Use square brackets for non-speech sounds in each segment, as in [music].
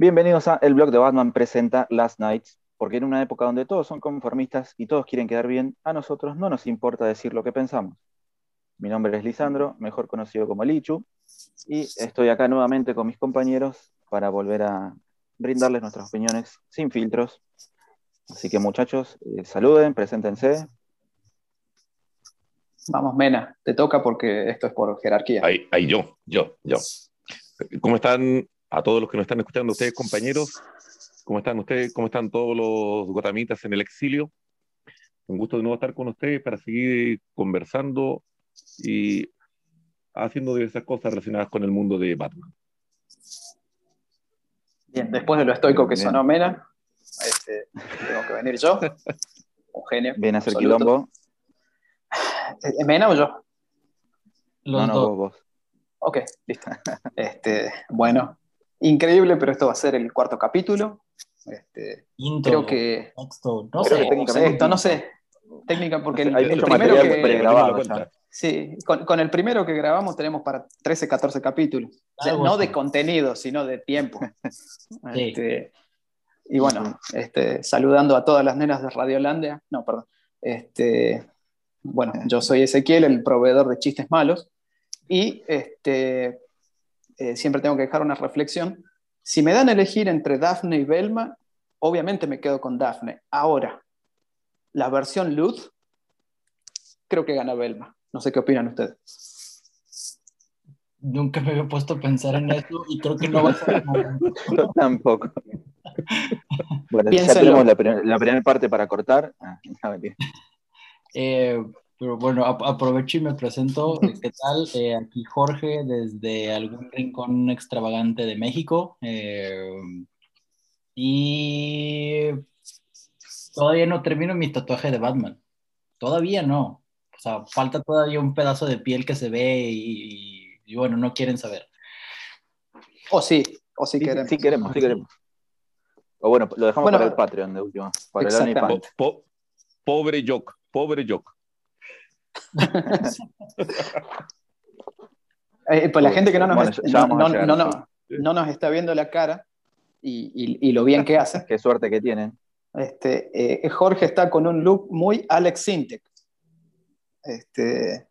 Bienvenidos a El blog de Batman presenta Last Nights, porque en una época donde todos son conformistas y todos quieren quedar bien, a nosotros no nos importa decir lo que pensamos. Mi nombre es Lisandro, mejor conocido como Lichu, y estoy acá nuevamente con mis compañeros para volver a brindarles nuestras opiniones sin filtros. Así que muchachos, eh, saluden, preséntense. Vamos, Mena, te toca porque esto es por jerarquía. Ahí, ahí yo, yo, yo. ¿Cómo están a todos los que nos están escuchando, ustedes compañeros? ¿Cómo están ustedes? ¿Cómo están todos los gotamitas en el exilio? Un gusto de nuevo estar con ustedes para seguir conversando y haciendo diversas cosas relacionadas con el mundo de Batman. Bien, después de lo estoico que sonó Mena, este, tengo que venir yo. [laughs] Un genio. Viene a hacer absoluto. quilombo. ¿Es ¿Mena o yo? No, no, vos, vos. Ok, listo. [laughs] Este, bueno, increíble, pero esto va a ser el cuarto capítulo. Este, Quinto, creo que. sexto, no Creo sé. que técnicamente- Sexto, no sé. Técnica, porque el, primero que. cuenta. Sí, con, con el primero que grabamos tenemos para 13, 14 capítulos. O sea, Algo no de contenido, sino de tiempo. [laughs] Este, y bueno, este, saludando a todas las nenas de Radiolandia. No, perdón. Este, bueno, yo soy Ezequiel, el proveedor de chistes malos. Y este, eh, siempre tengo que dejar una reflexión. Si me dan a elegir entre Daphne y Velma, obviamente me quedo con Daphne. Ahora, la versión Luz, creo que gana Velma. No sé qué opinan ustedes. Nunca me había puesto a pensar en eso y creo que no va a ser. [laughs] Yo tampoco. Bueno, ya tenemos la, pri- la primera parte para cortar. Ah. [laughs] Eh, pero bueno, ap- aprovecho y me presento. ¿Qué tal? Eh, aquí Jorge desde algún rincón extravagante de México. Eh, y todavía no termino mi tatuaje de Batman. Todavía no. O sea, falta todavía un pedazo de piel que se ve y, y bueno, no quieren saber. O sí, o sí Sí, queremos. sí queremos, sí queremos. O bueno, lo dejamos Bueno, para el Patreon de. Para el. Po- po- pobre Jock, pobre Jock. Eh, pues la gente que no nos, Bueno, est- ya vamos a no- llegar, no- no- nos está viendo la cara y, y- y lo bien que hace, [laughs] Qué suerte que tienen. este, eh, Jorge está con un look muy Alex Sintek. Este,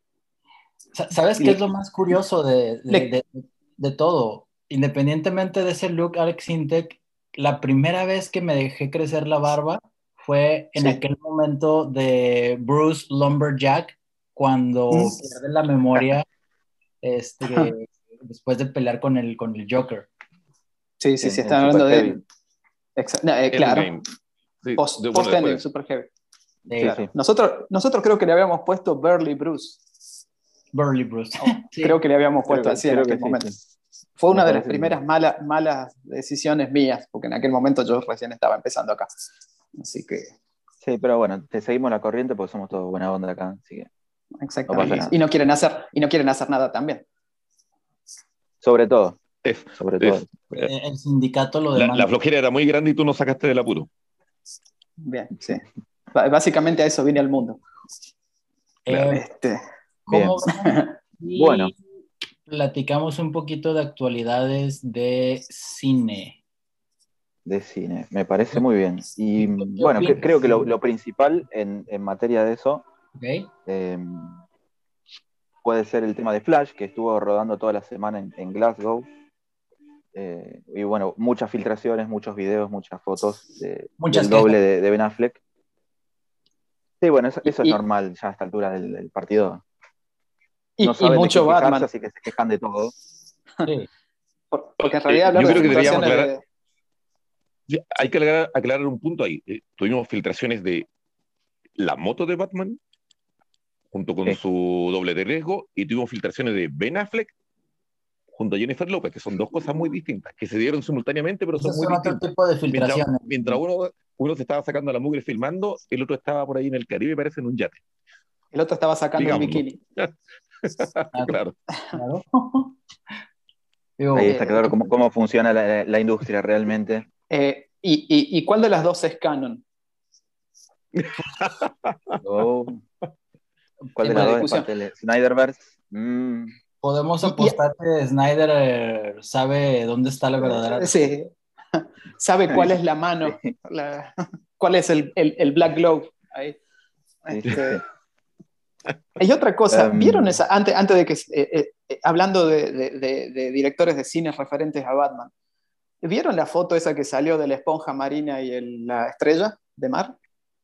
Sa- ¿Sabes qué Le- es lo más curioso de, de- Le- de- de todo? Independientemente de ese look Alex Intec, la primera vez que me dejé crecer la barba fue en Sí. aquel momento de Bruce Lumberjack, cuando Mm. pierde la memoria [laughs] este, después de pelear con el, con el Joker. sí, sí, En- sí, en están hablando de... Exa- no, eh, claro. Sí, post, de- post ending, después. super heavy. De Sí, sí. Nosotros, nosotros creo que le habíamos puesto Burly Bruce. Burly Bruce. [laughs] Sí. Creo que le habíamos puesto así en creo aquel que sí, momento. sí. Fue una de las primeras malas, malas decisiones mías, porque en aquel momento yo recién estaba empezando acá. Así que, Sí, pero bueno, te seguimos la corriente porque somos todos buena onda acá. Así que, exactamente. nada. y, no quieren hacer, y no quieren hacer nada también. sobre todo, Es- sobre es- todo. Eh, El sindicato lo demanda. la flojera era muy grande y tú nos sacaste del apuro. Bien, sí. Básicamente a eso vine al mundo. Eh, Este, ¿Cómo ven? Y [laughs] Bueno. Platicamos un poquito de actualidades de cine. de cine. Me parece muy bien. Y ¿Qué bueno, opinas? creo que lo, lo principal en, en materia de eso eh, puede ser el tema de Flash, que estuvo rodando toda la semana en, en Glasgow. Eh, y bueno, muchas filtraciones, muchos videos, muchas fotos de, Muchas del doble de, de Ben Affleck. Sí, bueno, eso, eso Y- es normal ya a esta altura del, del partido. y, No y saben de mucho quejarse, Batman. así que se quejan de todo. Sí. [laughs] Porque en realidad Eh, yo de creo que deberíamos aclarar- de- Hay que aclarar, aclarar un punto ahí. Eh, tuvimos filtraciones de la moto de Batman junto con Sí. su doble de riesgo y tuvimos filtraciones de Ben Affleck junto a Jennifer López, que son dos cosas muy distintas, que se dieron simultáneamente, pero son Esos muy son otro distintas. tipo de Mientras, filtraciones. mientras uno, uno se estaba sacando la mugre filmando, el otro estaba por ahí en el Caribe, parece en un yate. el otro estaba sacando un Digámoslo. bikini. [laughs] claro. Claro. [laughs] Ahí está claro cómo, cómo funciona la, la industria realmente. Eh, y, y- y cuál de las dos es canon? Oh. ¿Cuál de las de dos parte del Snyderverse? Mm, Podemos apostar que Snyder eh, sabe dónde está la verdadera. [laughs] Sí, [laughs] sabe cuál es la [laughs] mano, cuál es el, Black Glove. Ahí. Este, hay otra cosa, em, ¿vieron esa? Antes, antes de que, eh, eh, hablando de, directores de cine referentes a Batman, ¿vieron la foto esa que salió de la esponja marina y la estrella de mar?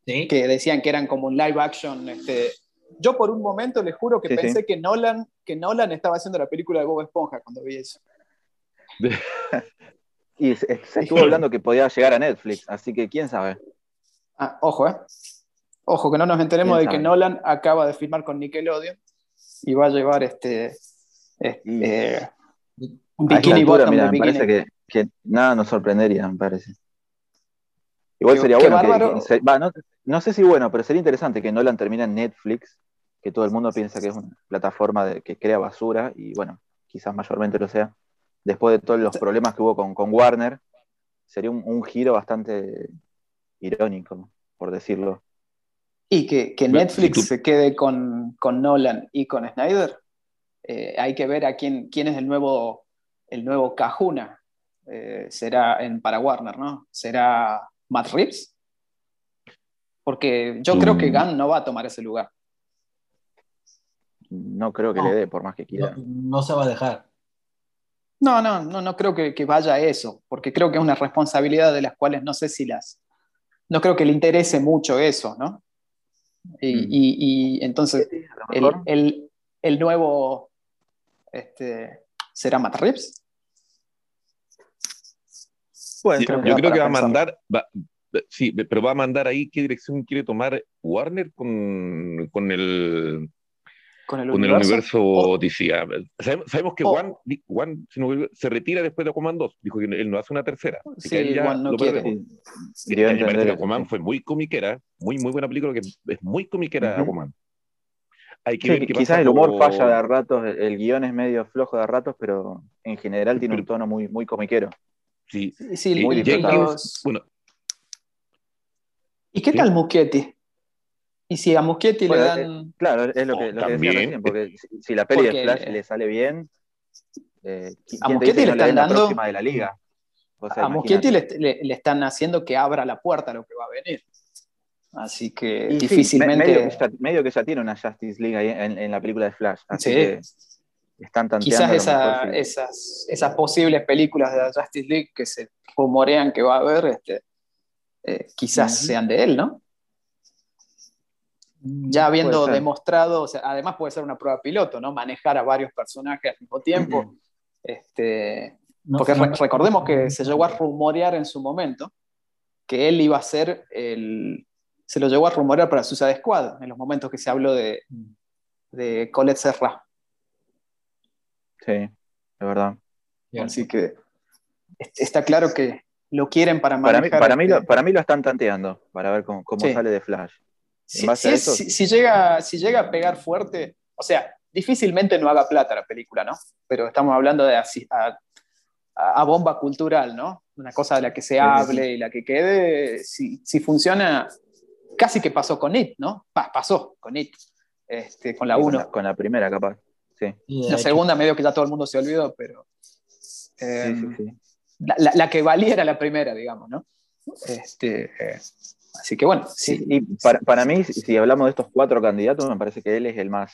Sí. Que decían que eran como un live action. Este... Yo por un momento les juro que pensé Que, Nolan, que Nolan estaba haciendo la película de Bob Esponja cuando vi eso. [laughs] y se, estuvo [laughs] hablando que podía llegar a Netflix, así que quién sabe. Ah, ojo, ¿eh? Ojo, que no nos enteremos de que Nolan acaba de firmar con Nickelodeon y va a llevar este, este un bikini bottom Me parece que, nada nos sorprendería, me parece. Igual sería bueno que, no, sé si bueno, pero sería interesante que Nolan termine en Netflix, que todo el mundo piensa que es una plataforma de, que crea basura, y bueno, quizás mayormente lo sea. Después de todos los problemas que hubo con, Warner, sería un, giro bastante irónico, por decirlo. Y que, Netflix se quede con, Nolan y con Snyder, eh, hay que ver a quién, quién es el nuevo, el nuevo Cajuna. Eh, será en para Warner, ¿no? ¿Será Matt Reeves? Porque yo creo que mm. Gunn no va a tomar ese lugar. No creo que le dé, por más que quiera. No, se va a dejar. No, no, no, no creo que, que, vaya a eso, porque creo que es una responsabilidad de las cuales no sé si las. No creo que le interese mucho eso, ¿no? Y, mm. entonces, el, nuevo este, será Matt Reeves. Yo, creo que va a mandar, sí, pero va a mandar ahí qué dirección quiere tomar Warner con, con el con el universo, DC. Sabemos, que Juan, se retira después de Aquaman 2. Dijo que él no hace una tercera. sí, Juan no quiere. que Aquaman fue muy comiquera, muy, muy buena película, que es muy comiquera Aquaman. Hay que quizás el humor falla de ratos, el, guion es medio flojo de ratos, pero en general tiene un tono muy, muy comiquero. Sí, sí muy bueno. ¿Y qué tal Muschietti? Y si a Muschietti le dan. claro, es lo que, lo decía recién, porque si, la peli de Flash le sale bien. Eh, a Muschietti le están dando. de la liga? a Muschietti le, están haciendo que abra la puerta a lo que va a venir. Así que difícilmente. medio, que ya, tiene una Justice League ahí en, la película de Flash. Así que están Quizás esas, esas posibles películas de la Justice League que se rumorean que va a haber, este, eh, quizás sean de él, ¿no? ya habiendo demostrado, o sea, además puede ser una prueba piloto, ¿no? Manejar a varios personajes al mismo tiempo. este, porque recordemos que se llegó a rumorear en su momento que él iba a ser el. Se lo llegó a rumorear para Suicide Squad, en los momentos que se habló de, de Colette Serra. Sí, es verdad. Así que está claro que lo quieren para manejar. Para mí, para mí, lo, para mí lo están tanteando, para ver cómo, sale de Flash. Si, llega, si llega a pegar fuerte, o sea, difícilmente no haga plata la película, ¿no? Pero estamos hablando de a, a, bomba cultural, ¿no? Una cosa de la que se hable y la que quede, si, funciona, casi que pasó con It, ¿no? pasó con It, este, con la 1. Con, la primera, capaz. Sí. La segunda, medio que ya todo el mundo se olvidó, pero. Em, la, la, que valía era la primera, digamos, ¿no? Este, eh, Así que bueno. Sí, y para, mí, si hablamos de estos cuatro candidatos, me parece que él es el más,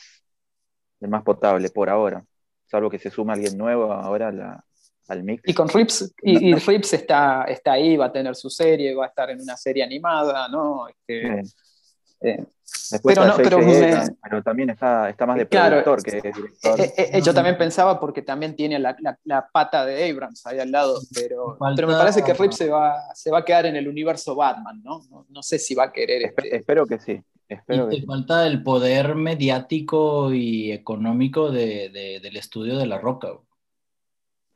el más potable por ahora. Salvo que se suma alguien nuevo ahora al mix. Y con Rips, y, Rips está, está ahí, va a tener su serie, va a estar en una serie animada, ¿no? Este, eh, pero, no, pero, también está, está más de productor que director. Eh, eh, yo también pensaba porque también tiene la, la, pata de Abrams ahí al lado, pero, pero me parece que Rip se va, se va a quedar en el universo Batman, ¿no? No, sé si va a querer. Este espero que sí. Espero y te falta el poder mediático y económico de, de, del estudio de La Roca.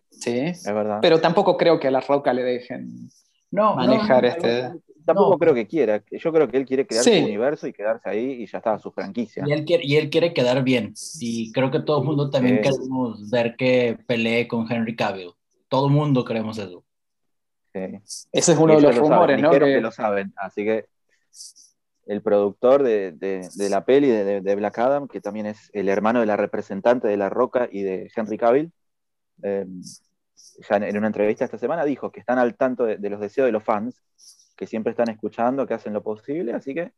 Sí, es verdad. Pero tampoco creo que a La Roca le dejen no, manejar este tampoco creo que quiera. Yo creo que él quiere crear su universo y quedarse ahí y ya está, su franquicia. Y él quiere, y él quiere quedar bien. Y creo que todo el mundo también queremos ver que pelee con Henry Cavill. Todo el mundo queremos eso. Ese es uno de los rumores, ¿no? Que... lo saben. Así que el productor de, la peli de, Black Adam, que también es el hermano de la representante de La Roca y de Henry Cavill, eh, ya en una entrevista esta semana dijo que están al tanto de, los deseos de los fans, que siempre están escuchando, que hacen lo posible, así que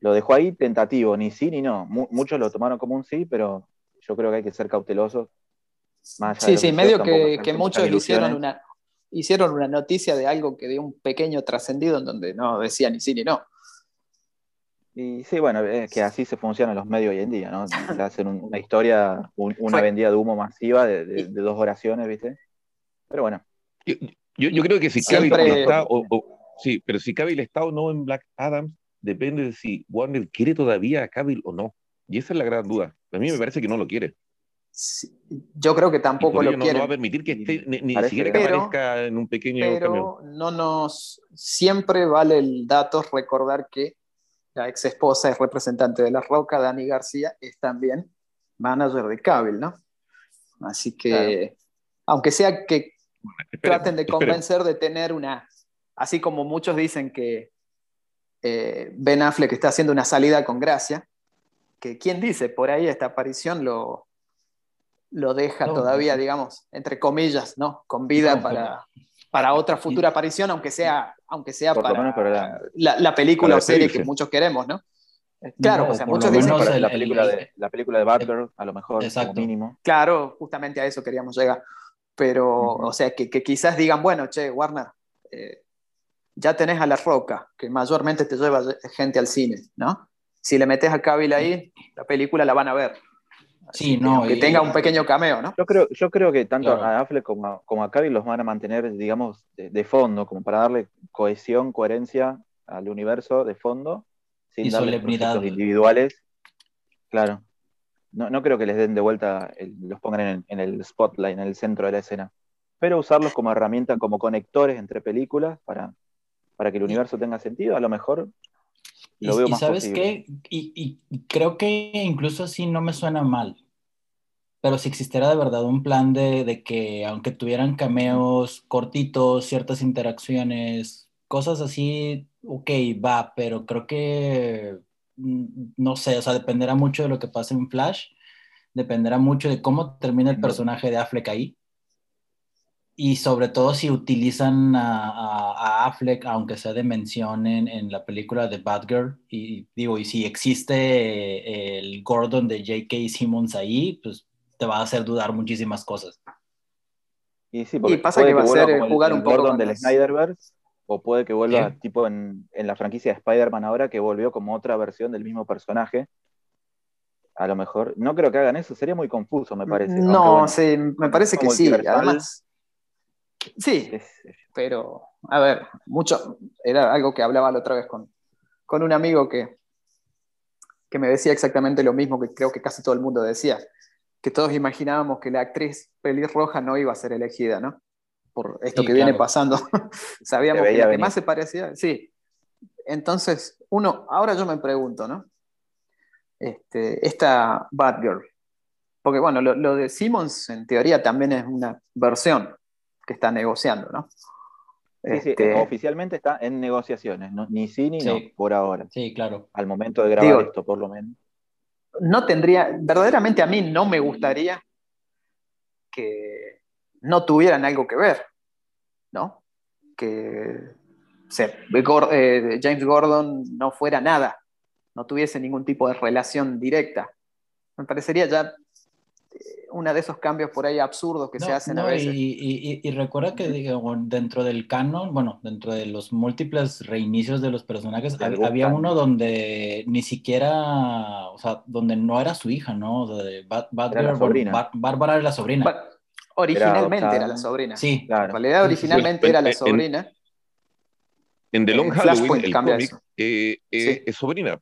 lo dejó ahí tentativo, ni sí ni no. muchos lo tomaron como un sí, pero yo creo que hay que ser cautelosos. sí, sí, medio que, que muchos hicieron una, hicieron una noticia de algo que dio un pequeño trascendido en donde no decía ni sí ni no. Y sí, bueno, es que así se funcionan los medios hoy en día, ¿no? [laughs] Se hacen una historia, una vendida de humo masiva de, dos oraciones, ¿viste? Pero bueno. Yo, creo que si Siempre... está, o, sí, pero si Cavill está o no en Black Adams, depende de si Warner quiere todavía a Cavill o no. Y esa es la gran duda. A mí me parece que no lo quiere. yo creo que tampoco lo quiere. No va a permitir que esté, ni, siquiera que aparezca en un pequeño pero no nos siempre vale el dato recordar que la ex esposa es representante de La Roca, Dani García, es también manager de Cable, ¿no? Así que, aunque sea que traten de convencer de tener una, así como muchos dicen que eh, Ben Affleck está haciendo una salida con gracia, que quién dice, por ahí esta aparición lo, lo deja todavía, digamos, entre comillas, ¿no? Con vida para, para otra futura aparición, aunque sea, aunque sea para, la, película o serie que muchos queremos, ¿no? Claro, o sea, muchos dicen para la película de la película de Batgirl, a lo mejor, como mínimo. Claro, justamente a eso queríamos llegar. Pero, o sea, que, quizás digan, bueno, che, Warner, eh, ya tenés a La Roca, que mayormente te lleva gente al cine, ¿no? Si le metes a Cavill ahí, la película la van a ver. Sí, no. Que tenga un pequeño cameo, ¿no? Yo creo, yo creo que tanto a Affleck como a, como a los van a mantener, digamos, de, fondo, como para darle cohesión, coherencia al universo de fondo, sin y darle individuales. Claro. No, no, creo que les den de vuelta, los pongan en el, spotlight, en el centro de la escena. Pero usarlos como herramienta, como conectores entre películas para, para que el universo tenga sentido, a lo mejor lo veo y, sabes qué, y, creo que incluso así no me suena mal. Pero si existiera de verdad un plan de, que aunque tuvieran cameos cortitos, ciertas interacciones, cosas así, ok, va, pero creo que, mm, no sé, o sea, dependerá mucho de lo que pase en Flash, dependerá mucho de cómo termina el personaje de Affleck ahí y sobre todo si utilizan a, Affleck, aunque sea de mención en, la película de Batgirl, y digo, y si existe el Gordon de J.K. Simmons ahí, pues te va a hacer dudar muchísimas cosas. Y sí, porque pasa que va a ser jugar un Gordon del Snyderverse, o puede que vuelva tipo en, en, la franquicia de Spider-Man ahora, que volvió como otra versión del mismo personaje. A lo mejor, no creo que hagan eso, sería muy confuso, me parece. No, sí, me parece que sí, además Sí, pero, a ver, mucho, era algo que hablaba la otra vez con, con un amigo que, que me decía exactamente lo mismo que creo que casi todo el mundo decía, que todos imaginábamos que la actriz pelirroja no iba a ser elegida, ¿no? Por esto que viene pasando. [laughs] Sabíamos que la que más se parecía, sí. Entonces, uno, ahora yo me pregunto, ¿no? Este, esta Batgirl, porque bueno, lo, lo de Simmons en teoría también es una versión, está negociando, ¿no? Este, oficialmente está en negociaciones, ni sí ni no, por ahora. Sí, claro. Al momento de grabar esto, por lo menos. No tendría, verdaderamente a mí no me gustaría que no tuvieran algo que ver, ¿no? Que eh, James Gordon no fuera nada, no tuviese ningún tipo de relación directa. Me parecería ya uno de esos cambios por ahí absurdos que se hacen a veces. Y, recuerda que dentro del canon, bueno, dentro de los múltiples reinicios de los personajes, había uno donde ni siquiera, o sea, donde no era su hija, ¿no? Bárbara era la sobrina. originalmente era, la sobrina. Sí, claro. En realidad originalmente era la sobrina. En, The Long Halloween, el cómic, eh, eh, es sobrina.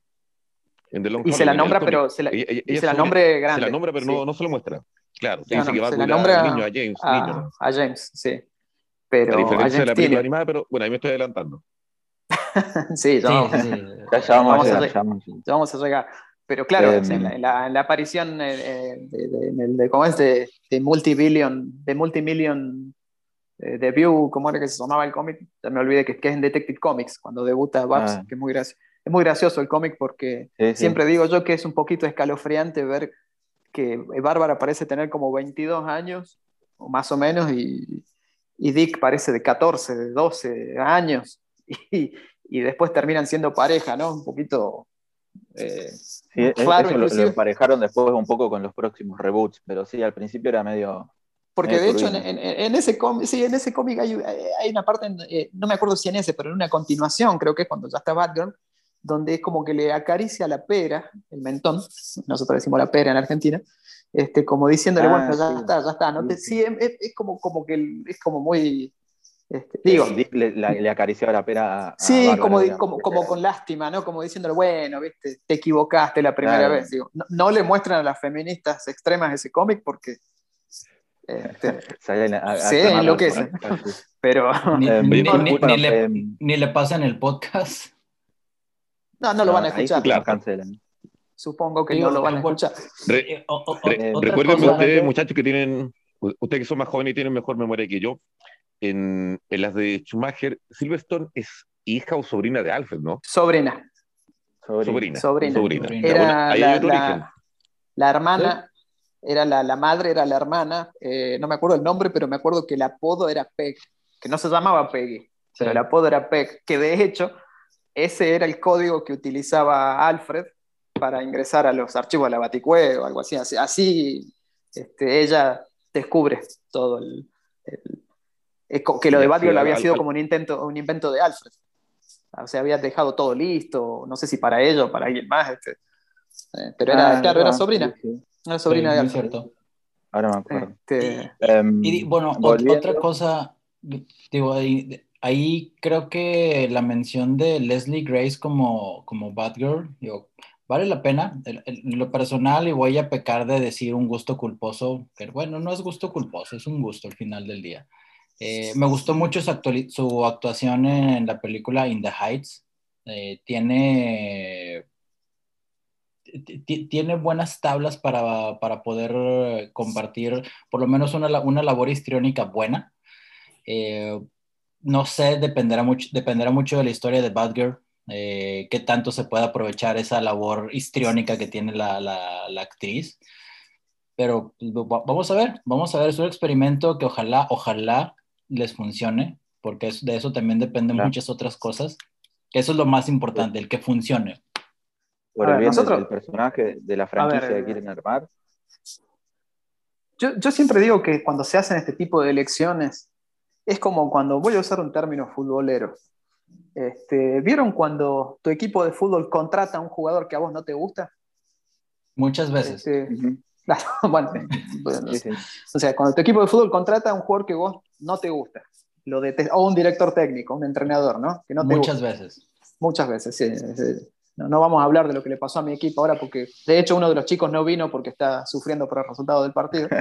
y se la nombra, pero se la, se la nombre grande. Se la nombra, pero no, no se lo muestra. Claro, dice que va a cuidar al niño, a James. A, niño, a James, sí. Pero a diferencia de la película animada, pero bueno, ahí me estoy adelantando. [laughs] sí, ya, vamos, ya, vamos, a llegar, ya vamos a llegar. Pero claro, em, en, la, en, la, aparición eh, eh, de, de, de, ¿cómo es? De, de multibillion, de multimillion eh, debut, ¿cómo era que se llamaba el cómic? Ya me olvidé que, que, es en Detective Comics, cuando debuta Babs, ah. que es muy, gracioso, es muy gracioso el cómic porque siempre digo yo que es un poquito escalofriante ver que Bárbara parece tener como 22 años más o menos, y, Dick parece de 14, de 12 años, [laughs] y, después terminan siendo pareja, ¿no? Un poquito... Eh, sí, claro, eso lo, emparejaron después un poco con los próximos reboots, pero sí, al principio era medio... Porque de hecho en, ese cómic, sí, en ese cómic hay, una parte, eh, no me acuerdo si en ese, pero en una continuación, creo que es cuando ya está Batgirl, donde es como que le acaricia la pera, el mentón, nosotros decimos la pera en Argentina, este, como diciéndole, ah, bueno, ya está, ya está. ¿no? Te, sí, es, como, como que es como muy... Este, digo, le, le, acarició la pera a, Sí, como, como, como, con lástima, ¿no? Como diciéndole, bueno, viste, te equivocaste la primera vez. Digo, no, le muestran a las feministas extremas ese cómic porque... Este, sí, enloquecen. Pero... Ni, eh, ni, ni, le, eh, ni le pasan el podcast. No, no lo van a escuchar. Claro. Cancelan. Supongo que no lo van a escuchar. Eh, recuerden ustedes, muchachos, que tienen, ustedes que son más jóvenes y tienen mejor memoria que yo, en, en las de Schumacher, Silverstone es hija o sobrina de Alfred, ¿no? Sobrina. Sobrina. Sobrina. Era la, la, hermana, era la, la, madre, era la hermana, eh, no me acuerdo el nombre, pero me acuerdo que el apodo era Peg, que no se llamaba Peggy, pero el apodo era Peg, que de hecho ese era el código que utilizaba Alfred para ingresar a los archivos de la Baticue o algo así. Así, este, ella descubre todo el, que lo de Batgirl había sido como un intento, un invento de Alfred. O sea, había dejado todo listo, no sé si para ella o para alguien más. Este, eh, pero era, ah, claro, era sobrina. Era sobrina de Alfred. Ahora me acuerdo. Este, em, y, bueno, otra cosa, digo, ahí, ahí creo que la mención de Leslie Grace como, como Batgirl, digo, vale la pena. lo personal, y voy a pecar de decir un gusto culposo, pero bueno, no es gusto culposo, es un gusto al final del día. Eh, me gustó mucho su, su, actuación en la película In the Heights. Eh, tiene, tiene buenas tablas para, para, poder compartir por lo menos una, una labor histriónica buena. Eh, no sé, dependerá mucho, dependerá mucho de la historia de Batgirl, eh, qué tanto se puede aprovechar esa labor histriónica que tiene la, la, actriz. Pero pues, vamos a ver, vamos a ver, es un experimento que ojalá, ojalá les funcione, porque de eso también dependen muchas otras cosas, eso es lo más importante, el que funcione. Por el bien del personaje, de la franquicia que quieren armar. Yo, yo siempre digo que cuando se hacen este tipo de elecciones, es como cuando, voy a usar un término futbolero, este, ¿vieron cuando tu equipo de fútbol contrata a un jugador que a vos no te gusta? Muchas veces. Este, [laughs] bueno, o sea, cuando tu equipo de fútbol contrata a un jugador que vos no te gusta, lo o un director técnico, un entrenador, ¿no? Que no Muchas veces. Muchas veces, sí. No, vamos a hablar de lo que le pasó a mi equipo ahora, porque de hecho uno de los chicos no vino porque está sufriendo por el resultado del partido. [laughs]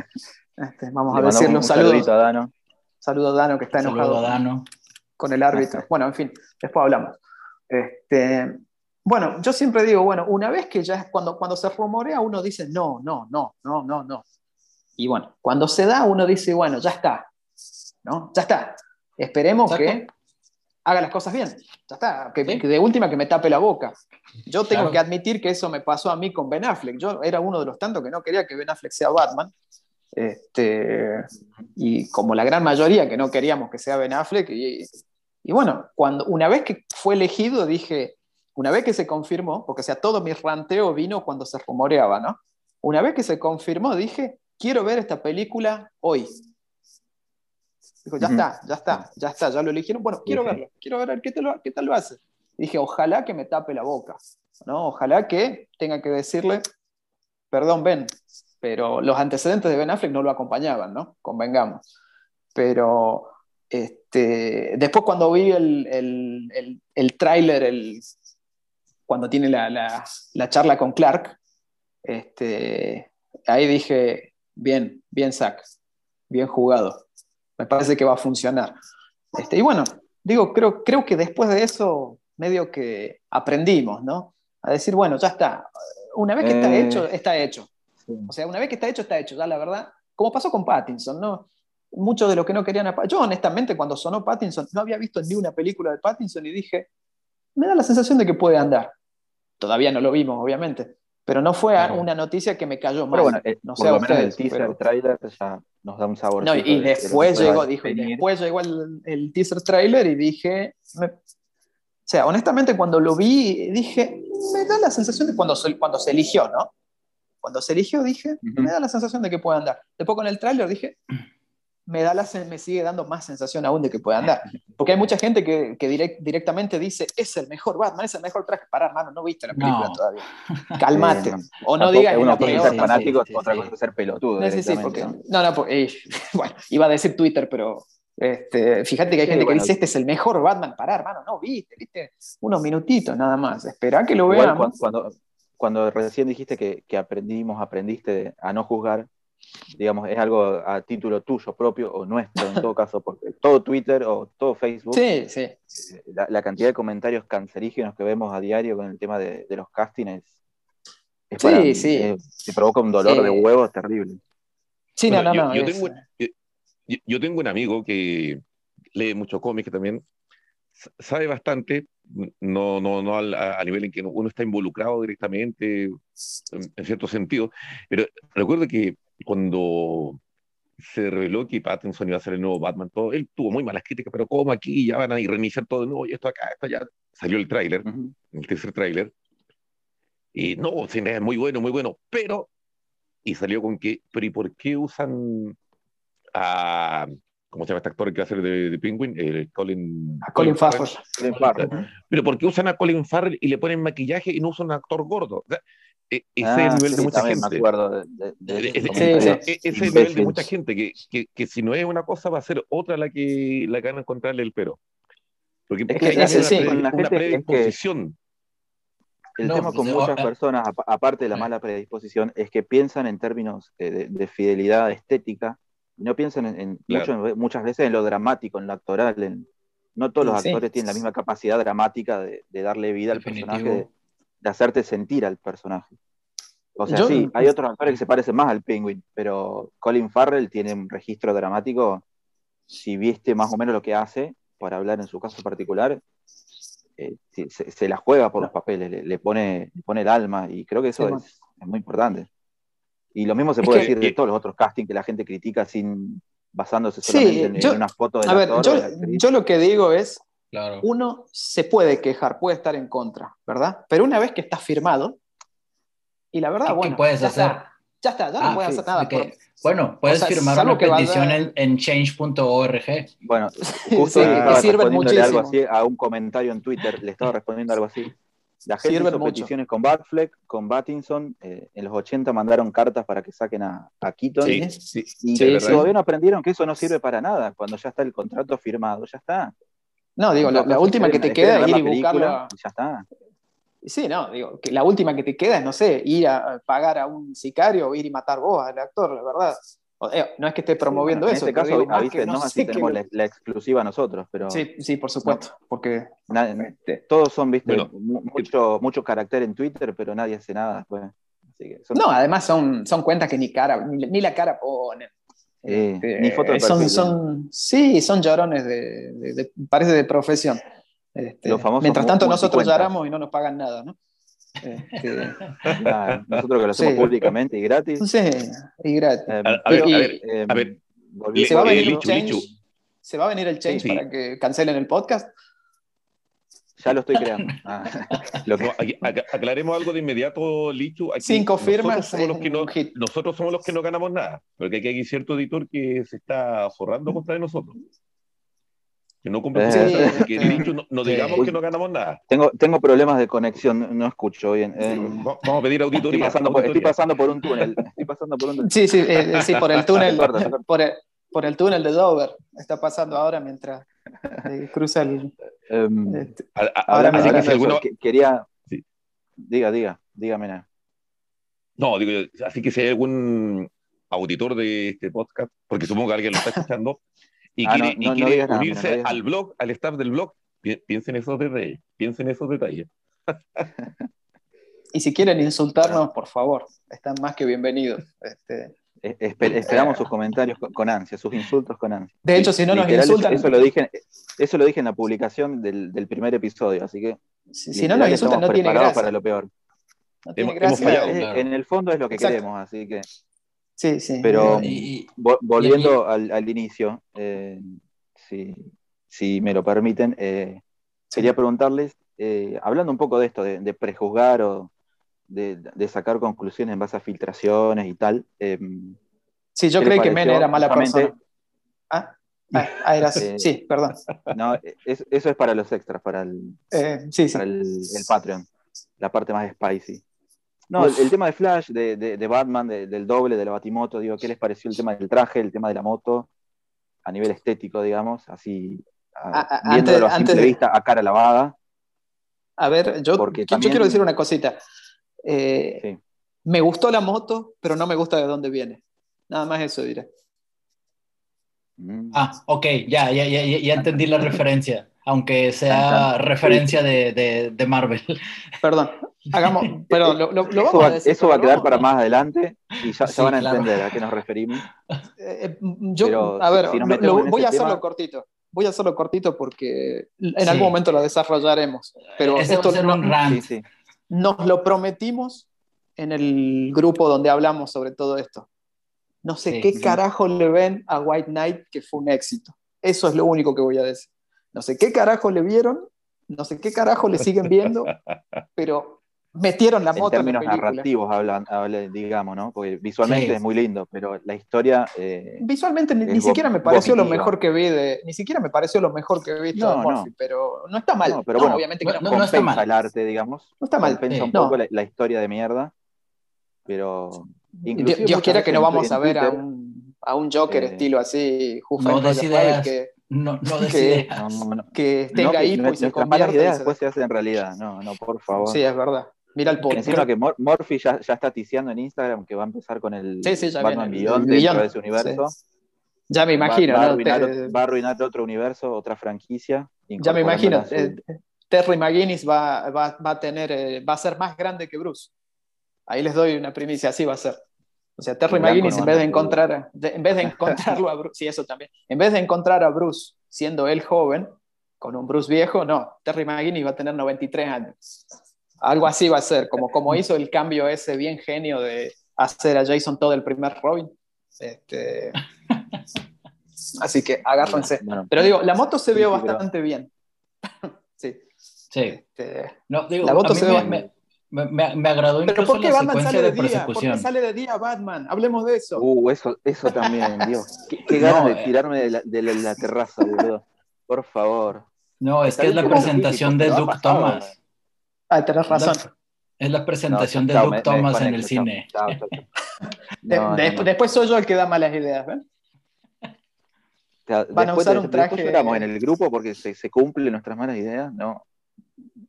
Este, vamos a decirle un, saludo. a Dano. Saludo a Dano que está enojado. Dano. Con el árbitro. Bueno, en fin, después hablamos. Este, bueno, yo siempre digo, bueno, una vez que ya es cuando, cuando se rumorea, uno dice, no, no, no, no, no, no. Y bueno, cuando se da, uno dice, bueno, ya está, ¿no? Ya está. Esperemos que haga las cosas bien. Ya está. Que, de última que me tape la boca. Yo tengo que admitir que eso me pasó a mí con Ben Affleck. Yo era uno de los tantos que no quería que Ben Affleck sea Batman. Este, y como la gran mayoría que no queríamos que sea Ben Affleck. Y, bueno, cuando, una vez que fue elegido, dije, una vez que se confirmó, porque sea, todo mi ranteo vino cuando se rumoreaba, ¿no? Una vez que se confirmó, dije, quiero ver esta película hoy. Dijo, ya está, ya está, ya está, ya lo eligieron. Bueno, quiero verlo, quiero ver qué, qué tal lo hace. dije, ojalá que me tape la boca, ¿no? Ojalá que tenga que decirle, perdón, Ben, pero los antecedentes de Ben Affleck no lo acompañaban, ¿no? Convengamos. Pero este, después cuando vi el, el, el, tráiler, cuando tiene la, la, charla con Clark, este, ahí dije, bien, bien Zack, bien jugado. Me parece que va a funcionar. Este, y bueno, digo, creo, creo que después de eso, medio que aprendimos, ¿no? A decir, bueno, ya está. Una vez que está eh. hecho, está hecho. O sea, una vez que está hecho, está hecho, ya la verdad. Como pasó con Pattinson, ¿no? Muchos de los que no querían a Yo, honestamente, cuando sonó Pattinson, no había visto ni una película de Pattinson y dije, me da la sensación de que puede andar. Todavía no lo vimos, obviamente. Pero no fue una noticia que me cayó mal. Pero bueno, eh, no sé el teaser, trailer, ya nos da un sabor. No, y después llegó, dijo, después llegó el, teaser trailer y dije, o sea, honestamente cuando lo vi, dije, me da la sensación de cuando se, cuando se eligió, ¿no? Cuando se eligió dije, me da la sensación de que puede andar. Después con el tráiler dije, me, da la, me sigue dando más sensación aún de que puede andar. Porque hay mucha gente que, que directamente dice, es el mejor Batman, es el mejor traje. Para, hermano, no viste la película todavía. Cálmate. [laughs] o no digas Uno puede ser fanático, otra cosa es ser pelotudo. Sí, sí, porque, no, no, porque, [laughs] bueno, iba a decir Twitter, pero este, fíjate que hay gente que dice, este es el mejor Batman. Pará, hermano, no, viste, viste, unos minutitos nada más. Espera que lo vean. Cuando, cuando, recién dijiste que, que aprendimos, aprendiste a no juzgar, digamos, es algo a título tuyo propio o nuestro en todo [laughs] caso, porque todo Twitter o todo Facebook, sí, sí. Eh, la, cantidad de comentarios cancerígenos que vemos a diario con el tema de, los castings es, sí, sí. te provoca un dolor de huevos terrible. Sí, no, no, no. Yo, tengo, yo, tengo, un amigo que lee mucho cómics también, sabe bastante, no, no, no a, nivel en que uno está involucrado directamente, en cierto sentido, pero recuerdo que cuando se reveló que Pattinson iba a ser el nuevo Batman, todo, él tuvo muy malas críticas, pero como aquí ya van a reiniciar todo de nuevo, y esto acá, esto ya. Salió el tráiler, el tercer tráiler, y no, es muy bueno, muy bueno, pero, y salió con que, pero ¿y por qué usan a, ¿cómo se llama este actor que va a ser de, de Penguin? Eh, Colin, a Colin, Farrell. Pero ¿por qué usan a Colin Farrell y le ponen maquillaje y no usan a un actor gordo? O sea, e, ese es el nivel de mucha gente. ese es el nivel de mucha gente, que, que, que, si no es una cosa va a ser otra la que, la que van a encontrarle el pero. Porque es que, hay una, predisposición. el tema con muchas personas, aparte de la mala predisposición, es que piensan en términos de, fidelidad estética y no piensan en, muchas veces en lo dramático, en lo actoral. no todos los actores tienen la misma capacidad dramática de, darle vida al personaje de hacerte sentir al personaje. O sea, sí, hay otros actores que se parecen más al Penguin, pero Colin Farrell tiene un registro dramático. Si viste más o menos lo que hace, para hablar en su caso particular, eh, se, la juega por los papeles, le, pone, pone el alma y creo que eso es, muy importante. Y lo mismo se puede decir de todos los otros castings que la gente critica sin basándose solamente en, una foto de a ver, yo, yo, lo que digo es, uno se puede quejar, puede estar en contra, ¿verdad? Pero una vez que está firmado, y la verdad, bueno. ¿Qué puedes hacer? ya está, ya no ah, puedes hacer nada. bueno, puedes firmar una petición en, change.org. Bueno, [laughs] justo sí, muchísimo. algo así a un comentario en Twitter, le estaba respondiendo algo así. La gente hizo peticiones con Batfleck, con Battinson. Eh, en los 80 mandaron cartas para que saquen a, a Keaton. Sí, sí, y todavía no aprendieron que eso no sirve para nada. Cuando ya está el contrato firmado, ya está. No, digo, la, última que te queda es ir y buscarlo. Ya está. Sí, no, digo, que la última que te queda es, no sé, ir a pagar a un sicario o ir y matar vos al actor, la verdad. Eh, no es que esté promoviendo eso. En este caso, no, así tenemos la, exclusiva nosotros, pero... Sí, sí, por supuesto, porque... Este, todos son, viste, mucho, mucho carácter en Twitter, pero nadie hace nada después. No, además son, son cuentas que ni cara, ni la cara ponen. Este, ni foto de son, son, sí, son llorones de, parece de profesión. Este, mientras tanto nosotros lloramos y no nos pagan nada, ¿no? Este, [laughs] nosotros que lo hacemos públicamente y gratis. Sí, y gratis. Eh, a, ver, ¿se, va a venir el change, ¿Se va a venir el change para que cancelen el podcast? Ya lo estoy creando. [laughs] Ah. aclaremos algo de inmediato, Lichu. Cinco firmas. Nosotros somos, los que no, nosotros somos los que no ganamos nada, porque aquí hay cierto editor que se está forrando contra nosotros. Que no cumple eh, que Lichu no, digamos que no ganamos nada. Tengo, tengo problemas de conexión, no escucho bien. Eh, vamos a pedir auditoría. Estoy pasando, por, estoy pasando, por, un túnel. Estoy pasando por un Sí, sí, eh, sí por el [laughs] túnel. por, el, por el túnel de Dover. Está pasando ahora mientras cruza el. Um, este, ahora me si alguno... quería. Diga, diga, dígame. No, digo, así que si hay algún auditor de este podcast, porque supongo que alguien lo está escuchando, y ah, quiere, y quiere unirse al blog, al staff del blog, piensen esos detalles, piensen esos detalles. [laughs] y si quieren insultarnos, por favor, están más que bienvenidos. Este, esperamos sus comentarios con, ansia, sus insultos con ansia. De hecho, si no nos insultan. Eso lo dije, eso lo dije en la publicación del, del primer episodio, así que. Si, no nos insultan, no tiene gracia. para lo peor. No tiene gracia. En el fondo es lo que queremos, así que. Sí, sí. Pero Y- y- vo- volviendo al, al inicio, eh, si, si me lo permiten, eh, quería preguntarles, eh, hablando un poco de esto, de, de prejuzgar o de, de sacar conclusiones en base a filtraciones y tal. eh, Sí, yo ¿qué le creí que? Mena era mala persona. Ah, ah, ah, era así. [laughs] Eh, Sí, perdón. no, es- eso es para los extras, para el, Eh, sí, sí. el Patreon, la parte más spicy. No, el, el tema de Flash, de, de- de Batman, de- del doble, de la Batimoto, digo, ¿qué les pareció el tema del traje, el tema de la moto, a nivel estético, digamos, así, a- A- viéndolo antes- a simple antes de- vista, a cara lavada? A ver, yo, Porque yo- quiero decir una cosita. Eh, Sí. Me gustó la moto, pero no me gusta de dónde viene. Nada más eso diré. Mm. Ah, ok, ya, ya, ya- ya entendí la [laughs] referencia, aunque sea referencia de, de, de Marvel. Perdón, hagamos, [laughs] perdón, lo, lo- lo eso vamos va, a decir. eso va a pero quedar para más adelante y ya, ya Sí, van a claro. entender a qué nos referimos. Eh, yo, Pero a ver, si lo- voy a hacerlo tema- cortito. Voy a hacerlo cortito porque en Sí. algún momento lo desarrollaremos. Pero Ese va esto a ser no- un rant. Sí, sí. nos lo prometimos en el grupo donde hablamos sobre todo esto. No sé Sí. qué carajo le ven a White Knight que fue un éxito. Eso es lo único que voy a decir. No sé qué carajo le vieron, no sé qué carajo le siguen viendo, [laughs] pero metieron la En moto en la términos película. narrativos, hablan, hablan, digamos, ¿no? Porque visualmente Sí. es muy lindo, pero la historia... eh, Visualmente ni, siquiera me pareció lo mejor que vi de, ni siquiera me pareció lo mejor que he visto No, de no. Murphy, pero no está mal. No, pero No, bueno, obviamente que no, no, no está mal. el arte, digamos. No está mal. Compensa Sí. un No. poco la, la historia de mierda, pero... Dios, quiera que no en vamos a ver a un, a un Joker Eh, estilo así, Who no que, No, no des [laughs] Que- ideas. No, no, no. No, tenga que hipo y se convierta. ideas se- después se hacen realidad. No, no, por favor. Sí, es verdad. Mira el podcast. Encima que Mor- Murphy ya, ya está ticiando en Instagram que va a empezar con el Sí, sí, ya Batman viene el- Beyond el dentro de ese universo. Ya me imagino, va, a ¿no? arruinar, Te- va a arruinar otro universo, otra franquicia. ya me imagino. su- eh, Terry McGuinness va, va, va a tener, eh, va a ser más grande que Bruce. Ahí les doy una primicia, así va a ser. O sea, Terry McGuinness, en vez de encontrar, de- en vez de [laughs] encontrarlo a Bruce, sí, eso también. En vez de encontrar a Bruce siendo él joven, con un Bruce viejo, no. Terry McGuinness va a tener 93 años. Algo así va a ser, como, como hizo el cambio ese bien genio de hacer a Jason todo el primer Robin. Este, [laughs] así que agárrense. Bueno, Pero digo, la moto se Sí, vio sí, pero- bastante bien. [laughs] sí. Sí. este, No, digo, La moto se me, me- me- me agradó pero incluso ¿por qué la Batman secuencia sale de de día? ¿Por qué persecución. sale de día Batman? Hablemos de eso. Uh, eso, eso también, [laughs] Dios. Qué, qué ganas No, de eh. tirarme de la, de la- la terraza, boludo. Por favor. No, es que es la presentación de Duke pasado, Thomas. Ah, tenés razón. Es la presentación No, de chao, Duke me- me Thomas en el chao. cine. Chao, chao, chao. [laughs] De- No, de- no. Después soy yo el que da malas ideas. sea, van a después usar de- un después traje- lloramos en el grupo porque se, se cumplen nuestras malas ideas, no.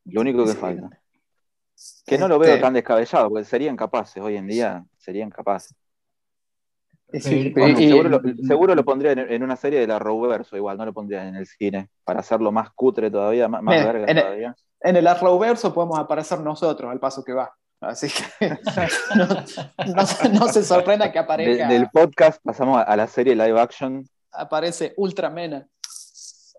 Lo único que Sí. falta. Que no lo veo Este, tan descabellado, porque serían capaces, hoy en día serían capaces. sí, Sí, Bueno, y- seguro, lo, seguro lo pondría en, en una serie de la Roverso, igual, no lo pondría en el cine, para hacerlo más cutre todavía, más, más Mira, verga en el- todavía. En el Arrowverso podemos aparecer nosotros al paso que va. Así que [laughs] no, no se- no se sorprenda que De- aparezca, del podcast pasamos a, a la serie live action aparece Ultramena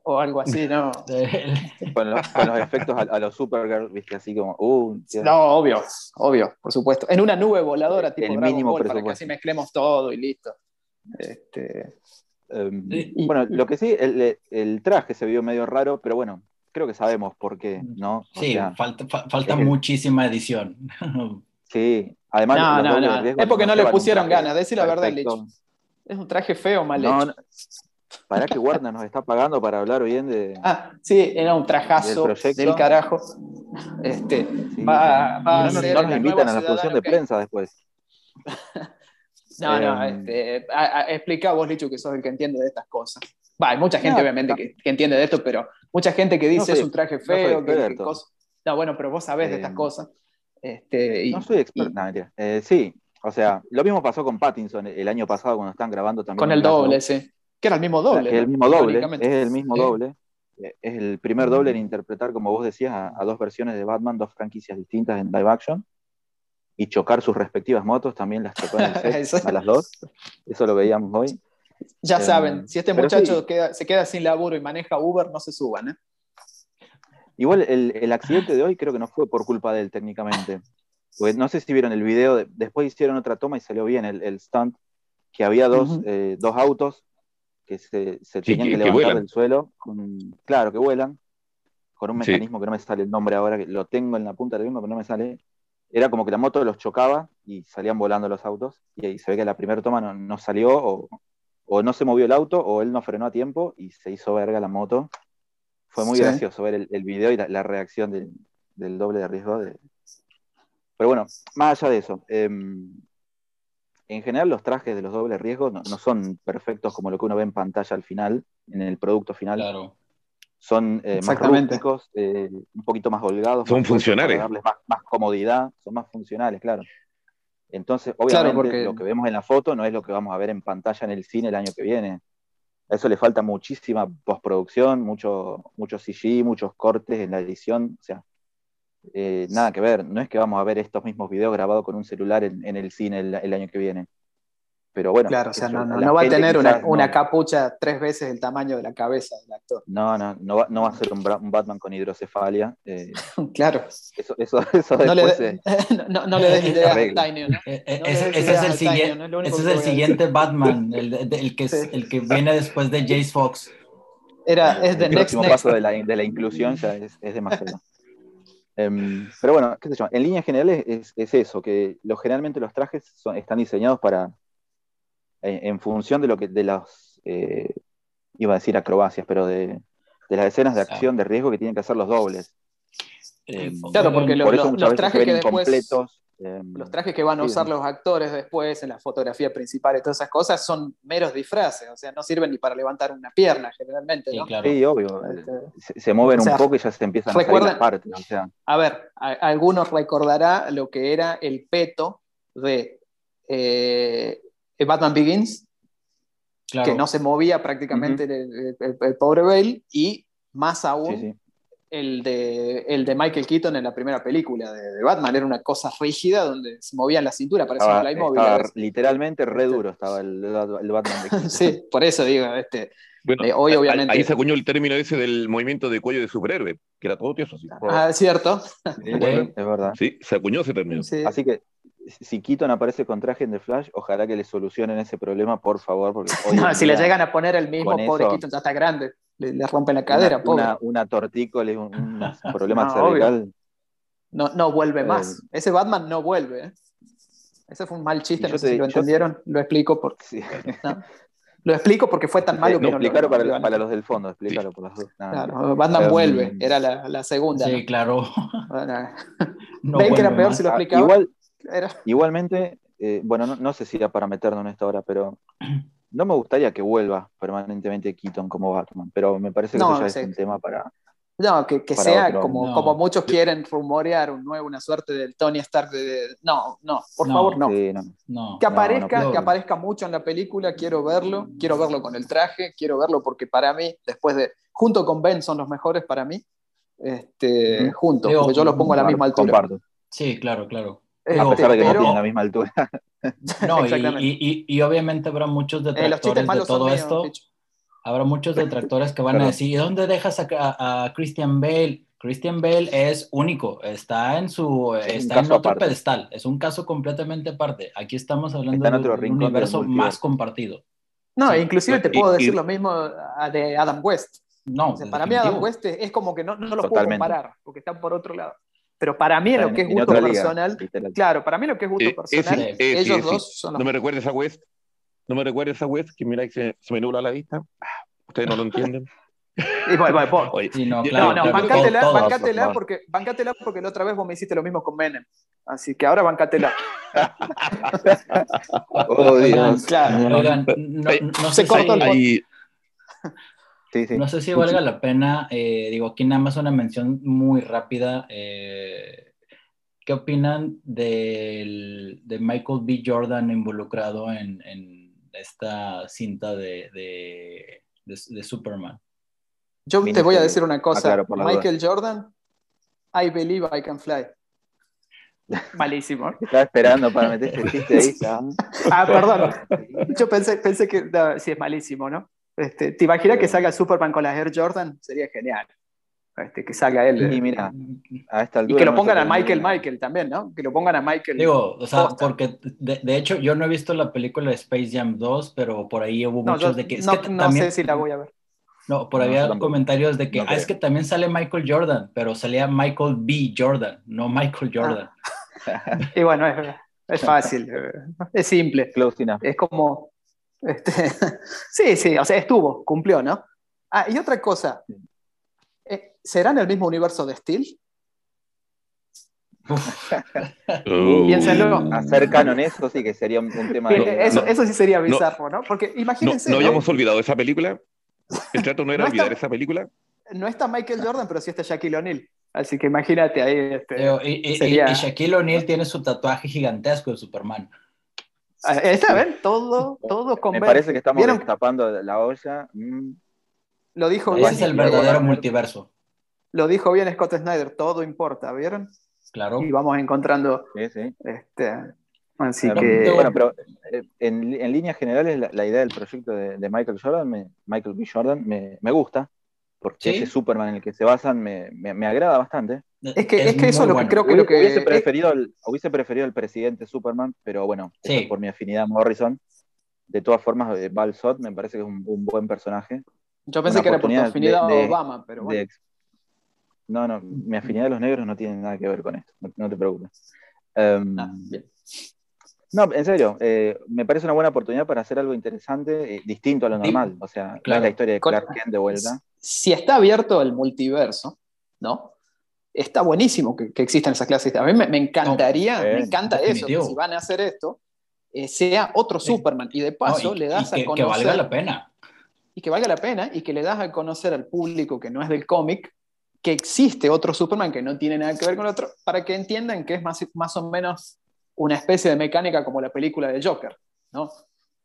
o algo así, ¿no? [laughs] con los, con los efectos a, a los Supergirl, viste, así como, uh. No, obvio, obvio, por supuesto. En una nube voladora tipo El Dragon mínimo Ball, para que presupuesto. así mezclemos todo y listo. Este, Um, Y- bueno, lo que sí, el, el traje se vio medio raro, pero bueno, creo que sabemos por qué, ¿no? O Sí, sea, falta, fa- falta es que- muchísima edición. sí. Además, No, no, no. Es porque no le pusieron ganas, decí la verdad. Licho. es un traje feo, mal No, hecho. No, ¿Para que Warner nos está pagando para hablar bien de. [laughs] Ah, sí, era un trajazo Del carajo. Este, sí, va- sí. va Y a no, nos- ser no la nos invitan a la función de prensa después. [laughs] No, no, Eh, este, a- a- explica vos, Licho, que sos el que entiende de estas cosas. Va, hay mucha gente, No, obviamente, no. que, que entiende de esto, pero mucha gente que dice No soy- es un traje feo, que, que cosa- No, bueno, pero vos sabés de estas Eh, cosas. Este, y- No soy experto. y- No, mentira. Eh, sí, o sea, lo mismo pasó con Pattinson el año pasado cuando están grabando también. con el caso- doble, sí. Que era el mismo doble. Es el mismo doble, es el mismo Sí. doble. Eh, Es el primer doble en interpretar, como vos decías, a, a dos versiones de Batman, dos franquicias distintas en live action. Y chocar sus respectivas motos, también las chocó en el [laughs] set, a las dos. Eso lo veíamos hoy. Ya Eh, saben, si este muchacho sí. queda- se queda sin laburo y maneja Uber, no se suban, ¿eh? Igual el, el accidente de hoy creo que no fue por culpa de él técnicamente. Porque no sé si vieron el video, de- después hicieron otra toma y salió bien el, el stunt. que había dos, eh, dos autos que se, se tenían que, levantar del suelo, claro, que vuelan, con un mecanismo que no me sale el nombre ahora, que lo tengo en la punta de la lengua, pero no me sale. Era como que la moto los chocaba y salían volando los autos, y ahí se ve que la primera toma no, salió, o, o, no se movió el auto, o él no frenó a tiempo y se hizo verga la moto. Fue muy gracioso ver el, video y la, reacción del doble de riesgo. De... Pero bueno, más allá de eso, em, en general los trajes de los dobles riesgos no, son perfectos como lo que uno ve en pantalla al final, en el producto final. Claro. Son eh, más rústicos, eh, un poquito más holgados. Son funcionales. Para darles más, comodidad, son más funcionales, claro. Entonces, obviamente, lo que vemos en la foto no es lo que vamos a ver en pantalla en el cine el año que viene. A eso le falta muchísima postproducción, mucho, mucho CG, muchos cortes en la edición. O sea, eh, nada que ver. No es que vamos a ver estos mismos videos grabados con un celular en, el cine el, año que viene. Pero bueno. Claro, o sea, no, va a tener una, capucha tres veces el tamaño de la cabeza del actor. No, no, no va, no va a ser un, Batman con hidrocefalia. Eh, [laughs] claro. Eso, eso, [laughs] eso no, le, [laughs] no, le des idea a Tiny, ¿no? Eh, ese, es el, siguiente, ese es el siguiente Batman, el, el, que, el que viene después de Jace Fox. Era, es de el next, próximo paso de la, de la inclusión ya es, es demasiado. Em, pero bueno, ¿qué se llama? En líneas generales es, es eso, que lo, generalmente los trajes son, están diseñados para, en, función de lo que, de las, eh, iba a decir acrobacias, pero de, de las escenas de acción de riesgo que tienen que hacer los dobles. Em, claro, porque los trajes que después... Em, los trajes que van a usar los actores después en la fotografía principal y todas esas cosas son meros disfraces, o sea, no sirven ni para levantar una pierna generalmente. ¿no? Sí, obvio. Este, se, mueven un poco y ya se empiezan a salir las partes. A ver, algunos recordará lo que era el peto de eh, Batman Begins, que no se movía prácticamente el, pobre Bale, y más aún el de, el de Michael Keaton en la primera película de, Batman. Era una cosa rígida donde se movía la cintura, parecía un Playmobil. literalmente re este duro estaba el, el Batman. [laughs] sí, por eso digo, este, eh, hoy obviamente... Ahí se acuñó el término ese del movimiento de cuello de superhéroe, que era todo tieso. Ah, es cierto. es verdad. Sí, se acuñó ese término. Así que si Keaton aparece con traje en The Flash, ojalá que le solucionen ese problema, por favor. Porque [laughs] no, si le llegan a poner el mismo, pobre Keaton ya está grande, le, rompen la cadera, una, pobre. Una, una tortícolis, un, [laughs] problema no, cervical. No, no vuelve más. Eh, ese Batman no vuelve. ¿eh? Ese fue un mal chiste, no sé si lo entendieron, lo explico porque. Sí. [laughs] Lo explico porque fue tan malo no, que no explicarlo para, para, los del fondo, explícalo por las dos. Claro, Batman um, vuelve, era la, la segunda. Sí, claro. [laughs] ¿Ven que era peor si lo ah, explicaba? Igual, Igualmente, eh, bueno, no, sé si era para meternos en esta hora, pero [clears throat] no me gustaría que vuelva permanentemente Keaton como Batman, pero me parece que eso ya es un tema para. No, que, sea como, como muchos quieren rumorear un nuevo, una suerte del Tony Stark. De, no, no, por favor, no. que aparezca, que aparezca mucho en la película, quiero verlo, quiero verlo con el traje, quiero verlo porque para mí, después de, junto con Ben son los mejores para mí, este, juntos, porque yo los pongo a la misma altura. Sí, claro, claro. A pesar de que no tienen la misma altura. [laughs] No, [laughs] y, y, obviamente habrá muchos eh, detractores de todo esto. Habrá muchos detractores que van a decir, ¿y dónde dejas a, Christian Bale? Christian Bale es único, está en su está en otro pedestal, es un caso completamente aparte. Aquí estamos hablando de un universo más compartido. No, inclusive te puedo decir lo mismo de Adam West. No, para mí Adam West es como que no, no lo puedo comparar, porque están por otro lado. Pero para mí, lo que es gusto personal, claro, para mí lo que es gusto personal, ellos dos son No me recuerdes a West, no me recuerdes a West, que mira que se, se me nubla la vista. Ustedes no lo entienden. Y voy, voy, voy. no, claro, no, no, bancátela, bancátela, porque, bancátela porque la otra vez vos me hiciste lo mismo con Menem. Así que ahora bancátela. [laughs] oh, Dios. Claro. Oigan, no, no se cortó el [laughs] no sé si valga la pena, eh, digo, aquí nada más una mención muy rápida. Eh, ¿Qué opinan del, de Michael B. Jordan involucrado en, esta cinta de, de, Superman? Yo te voy a decir una cosa. Ah, Michael Jordan, I believe I can fly. [laughs] Malísimo. Estaba esperando para meter ese chiste ahí. [laughs] ah, perdón. [laughs] Yo pensé, pensé que sí es malísimo, ¿no? Este, ¿Te imaginas que salga Superman con la Air Jordan? Sería genial. Este, que salga él. Y mira, a esta Y que lo pongan a Michael Michael también, ¿no? Que lo pongan a Michael. Digo, o sea, porque de, de, hecho yo no he visto la película de Space Jam 2, pero por ahí hubo no, muchos yo, de que... No, que no también, sé si la voy a ver. No, por ahí No, había comentarios de que, No ah, es que también sale Michael Jordan, pero salía Michael B. Jordan, no Michael Jordan. [laughs] Y bueno, es, es fácil, eh, [laughs] es simple. Close enough. Es como. Este, [laughs] sí, sí, o sea, estuvo, cumplió, ¿no? Ah, y otra cosa. eh, ¿Será en el mismo universo de Steel? Uh, Piénsenlo. Hacer canon eso sí que sería un, un tema Que de... eso, no. eso sí sería bizarro, ¿no? Porque imagínense. no ¿no? habíamos olvidado esa película. El trato no era [laughs] No está- olvidar esa película. No está Michael Jordan, pero sí está Shaquille O'Neal. Así que imagínate ahí. Este, Digo, y, y- sería- y Shaquille O'Neal tiene su tatuaje gigantesco de Superman. Ah, Está, ¿ven? Todo, [laughs] todo Me parece que estamos ¿Vieron? destapando la olla. Mm, Lo dijo Ese bien. Ese es el verdadero multiverso. Lo dijo bien Scott Snyder. Todo importa, ¿vieron? Claro. Y vamos encontrando. sí, sí. Este, así que. Bueno, pero eh, en, en líneas generales la, la idea del proyecto de, de Michael Jordan, me- Michael B. Jordan, me, me gusta, porque Sí. ese Superman en el que se basan me, me- me agrada bastante. Es que, es que eso es lo bueno. que creo que, lo que hubiese, es- preferido al, hubiese preferido al presidente Superman, pero bueno, Sí. por mi afinidad a Morrison. De todas formas, eh, Val Sott me parece que es un, un buen personaje. yo pensé una que era por tu afinidad de- a de- Obama, pero de bueno. ex- No, no, mi afinidad a los negros no tiene nada que ver con esto, no, no te preocupes. Ah, bien. No, en serio, eh, me parece una buena oportunidad para hacer algo interesante, eh, distinto a lo normal. O sea, no es la historia de Clark Kent de vuelta. Si está abierto el multiverso, ¿no? Está buenísimo que, que existan esas clases. A mí me, me encantaría, No, me encanta eso, que si van a hacer esto, eh, sea otro Sí. Superman. Y de No, paso y- le das y que, a que conocer. valga la pena. y que valga la pena y que le das a conocer al público que no es del cómic que existe otro Superman que no tiene nada que ver con el otro, para que entiendan que es más, más o menos una especie de mecánica como la película de Joker, ¿no?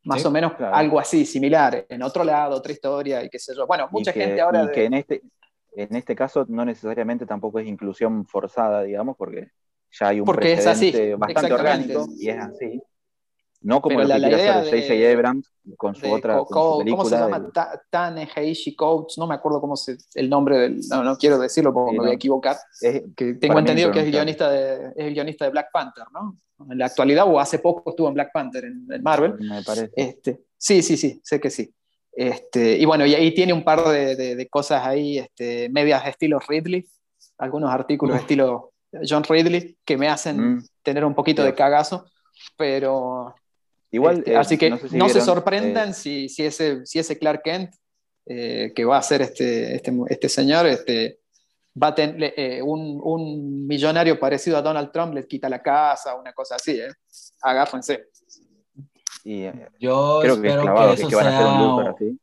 Más Sí, o menos claro. algo así, similar, en otro lado, otra historia y qué sé yo. Bueno, mucha que, gente ahora... y de- que en, este, en este caso no necesariamente tampoco es inclusión forzada, digamos, porque ya hay un Porque es así, precedente bastante orgánico y es así. No como Pero lo la- que quiere idea hacer J.J. Abrams con su otra Co- con su película. ¿Cómo se llama? del- Ta- Tane Heishi Coates, no me acuerdo cómo se el nombre del. No, no quiero decirlo porque Sí, me voy a equivocar. es- Que tengo entendido que es guionista de, es el guionista de Black Panther, ¿no? En la actualidad, o hace poco estuvo en Black Panther en, en Marvel. me parece. Este, sí, sí, sí, sé que sí. Este, y bueno, y ahí tiene un par de, de- de cosas ahí, este, medias estilo Ridley, algunos artículos Uf. estilo John Ridley, que me hacen Mm. tener un poquito de cagazo, pero Igual, este, eh, así que no, sé si se vieron, sorprendan eh, si, si, ese, si ese Clark Kent eh, que va a ser este, este, este señor este, va a tener eh, un, un millonario parecido a Donald Trump, les quita la casa, una cosa así. ¿eh? Agárrense. Y, eh, Yo creo que es espero clavado que que, eso que un sea. así.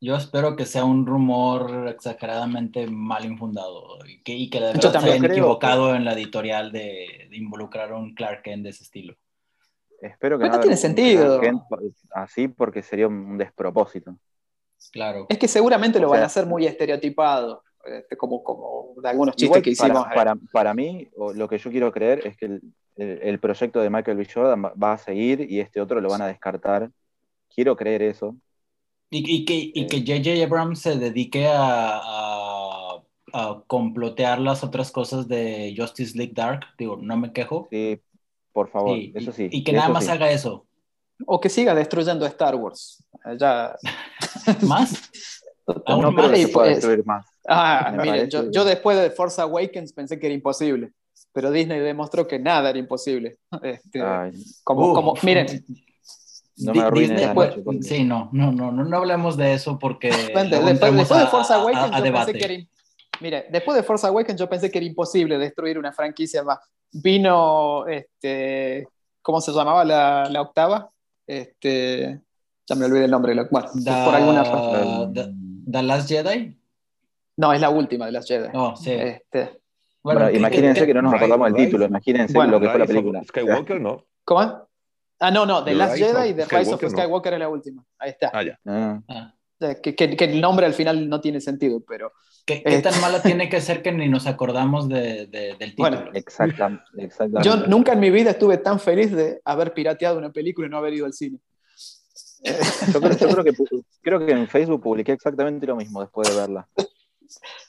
Yo espero que sea un rumor exageradamente mal infundado y que, y que de verdad se también hayan creo, equivocado en la editorial de, de involucrar a un Clark Kent de ese estilo. Espero que Pero no tiene un sentido. Clark Kent así porque sería un despropósito. Claro. Es que seguramente lo O van sea- a hacer muy estereotipado, este, como, como de algunos chistes que hicimos. para, para, para mí, o lo que yo quiero creer es que el, el- el proyecto de Michael B. Jordan va, a seguir y este otro lo van a descartar. Quiero creer eso. Y, y que, y que J.J. Abrams se dedique a, a, a complotear las otras cosas de Justice League Dark. Digo, no me quejo. Sí, por favor, eso y- sí. Y que nada más sí. haga eso. O que siga destruyendo Star Wars. Ya, [laughs] ¿Más? Aún No más. pueda pues- destruir más. Ah, [laughs] yo, yo después de Force Awakens pensé que era imposible, pero Disney demostró que nada era imposible. [laughs] Este, como, Uh, como, miren, No me Disney la fue- noche, Sí, no, no, no, no, no hablemos de eso porque después, [laughs] después- después de a- Force a- Awakens a yo pensé que era, mire, después de Force Awakens yo pensé que era imposible destruir una franquicia más. Vino, este, ¿cómo se llamaba la, la octava? Este, ya me olvidé el nombre. lo- Bueno, Da- por alguna razón. The, The Last Jedi. No, es la última de las Jedi. No, sí. Este, Bueno, ¿qué- imagínense que no nos acordamos del título, imagínense Bueno, lo que fue la película. Skywalker, ¿no? ¿Cómo? Ah, no, no, The The Last Rise Jedi y The Rise of Skywalker, no. Es la última. Ahí está. Ah, ya. Ah, Ah, Que, que- que el nombre al final no tiene sentido, pero ¿Qué, qué Eh. tan mala [laughs] tiene que ser que ni nos acordamos de, de- del título? Bueno, exacta- exactamente. yo nunca en mi vida estuve tan feliz de haber pirateado una película y no haber ido al cine. Yo creo, yo creo que, creo que en Facebook publiqué exactamente lo mismo después de verla.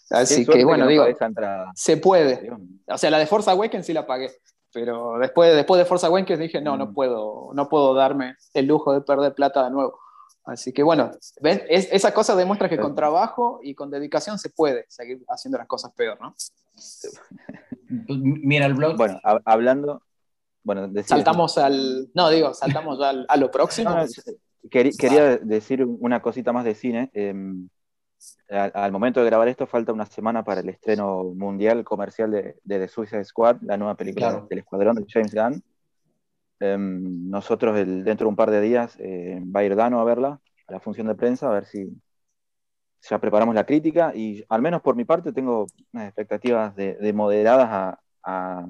Así que bueno, digo, se puede. O sea, la de Force Awakens sí la pagué. Pero después, después de Force Awakens dije, no, no mm. puedo, no puedo darme el lujo de perder plata de nuevo. Así que bueno, ¿ven? esa cosa demuestra que con trabajo y con dedicación se puede seguir haciendo las cosas peor, ¿no? Mira el blog. Bueno, hablando. Bueno, saltamos al. No, digo, saltamos a lo próximo. quería, decir una cosita más de cine. Em, al, momento de grabar esto, falta una semana para el estreno mundial comercial de, The Suicide Squad, la nueva película del Escuadrón de James Gunn. Em, nosotros dentro de un par de días eh, va a ir Dano a verla, a la función de prensa, a ver si ya preparamos la crítica y al menos por mi parte tengo unas expectativas de, moderadas a,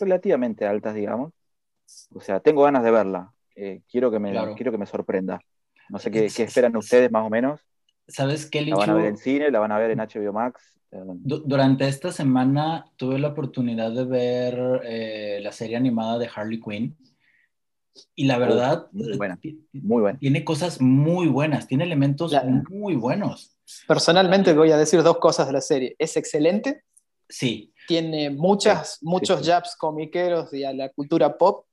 relativamente altas, digamos. O sea, tengo ganas de verla. Eh, quiero, que me, quiero que me sorprenda. No sé qué, esperan ustedes más o menos. ¿Sabes qué, La van a ver en cine, la van a ver en HBO Max. Durante esta semana tuve la oportunidad de ver eh, la serie animada de Harley Quinn. Y la verdad, muy, buena, muy buena. Tiene cosas muy buenas, tiene elementos muy buenos. Personalmente voy a decir dos cosas de la serie. Es excelente. Sí. Tiene muchas, muchos jabs comiqueros y a la cultura pop.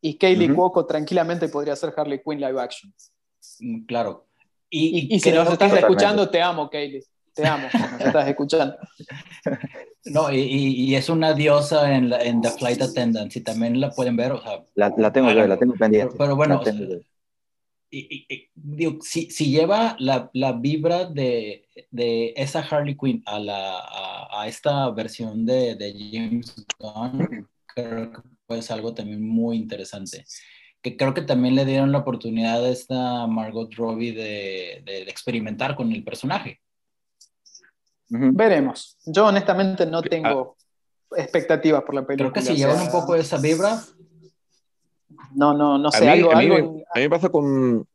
Y Kaylee Cuoco tranquilamente podría ser Harley Quinn live action. Mm, claro. Y, si nos estás escuchando, te amo, Kaylee. Te amo, nos estás escuchando. [laughs] No, y, es una diosa en, en, The Flight Attendant, si también la pueden ver, o sea... La, la tengo yo, la tengo pendiente. Pero, bueno, y, digo, si, si, lleva la, la vibra de, de, esa Harley Quinn a, la, a, esta versión de, de, James Gunn, creo que ser algo también muy interesante. Que creo que también le dieron la oportunidad a esta Margot Robbie de, de experimentar con el personaje. Veremos. Yo honestamente no tengo expectativas por la película. Creo que si llevan un poco de esa vibra. No, no, no sé. A mí, algo, me pasa con.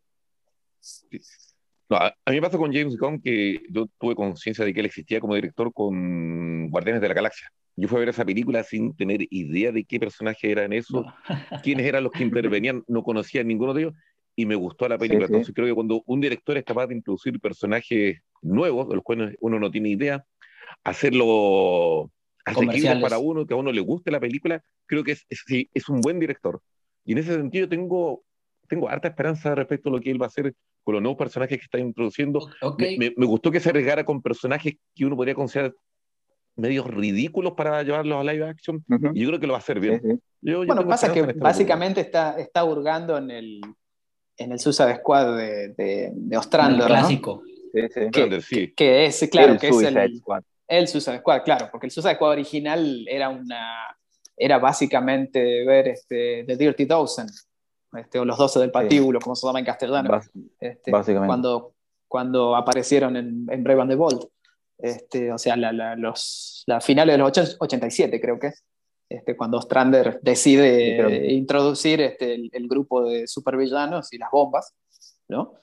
a, mí me pasa con James Gunn que yo tuve conciencia de que él existía como director con Guardianes de la Galaxia. Yo fui a ver esa película sin tener idea de qué personaje eran esos, [laughs] quiénes eran los que intervenían, no conocía a ninguno de ellos y me gustó la película. Entonces creo que cuando un director es capaz de introducir personajes nuevos, de los cuales uno no tiene idea, hacerlo asequible para uno, que a uno le guste la película, creo que es, es, un buen director. Y en ese sentido tengo, tengo harta esperanza respecto a lo que él va a hacer con los nuevos personajes que está introduciendo. Me, gustó que se arriesgara con personajes que uno podría considerar medios ridículos para llevarlos a live action, y yo creo que lo va a hacer bien. bueno, pasa que este básicamente está, está hurgando en el, en el Suicide Squad de, de, de Ostrander, clásico. Que, es, claro, que es el, Squad. el Suicide Squad, claro, porque el Suicide Squad original era una era básicamente ver este, The Dirty Dozen, este, o los 12 del patíbulo, como se llama en castellano, este, cuando, cuando aparecieron en, en Brave and the Bold. Este, o sea, la, los, la finales de los 87 creo que es, este, cuando Strander decide introducir este, el, grupo de supervillanos y las bombas, ¿no?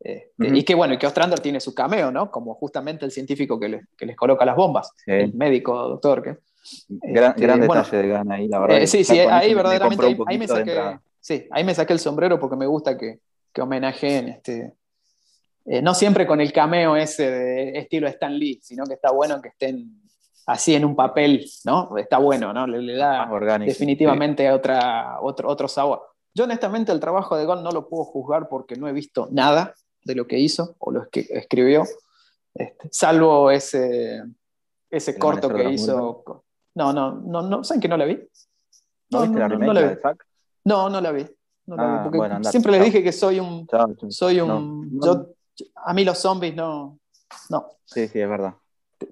Este, y que bueno, y que Ostrander tiene su cameo, ¿no? Como justamente el científico que, que les coloca las bombas, el médico, doctor. Que, gran, este, gran detalle de Gana ahí, la verdad. Eh, sí, sí, ahí verdaderamente, ahí, me saqué, sí, ahí me saqué el sombrero porque me gusta que, que homenajeen, este, eh, no siempre con el cameo ese de estilo Stan Lee, sino que está bueno que estén así en un papel, ¿no? Está bueno, ¿no? Le, da definitivamente otra, otro, otro sabor. Yo honestamente el trabajo de Gon no lo puedo juzgar porque no he visto nada de lo que hizo o lo que escribió, este, salvo ese, ese corto que hizo. No, no, no, no, ¿saben que no la vi? ¿No, viste la remake de Zack? No, no la vi. Ah, siempre les dije que soy un. Soy un. Yo, a mí los zombies no. No. Sí, sí, es verdad.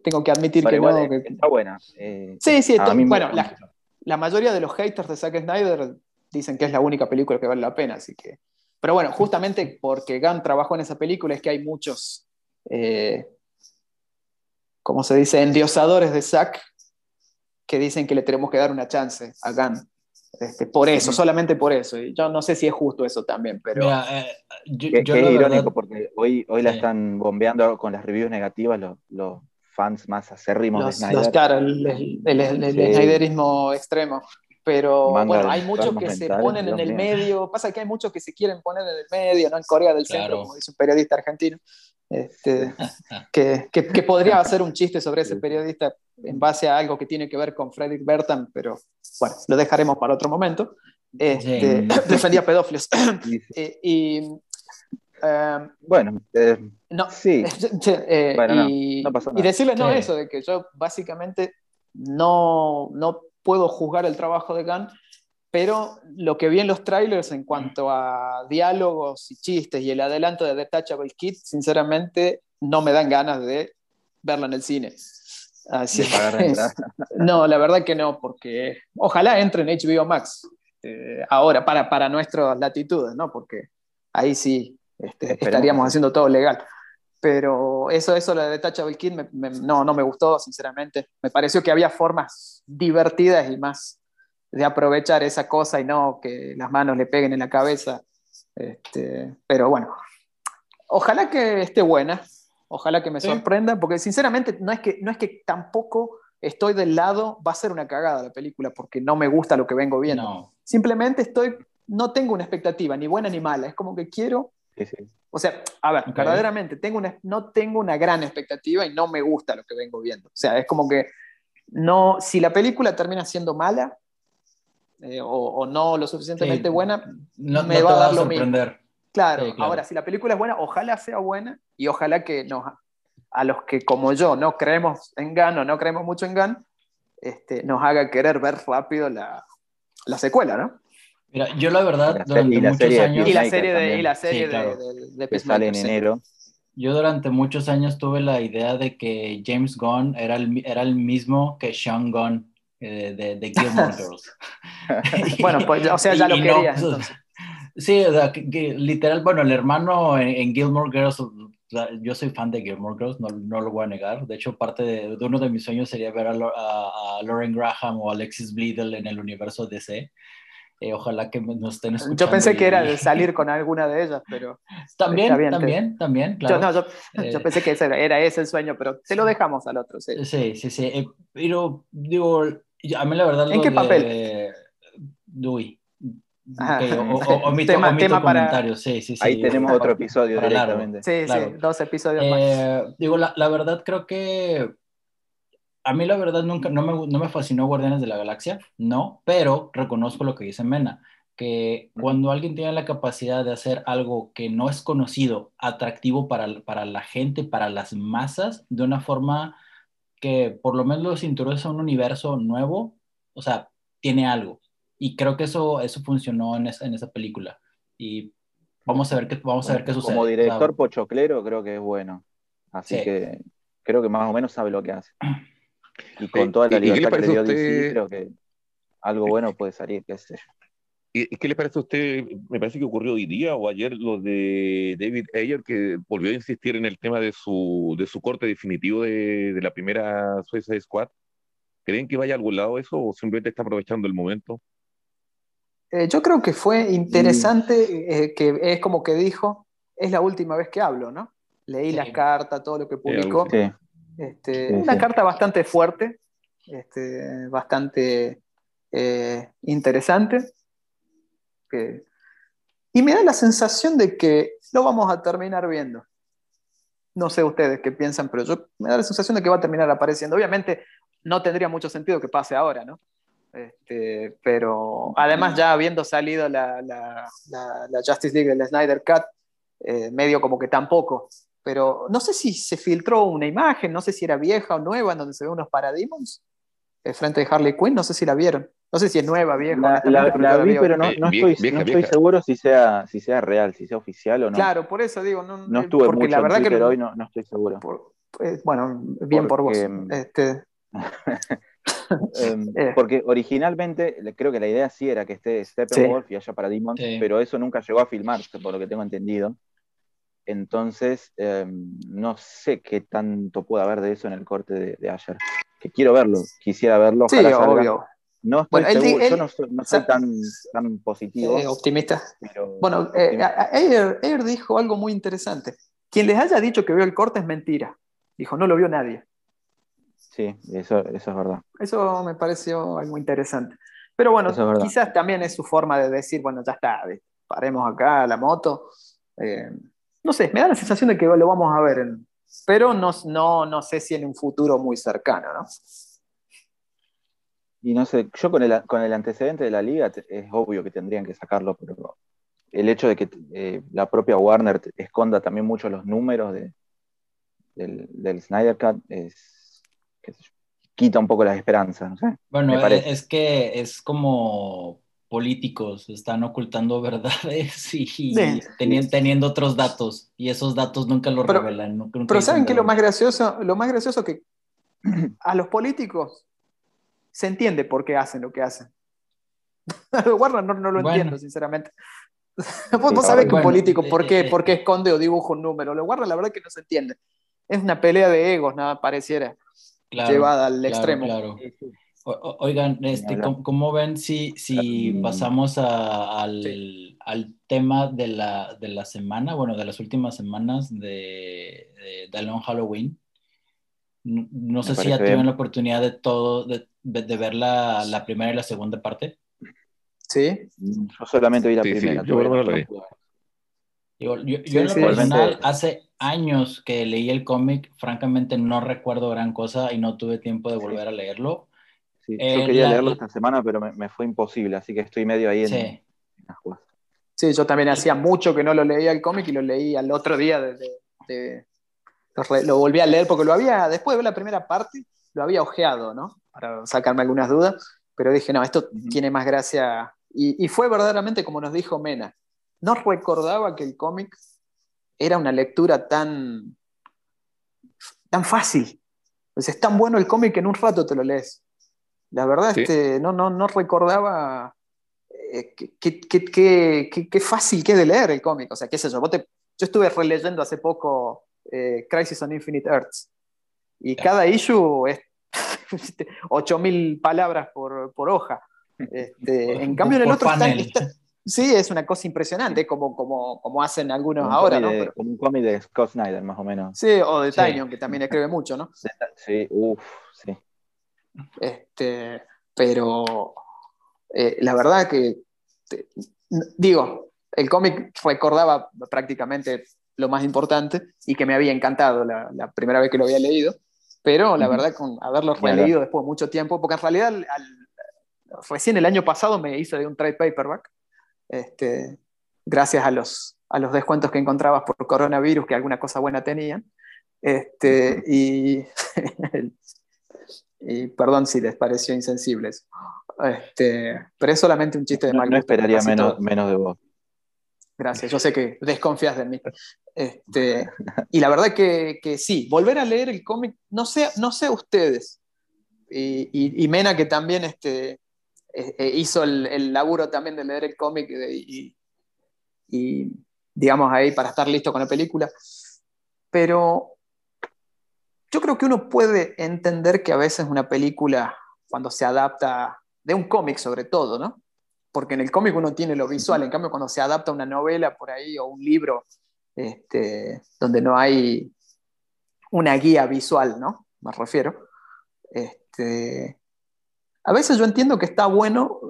Tengo que admitir que no. Está buena. Eh, sí, sí, bueno, la, la, mayoría de los haters de Zack Snyder dicen que es la única película que vale la pena, así que. Pero bueno, justamente porque Gunn trabajó en esa película es que hay muchos, eh, como se dice, endiosadores de Zack que dicen que le tenemos que dar una chance a Gunn. Este, por eso, solamente por eso. Y yo no sé si es justo eso también, pero... Eh, es irónico porque hoy, hoy la están bombeando con las reviews negativas los, los fans más acérrimos de Snyder. claro, el, el, Snyderismo extremo. Pero bueno, hay muchos que se ponen en el medio. Pasa que hay muchos que se quieren poner en el medio, ¿no? En Corea del Centro, como dice un periodista argentino. Este, [laughs] que, que, podría [laughs] hacer un chiste sobre ese periodista en base a algo que tiene que ver con Frederick Bertan, pero bueno, lo dejaremos para otro momento. Este, [laughs] defendía pedófilos. Eh, y, em, bueno, eh, no, sí. Eh, y, y, decirles no eso, de que yo básicamente no, no puedo juzgar el trabajo de Gunn, pero lo que vi en los trailers en cuanto a diálogos y chistes y el adelanto de Detachable Kid, sinceramente no me dan ganas de verlo en el cine. Así [laughs] no, la verdad que no, porque ojalá entre en HBO Max eh, ahora para, para nuestras latitudes, ¿no? Porque ahí sí este, estaríamos haciendo todo legal. Pero eso, eso, lo de Detachable Kid, no, no me gustó, sinceramente. Me pareció que había formas divertidas y más de aprovechar esa cosa y no que las manos le peguen en la cabeza. Este, pero bueno, ojalá que esté buena, ojalá que me sorprenda, porque sinceramente no es, que, no es que tampoco estoy del lado, va a ser una cagada la película, porque no me gusta lo que vengo viendo. Simplemente estoy, no tengo una expectativa, ni buena ni mala, es como que quiero... O sea, a ver, verdaderamente tengo una, no tengo una gran expectativa y no me gusta lo que vengo viendo. O sea, es como que no, si la película termina siendo mala, eh, o, no lo suficientemente buena, no, me va a dar lo mismo. Claro, ahora, si la película es buena, ojalá sea buena y ojalá que nos, a los que como yo no creemos en Gun o no creemos mucho en Gun, este, nos haga querer ver rápido la, la secuela, ¿no? Mira, yo la verdad, durante muchos años... Y la serie de, y la serie de, de, que sale en enero. Yo durante muchos años tuve la idea de que James Gunn era el, era el mismo que Sean Gunn eh, de, de, Gilmore Girls. [laughs] bueno, pues, o sea, ya lo quería. sí, literal, bueno, el hermano en, Gilmore Girls, yo soy fan de Gilmore Girls, no, no lo voy a negar. De hecho, parte de, uno de mis sueños sería ver a, a, Lauren Graham o Alexis Bledel en el universo DC. Eh, ojalá que nos estén escuchando. Yo pensé que era de [laughs] salir con alguna de ellas, pero... También, también, también, claro. Yo, no, yo, yo, pensé que ese era, ese el sueño, pero se lo dejamos al otro. Sí, sí, sí. sí. Eh, pero, digo, a mí la verdad... ¿En qué papel? Dewey. Okay, o, [laughs] o, tema, tema para... Sí, sí, sí. Ahí tenemos otro episodio directamente. Sí, sí, dos episodios más. Eh, digo, la, la, verdad creo que a mí la verdad nunca, no me, no me fascinó Guardianes de la Galaxia, no, pero reconozco lo que dice Mena, que cuando alguien tiene la capacidad de hacer algo que no es conocido, atractivo para, para la gente, para las masas, de una forma que por lo menos los introduce a un universo nuevo, o sea, tiene algo. Y creo que eso, eso funcionó en esa, en esa película. Y vamos a ver qué, vamos a ver qué sucede. Como director pochoclero creo que es bueno. Así que creo que más o menos sabe lo que hace. Y con toda la libertad que le dio DC, creo que algo bueno puede salir, qué sé yo. ¿Y qué le parece a usted? Me parece que ocurrió hoy día o ayer lo de David Ayer, que volvió a insistir en el tema de su, de su corte definitivo de, de la primera Suicide Squad. ¿Creen que vaya a algún lado eso o simplemente está aprovechando el momento? Eh, yo creo que fue interesante, eh, que es como que dijo, es la última vez que hablo, ¿no? Leí la carta, todo lo que publicó. Este, una carta bastante fuerte, este, bastante eh, interesante y me da la sensación de que lo vamos a terminar viendo. No sé ustedes qué piensan, pero yo me da la sensación de que va a terminar apareciendo. Obviamente no tendría mucho sentido que pase ahora, ¿no? Este, pero además ya habiendo salido la, Justice League, el Snyder Cut, eh, medio como que tampoco. Pero no sé si se filtró una imagen, no sé si era vieja o nueva, en donde se ve unos paradigmas eh, frente de Harley Quinn, no sé si la vieron. No sé si es nueva, vieja. La, vi, pero no, estoy, seguro si sea, si sea real, si sea oficial o no. Claro, por eso digo. No, no estuve porque mucho la verdad que hoy, no, estoy seguro. Eh, bueno, bien por vos. Mm, este... [laughs] Em, [laughs] eh. porque originalmente creo que la idea sí era que esté Steppenwolf y haya Parademons, pero eso nunca llegó a filmarse, por lo que tengo entendido. Entonces, em, no sé qué tanto puede haber de eso en el corte de, ayer. Que quiero verlo, quisiera verlo. Sí, obvio. No estoy seguro, yo no, soy tan, tan positivo. Eh, optimista. bueno, eh, Ayer, dijo algo muy interesante. Quien les haya dicho que vio el corte es mentira. Dijo, no lo vio nadie. Sí, eso, eso es verdad. Eso me pareció algo interesante. Pero bueno, quizás también es su forma de decir, bueno, ya está, paremos acá la moto. Eh, no sé, me da la sensación de que lo vamos a ver, pero no, no, no sé si en un futuro muy cercano, ¿no? Y no sé, yo con el, con el antecedente de la liga es obvio que tendrían que sacarlo, pero el hecho de que eh, la propia Warner esconda también mucho los números de, del, del Snyder Cut es, quita un poco las esperanzas, no sé. Bueno, es que es como políticos están ocultando [laughs] verdades y, teniendo, otros datos y esos datos nunca los revelan. pero saben que lo más gracioso, lo más gracioso que [clears throat] a los políticos se entiende por qué hacen lo que hacen. [laughs] Warner no, no lo entiendo, sinceramente. [laughs] Vos, sabés que un político, ¿por qué, ¿por qué esconde o dibuja un número? Lo Warner la verdad que no se entiende. Es una pelea de egos, nada pareciera, llevada al extremo. oigan, este, ¿cómo, ven si, si pasamos al, al, tema de la, de la, semana, bueno, de las últimas semanas de, de, de Long Halloween? No, sé si ya tuvieron la oportunidad de todo, de, de ver la, la, primera y la segunda parte. Sí. Yo solamente vi la primera. yo, yo, yo, en lo personal, hace años que leí el cómic, francamente no recuerdo gran cosa y no tuve tiempo de volver a leerlo. yo eh, quería leerlo esta semana, pero me, fue imposible, así que estoy medio ahí en, sí. las cosas. Sí, yo también hacía mucho que no lo leía el cómic y lo leí al otro día de, lo, volví a leer porque lo había, después de ver la primera parte, lo había ojeado, ¿no? Para sacarme algunas dudas, pero dije, no, esto tiene más gracia. Y, y, fue verdaderamente como nos dijo Mena. No recordaba que el cómic era una lectura tan, tan fácil. Pues es tan bueno el cómic que en un rato te lo lees. La verdad, este, no, no, no recordaba eh, qué fácil que es de leer el cómic. O sea, qué sé yo. yo estuve releyendo hace poco eh, Crisis on Infinite Earths. Y cada issue es [laughs] 8000 palabras por, por hoja. Este, [laughs] en cambio, en el otro está, Sí, es una cosa impresionante, como, como, como hacen algunos ahora, ¿no? como un cómic de Scott Snyder, más o menos. Sí, o de Tynion, que también escribe mucho, ¿no? Sí, uff, sí. Este, pero eh, la verdad que, digo, el cómic recordaba prácticamente lo más importante y que me había encantado la, primera vez que lo había leído, pero la verdad con haberlo releído después de mucho tiempo, porque en realidad recién el año pasado me hice de un trade paperback este, gracias a los, a los descuentos que encontrabas por coronavirus, que alguna cosa buena tenían. Este, y, [laughs] y, perdón si les pareció insensible Este, pero es solamente un chiste de mal No, esperaría menos, menos de vos. Gracias, yo sé que [laughs] desconfías de mí. Este, y la verdad que, que, sí, volver a leer el cómic, no sé, no sé ustedes, y, y, y, Mena que también este, eh, eh, hizo el, laburo también de leer el cómic y, digamos, ahí para estar listo con la película. Pero yo creo que uno puede entender que a veces una película, cuando se adapta de un cómic sobre todo, ¿no? Porque en el cómic uno tiene lo visual, en cambio cuando se adapta una novela por ahí o un libro este, donde no hay una guía visual, ¿no? Me refiero. Este, a veces yo entiendo que está bueno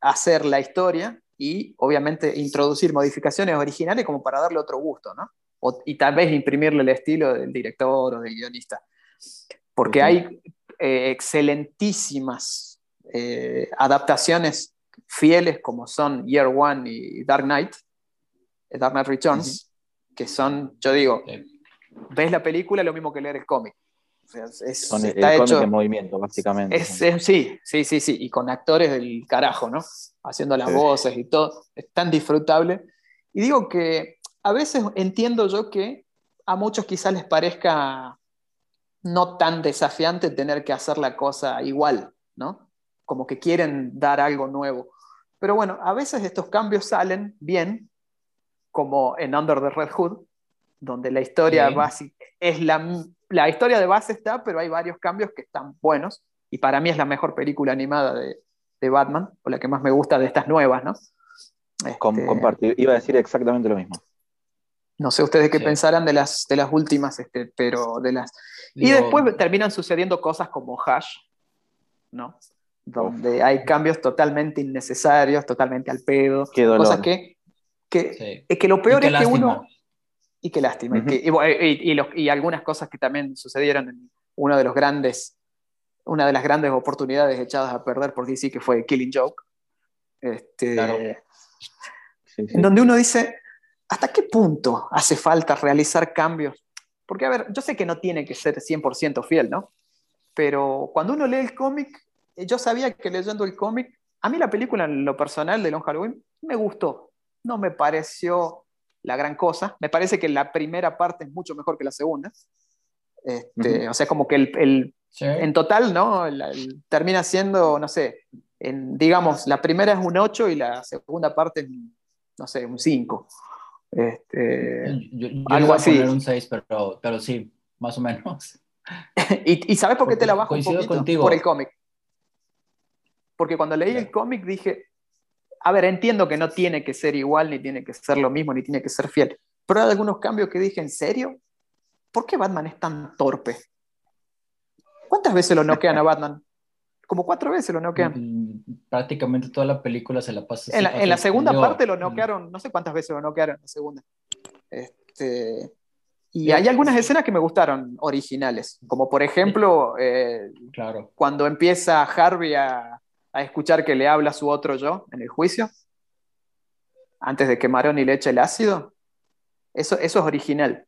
hacer la historia y obviamente introducir modificaciones originales como para darle otro gusto, ¿no? y tal vez imprimirle el estilo del director o del guionista. Porque hay eh, excelentísimas eh, adaptaciones fieles como son Year One y Dark Knight, eh, Dark Knight Returns, que son, yo digo, ves la película lo mismo que leer el cómic es, con el, está en movimiento, básicamente. sí, sí, sí, sí, y con actores del carajo, ¿no? Haciendo las voces y todo, es tan disfrutable. Y digo que a veces entiendo yo que a muchos quizás les parezca no tan desafiante tener que hacer la cosa igual, ¿no? Como que quieren dar algo nuevo. Pero bueno, a veces estos cambios salen bien, como en Under the Red Hood, donde la historia básica es la la historia de base está, pero hay varios cambios que están buenos. Y para mí es la mejor película animada de, Batman, o la que más me gusta de estas nuevas, ¿no? Este, Iba a decir exactamente lo mismo. No sé ustedes qué pensarán de las, de las últimas, este, pero de las. Y después terminan sucediendo cosas como Hash, ¿no? Donde hay cambios totalmente innecesarios, totalmente al pedo. Qué dolor. Cosas que, que, que lo peor es que uno Y qué lástima. y, algunas cosas que también sucedieron en uno de los grandes, una de las grandes oportunidades echadas a perder por DC, que fue Killing Joke. Este, En donde uno dice, ¿hasta qué punto hace falta realizar cambios? Porque, a ver, yo sé que no tiene que ser 100% fiel, ¿no? Pero cuando uno lee el cómic, yo sabía que leyendo el cómic, a mí la película en lo personal de Long Halloween me gustó. No me pareció la gran cosa. Me parece que la primera parte es mucho mejor que la segunda. Este, o sea, como que el, en total, ¿no? termina siendo, no sé, en, digamos, la primera es un 8 y la segunda parte es, no sé, un 5. Este, yo, algo así. un 6, pero, pero sí, más o menos. [laughs] y, ¿sabes por qué te la bajo un poquito? Contigo. Por el cómic. Porque cuando leí el cómic dije, a ver, entiendo que no tiene que ser igual, ni tiene que ser lo mismo, ni tiene que ser fiel. Pero hay algunos cambios que dije, ¿en serio? ¿Por qué Batman es tan torpe? ¿Cuántas veces lo noquean a Batman? Como cuatro veces lo noquean. Mm, prácticamente toda la película se la pasa. En la, segunda parte lo noquearon, no sé cuántas veces lo noquearon en la segunda. Este, y hay algunas escenas que me gustaron, originales, como por ejemplo, eh, claro. cuando empieza Harvey a, a, escuchar que le habla su otro yo en el juicio, antes de que Maroni le eche el ácido. Eso, eso es original.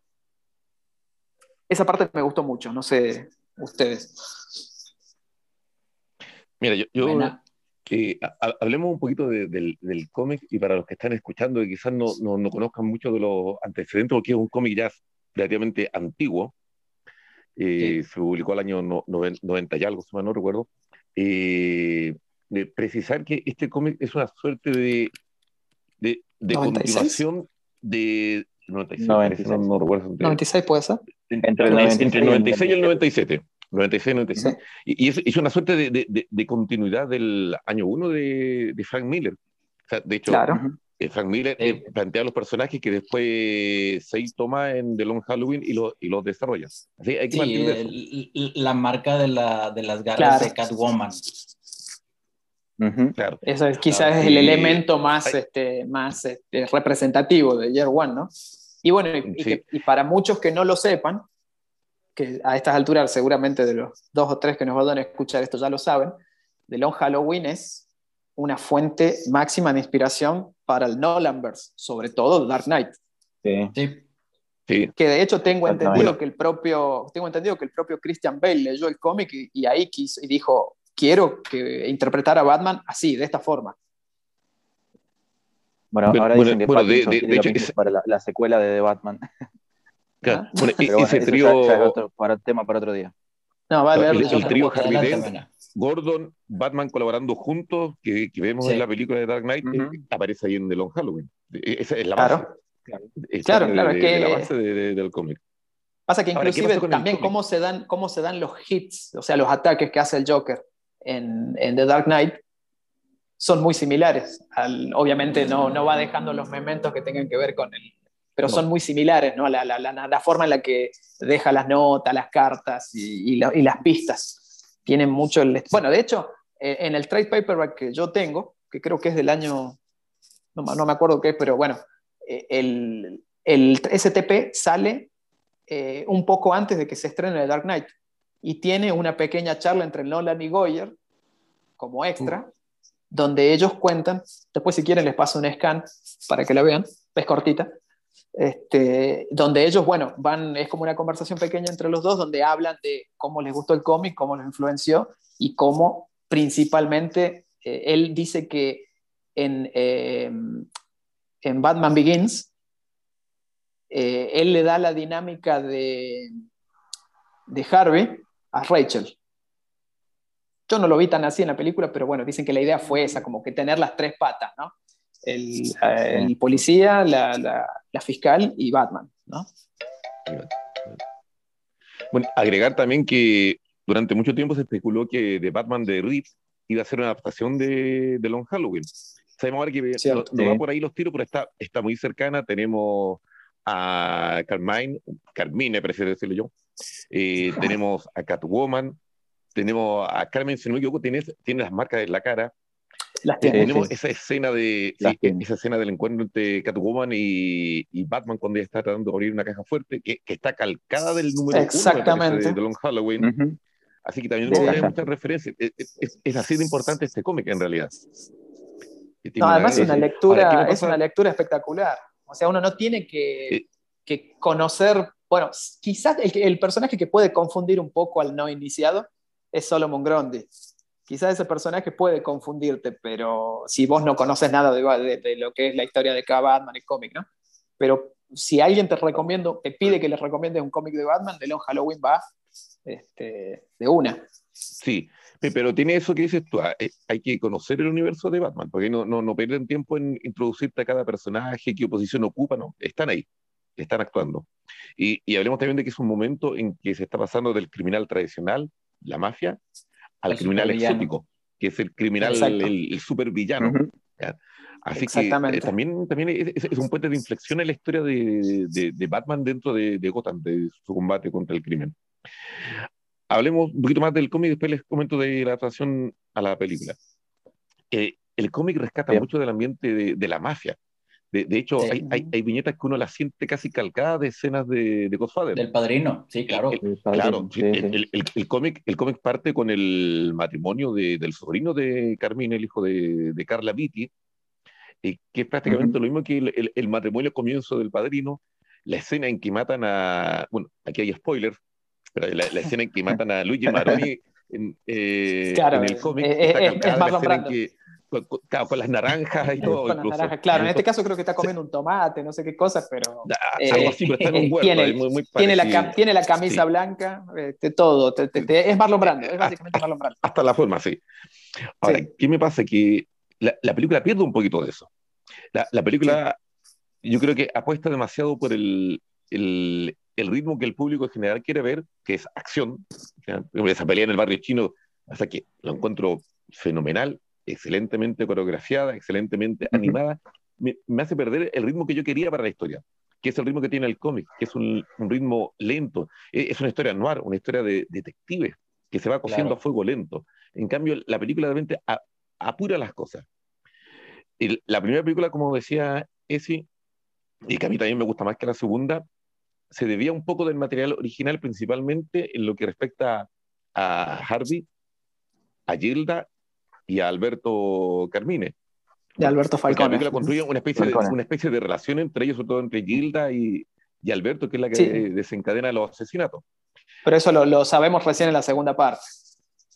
Esa parte me gustó mucho, no sé ustedes. Mira, yo, que hablemos un poquito del, cómic y para los que están escuchando y quizás no, no, conozcan mucho de los antecedentes, porque es un cómic ya relativamente antiguo, eh, se publicó el año 90 y algo, si mal no recuerdo, eh, de precisar que este cómic es una suerte de, de, de continuación de... 96, No, no, recuerdo. 96 puede ser. Entre el, 96 y el 97. 96, 97. Y, es, una suerte de, de, continuidad del año 1 de, Frank Miller. O sea, de hecho, eh, Frank Miller eh, plantea los personajes que después se toma en The Long Halloween y, lo, y los desarrolla. Así, hay que sí, la marca de, la, de las garras de Catwoman. Claro. Eso es, quizás es el elemento más, este, más este, representativo de Year One, ¿no? Y bueno, y, para muchos que no lo sepan, que a estas alturas seguramente de los dos o tres que nos van a escuchar esto ya lo saben, The Long Halloween es una fuente máxima de inspiración para el Nolanverse, sobre todo Dark Knight. Sí. sí. Que de hecho tengo entendido que el propio tengo entendido que el propio Christian Bale leyó el cómic y, ahí quiso, y dijo quiero que interpretar a Batman así, de esta forma. Bueno, ahora dicen que bueno, de, hecho, para la, secuela de The Batman. Claro. Bueno, ese trío. para tema para otro día. No, vale, el, el, trío Harvey Dent, Gordon, Batman colaborando juntos, que, que vemos en la película de Dark Knight, aparece ahí en The Long Halloween. E, esa es la base. Claro, claro, claro de, que, la base de, del cómic. Pasa que inclusive también cómo se, dan, cómo se dan los hits, o sea, los ataques que hace el Joker en, en The Dark Knight, son muy similares. obviamente no, no va dejando los mementos que tengan que ver con el, pero son muy similares, ¿no? La, la, la, forma en la que deja las notas, las cartas y, y, las pistas. Tienen mucho el... Bueno, de hecho, eh, en el trade paperback que yo tengo, que creo que es del año, no, no me acuerdo qué es, pero bueno, eh, el, el, STP sale eh, un poco antes de que se estrene The Dark Knight y tiene una pequeña charla entre Nolan y Goyer como extra, donde ellos cuentan, después si quieren les paso un scan para que la vean, es cortita, este, donde ellos, bueno, van, es como una conversación pequeña entre los dos, donde hablan de cómo les gustó el cómic, cómo les influenció y cómo principalmente eh, él dice que en, eh, en Batman Begins, eh, él le da la dinámica de, de Harvey a Rachel. Yo no lo vi tan así en la película, pero bueno, dicen que la idea fue esa, como que tener las tres patas, ¿no? El, el policía, la, la, la, fiscal y Batman, ¿no? Bueno, agregar también que durante mucho tiempo se especuló que de Batman de Reeves iba a ser una adaptación de, de Long Halloween. Sabemos ahora que no, va por ahí los tiros, pero está, está muy cercana. Tenemos a Carmine, Carmine, prefiero decirlo yo. Eh, [laughs] tenemos a Catwoman, tenemos a Carmen, si no me equivoco, tiene, tiene las marcas en la cara. Las tenemos esa escena de esa escena del encuentro entre Catwoman y, y, Batman cuando ella está tratando de abrir una caja fuerte que, que está calcada del número Exactamente. uno de, Long Halloween. Así que también hay muchas referencias. Es, así de importante este cómic en realidad. No, además es una lectura, es una lectura espectacular. O sea, uno no tiene que, que conocer, bueno, quizás el, el, personaje que puede confundir un poco al no iniciado es Solomon Grundy. Quizás ese personaje puede confundirte, pero si vos no conoces nada de, lo que es la historia de cada Batman y cómic, ¿no? Pero si alguien te recomiendo, te pide que les recomiendes un cómic de Batman, de Long Halloween va este, de una. Sí, pero tiene eso que dices tú, ah, eh, hay que conocer el universo de Batman, porque no, no, no pierden tiempo en introducirte a cada personaje, qué posición ocupa, no, están ahí, están actuando. Y, y hablemos también de que es un momento en que se está pasando del criminal tradicional, la mafia, al criminal exótico, que es el criminal, el, supervillano. Así que eh, también, también es, un puente de inflexión en la historia de, de, Batman dentro de, de, Gotham, de su combate contra el crimen. Hablemos un poquito más del cómic, después les comento de la adaptación a la película. Eh, el cómic rescata mucho del ambiente de, la mafia. De, hecho, hay, hay, viñetas que uno las siente casi calcadas de escenas de, de Godfather. Del padrino, sí, claro. claro, el, el, cómic, el cómic parte con el matrimonio del sobrino de Carmine, el hijo de, Carla Vitti, eh, que es prácticamente lo mismo que el, matrimonio comienzo del padrino, la escena en que matan a. Bueno, aquí hay spoilers, pero la, escena en que matan a Luigi Maroni [laughs] en, eh, en el cómic, eh, está es, más la escena en que con, las naranjas y [laughs] todo. Con las naranjas, claro. En este caso creo que está comiendo un tomate, no sé qué cosa, pero. Eh, algo así, pero está en un [laughs] huerto. Tiene, muy, muy [laughs] tiene, la, tiene, la, camisa blanca, este, todo. es Marlon Brando, es básicamente Marlon Brando. Hasta la forma, sí. Ahora, ¿qué me pasa? Que la, la, película pierde un poquito de eso. La, la película, yo creo que apuesta demasiado por el, el, el, ritmo que el público en general quiere ver, que es acción. Esa pelea en el barrio chino, hasta que lo encuentro fenomenal excelentemente coreografiada, excelentemente animada, me, hace perder el ritmo que yo quería para la historia, que es el ritmo que tiene el cómic, que es un, ritmo lento. E, es, una historia noir, una historia de detectives que se va cociendo a fuego lento. En cambio, la película realmente apura las cosas. la primera película, como decía Esi, y que a mí también me gusta más que la segunda, se debía un poco del material original, principalmente en lo que respecta a Harvey, a Gilda y a Alberto Carmine. De Alberto Falcone. La película construye una especie, de, una especie de relación entre ellos, sobre todo entre Gilda y, y Alberto, que es la que desencadena los asesinatos. Pero eso lo, lo, sabemos recién en la segunda parte.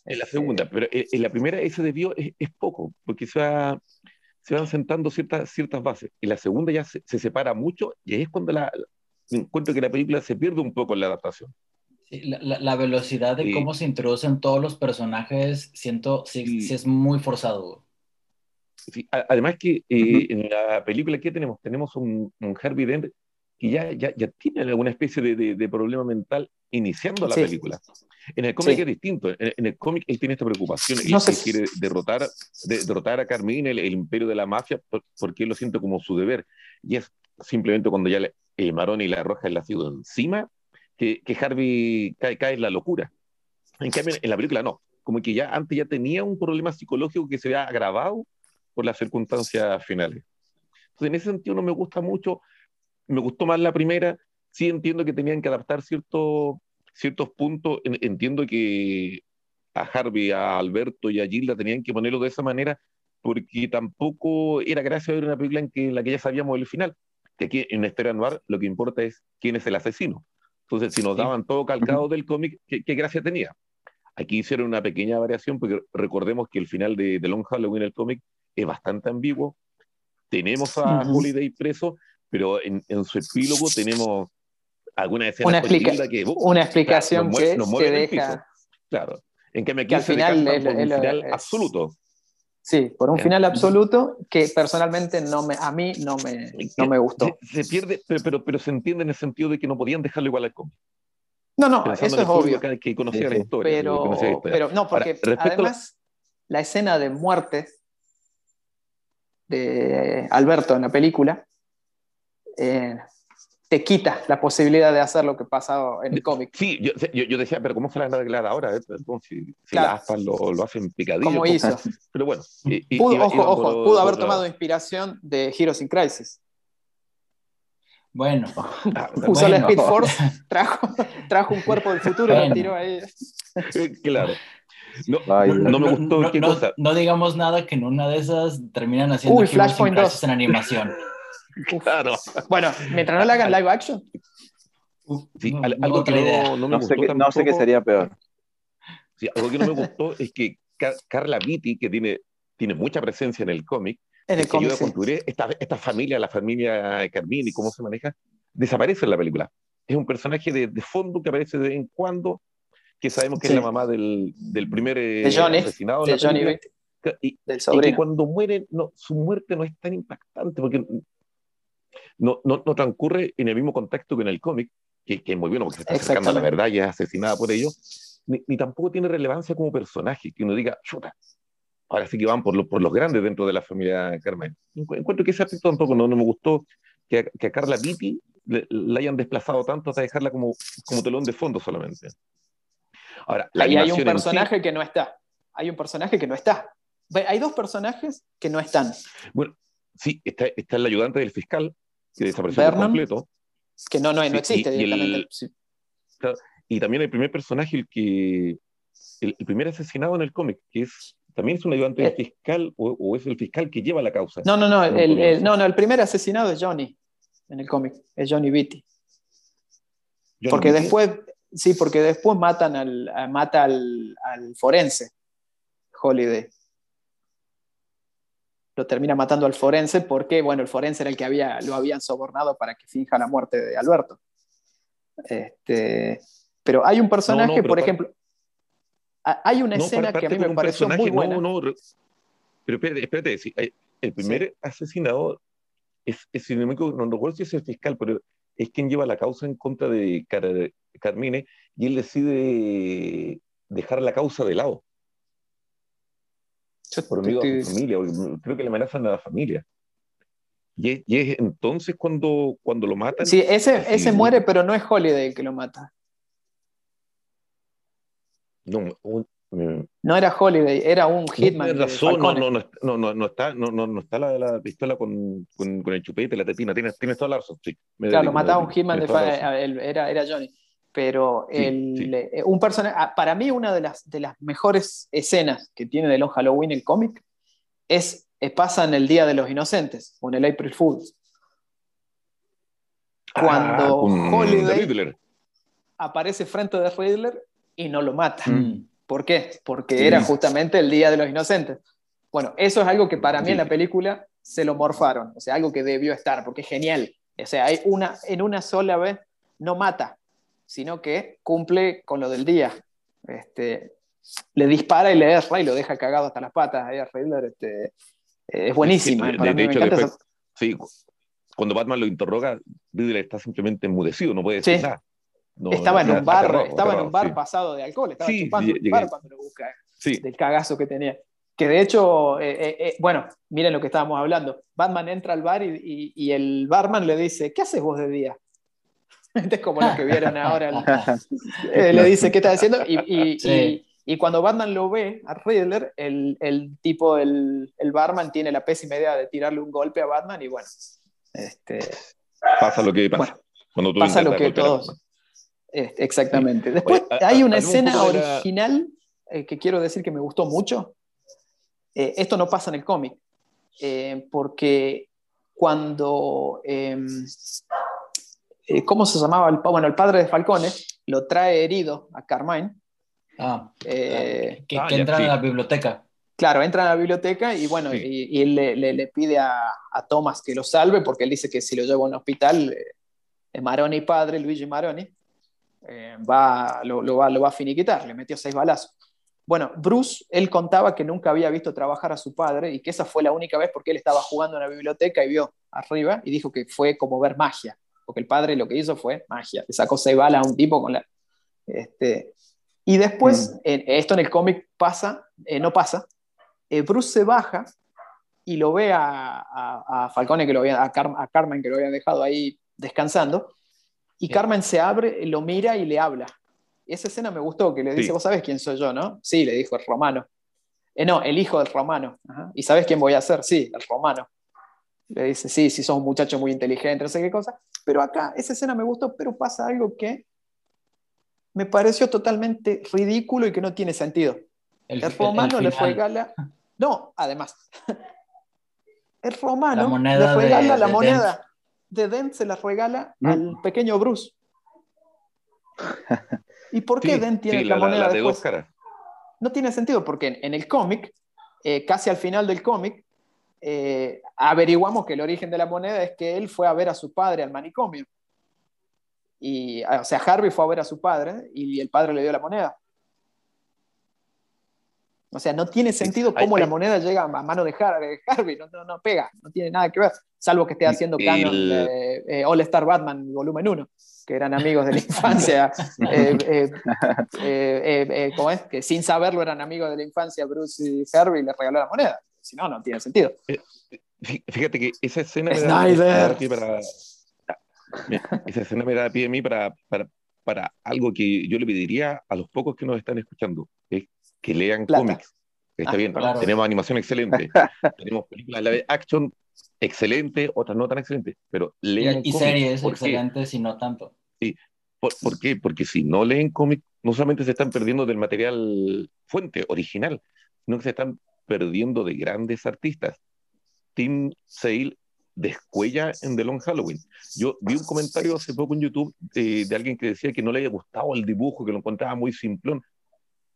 En la segunda, pero en la primera ese debió es, es poco, porque se, va, se van sentando ciertas, ciertas bases. En la segunda ya se, se separa mucho y ahí es cuando la, encuentro que la película se pierde un poco en la adaptación la, velocidad de cómo se introducen todos los personajes, siento, sí, es muy forzado. además que eh, en la película que tenemos, tenemos un, un Herbie Dent que ya, ya, ya, tiene alguna especie de, de, problema mental iniciando la película. En el cómic es distinto. En, el cómic él tiene esta preocupación. y él, quiere derrotar, derrotar a Carmine, el, imperio de la mafia, porque él lo siente como su deber. Y es simplemente cuando ya le, eh, Maroni y la Roja le ha sido encima, que, Harvey cae, cae, en la locura. En cambio, en la película no. Como que ya antes ya tenía un problema psicológico que se había agravado por las circunstancias finales. Entonces, en ese sentido no me gusta mucho. Me gustó más la primera. Sí entiendo que tenían que adaptar ciertos ciertos puntos. Entiendo que a Harvey, a Alberto y a Gilda tenían que ponerlo de esa manera porque tampoco era gracia ver una película en, que, en la que ya sabíamos el final. Que aquí en Esther noir lo que importa es quién es el asesino. Entonces, si nos daban todo calcado del cómic, ¿qué, gracia tenía? Aquí hicieron una pequeña variación, porque recordemos que el final de, Long Halloween, el cómic, es bastante ambiguo. Tenemos a Holiday preso, pero en, su epílogo tenemos alguna escena una, que, una explicación que, nos mueve, deja... Claro. En que me que al final, es, un final absoluto. Sí, por un final absoluto que personalmente no me, a mí no me, no me gustó. Se, pierde, pero, pero, se entiende en el sentido de que no podían dejarlo igual al cómic. No, no, eso es obvio. Que, conocía la historia. Pero, pero no, porque además la... escena de muerte de Alberto en la película, eh, te quita la posibilidad de hacer lo que pasa en el cómic. Sí, yo, yo, decía, pero ¿cómo se la van a arreglar ahora? Eh? Si, si las aspas lo, lo, hacen picadillo. ¿Cómo hizo? [laughs] Pero bueno. pudo, ojo, ojo, pudo haber tomado inspiración de Heroes in Crisis. Bueno. Ah, [laughs] Usó la Speed Force, [laughs] trajo, trajo un cuerpo del futuro y lo tiró ahí. claro. No, no, me gustó. No, ¿qué cosa? no, digamos nada que en una de esas terminan haciendo Uy, Flashpoint 2 en animación. Claro. [laughs] Bueno, mientras no le hagan live action. Sí, algo que no, no, me no, gustó sé que, no sé qué sería peor. Sí, algo que no me gustó [laughs] es que Carla Vitti, que tiene, tiene mucha presencia en el cómic, en el que cómic, ayuda a sí. construir esta, esta familia, la familia Carmine y cómo se maneja, desaparece en la película. Es un personaje de, de fondo que aparece de vez en cuando, que sabemos que Sí. es la mamá del, del primer eh, De Johnny, asesinado. de la Johnny Y, del y que cuando muere, no, su muerte no es tan impactante porque no, no, no transcurre en el mismo contexto que en el cómic, que, que muy bueno porque se está acercando a la verdad y es asesinada por ello, ni, ni tampoco tiene relevancia como personaje, que uno diga, chuta, ahora sí que van por, lo- por los grandes dentro de la familia Carmen. Encu- Encuentro que ese aspecto tampoco no, no me gustó, que a, que a Carla Vitti le, la hayan desplazado tanto hasta dejarla como, como telón de fondo solamente. Ahora, la Ahí hay un en sí- personaje que no está. Hay un personaje que no está. Hay dos personajes que no están. bueno, sí, está, está el ayudante del fiscal, que desapareció por completo, Que no, no, no Sí, existe y- y el- directamente. Sí. Y también el primer personaje, el que. El, el primer asesinado en el cómic, que es. También es un ayudante del Eh. fiscal o, o es el fiscal que lleva la causa. No, no, no, el, no, no, el primer asesinado es Johnny en el cómic, es Johnny no Porque después, sí, porque después matan al, mata al, al forense, Holiday. Lo termina matando al forense porque, bueno, el forense era el que había, lo habían sobornado para que finja la muerte de Alberto. Este, pero hay un personaje, No, no, pero por ejemplo, ha- hay una escena que a mí me pareció muy buena. No, pero espérate, espérate, sí, eh, el primer asesinado es, es, si no recuerdo si es el fiscal, pero es quien lleva la causa en contra de Car- Carmine y él decide dejar la causa de lado Yo por a su familia, creo que le amenazan a la familia. Y es, y es entonces cuando, cuando lo matan. Sí, ese, así, ese muere, pero no es Holiday el que lo mata. No, un- mm, No era Holiday, era un hitman. Tienes de razón, no, no, no, no, no, no está, no, no, no está la, la pistola con, con, con el chupete, la tetina, tienes, tienes toda la razón, sí. Claro, me mataba un hitman de Fa- razón. el- era, era Johnny. Pero Sí, el, sí. eh, un personaje, ah, para mí una de las, de las mejores escenas que tiene de Long Halloween el cómic es eh, pasa en el Día de los Inocentes, o en el April Fools. Cuando Ah, Holiday-. Aparece frente de Riddler y no lo mata. Mm. ¿Por qué? Porque Sí. era justamente el Día de los Inocentes. Bueno, eso es algo que para mí en la película se lo morfaron, o sea, algo que debió estar, porque es genial. O sea, hay una, en una sola vez no mata, sino que cumple con lo del día. Este, le dispara y le erra y lo deja cagado hasta las patas ahí. Este, eh, es buenísima. Sí, de- hecho, encanta después- esa- Sí, cu- cuando Batman lo interroga, Riddler está simplemente enmudecido, no puede decir Sí. nada. No, estaba en un bar, estaba en un bar pasado de alcohol, estaba chupando un bar cuando lo busca. Del cagazo que tenía. Que de hecho, eh, eh, eh, bueno, miren lo que estábamos hablando. Batman entra al bar y, y- y el barman le dice, ¿qué haces vos de día? Este es como lo que vieron ahora. [laughs] el- eh, le dice, ¿qué estás haciendo? Y, y- [laughs] Sí. y- y cuando Batman lo ve a Riddler, el, el tipo, el, el barman tiene la pésima idea de tirarle un golpe a Batman y bueno, este, pasa lo que pasa. Bueno, cuando tú pasa lo que todos. Batman. este, exactamente. Después Oye, a- hay a- una escena original eh, que quiero decir que me gustó mucho. Eh, esto no pasa en el cómic, eh, porque cuando, eh, ¿cómo se llamaba? El, bueno, el padre de Falcone lo trae herido a Carmine. Ah, eh, que, Ah, que entran a la biblioteca. Claro, entra a la biblioteca y bueno, Sí. y, y él le, le- le pide a, a Thomas que lo salve porque él dice que si lo lleva a un hospital, eh, Maroni padre, Luigi Maroni, eh, va, lo, lo va, lo va a finiquitar, le metió seis balazos. Bueno, Bruce, él contaba que nunca había visto trabajar a su padre y que esa fue la única vez porque él estaba jugando en la biblioteca y vio arriba y dijo que fue como ver magia, porque el padre lo que hizo fue magia, le sacó seis balas a un tipo con la... Este, y después, en- esto en el cómic pasa, eh, no pasa, eh, Bruce se baja y lo ve a, a- a Falcone, que lo había, a, Car- a Carmen, que lo habían dejado ahí descansando, y Carmen se abre, lo mira y le habla. Esa escena me gustó, que le dice, vos sabés quién soy yo, ¿no? Sí, le dijo el romano. Eh, no, el hijo del romano. ¿Y sabes quién voy a ser? Sí, el romano. Le dice, sí, sí, sos un muchacho muy inteligente, no sé qué cosa. Pero acá, esa escena me gustó, pero pasa algo que me pareció totalmente ridículo y que no tiene sentido. El, romano le regala. [laughs] No, además. [laughs] El romano le regala la moneda de Dent, se la regala mm. al pequeño Bruce. [laughs] ¿Y por qué Dent tiene la, moneda de dos caras? No tiene sentido, porque en, el cómic, eh, casi al final del cómic, eh, averiguamos que el origen de la moneda es que él fue a ver a su padre al manicomio. Y, o sea, Harvey fue a ver a su padre y el padre le dio la moneda. O sea, no tiene sentido cómo la moneda llega a mano de Harvey, no, no, pega, no tiene nada que ver, salvo que esté haciendo canon eh, All Star Batman volumen 1, que eran amigos de la [laughs] infancia. [laughs] Eh, eh, ¿Cómo es? Que sin saberlo eran amigos de la infancia Bruce y Harvey le regaló la moneda. Si no, no tiene sentido. Fíjate que esa escena... Snyder. esa escena me da pie a mí para, para, para, algo que yo le pediría a los pocos que nos están escuchando, es que lean cómics. Está ah, bien, tenemos animación excelente, [laughs] tenemos películas de action excelente, otras no tan excelentes, pero lean y, y series excelentes y no tanto. Sí, ¿Por, ¿Por, qué? Porque si no leen cómics, no solamente se están perdiendo del material fuente, original, sino que se están perdiendo de grandes artistas. Tim Sale descuella en The Long Halloween. Yo vi un comentario hace poco en YouTube de, de, alguien que decía que no le había gustado el dibujo, que lo encontraba muy simplón.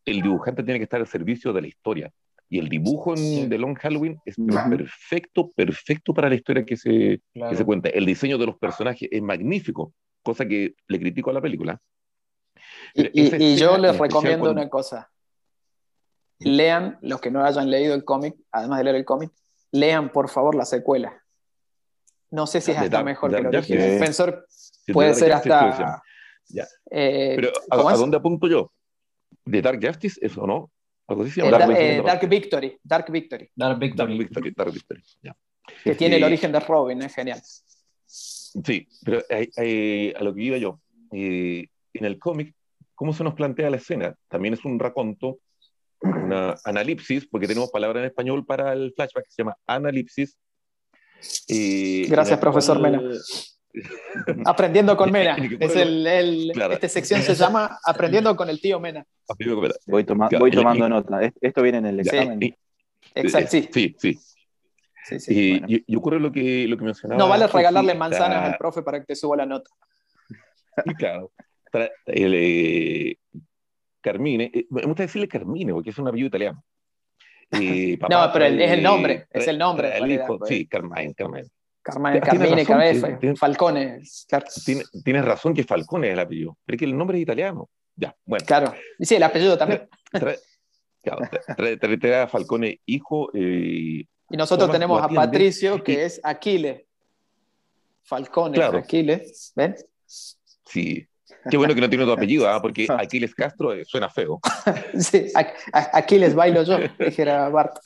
El dibujante tiene que estar al servicio de la historia. Y el dibujo en The Long Halloween es perfecto, perfecto para la historia que se, que se cuenta. El diseño de los personajes es magnífico, cosa que le critico a la película. Y, y, yo les recomiendo una cosa. Lean, los que no hayan leído el cómic, además de leer el cómic, lean por favor la secuela. No sé si es hasta mejor que lo original. Pensor puede ser hasta. Eh, Pero ¿a, dónde apunto yo? ¿De Dark Justice eso no? ¿Algo así? Eh, Dark, eh, Dark, Victory. Dark Victory. Dark Victory. Dark Victory, Que tiene el origen de Robin, es genial. Sí, pero a lo que iba yo, en el cómic, ¿cómo se nos plantea la escena? También es un raconto, una analipsis, porque tenemos palabra en español para el flashback que se llama analipsis, Gracias, profesor Mena. [laughs] Aprendiendo con Mena. [laughs] Es el, Esta sección se llama Aprendiendo con el tío Mena. Voy, voy tomando nota. Esto viene en el examen. Exacto, sí. Sí, sí. y, ocurre lo que, lo que mencionaba. No vale regalarle manzanas al profe para que te suba la nota. [laughs] claro. Eh, Carmine, eh, me gusta decirle Carmine porque es un apellido italiano [laughs] no, pero es el nombre, es el nombre. El hijo, pues. sí, Carmine, Carmine. Carmine, Carmine, Cabeza, Falcone. Tienes, razón que Falcone es el apellido, pero es que el nombre es italiano. Ya, bueno. Claro, y sí, el apellido también. Trae, a Falcone hijo. Eh, y nosotros tenemos a Patricio, que es Aquiles. Falcone, claro. Aquiles, ¿ven? Sí, Qué bueno que no tiene tu apellido, ¿ah? porque [laughs] Aquiles Castro eh, suena feo. [laughs] sí, Aquiles bailo yo, dijera Bart.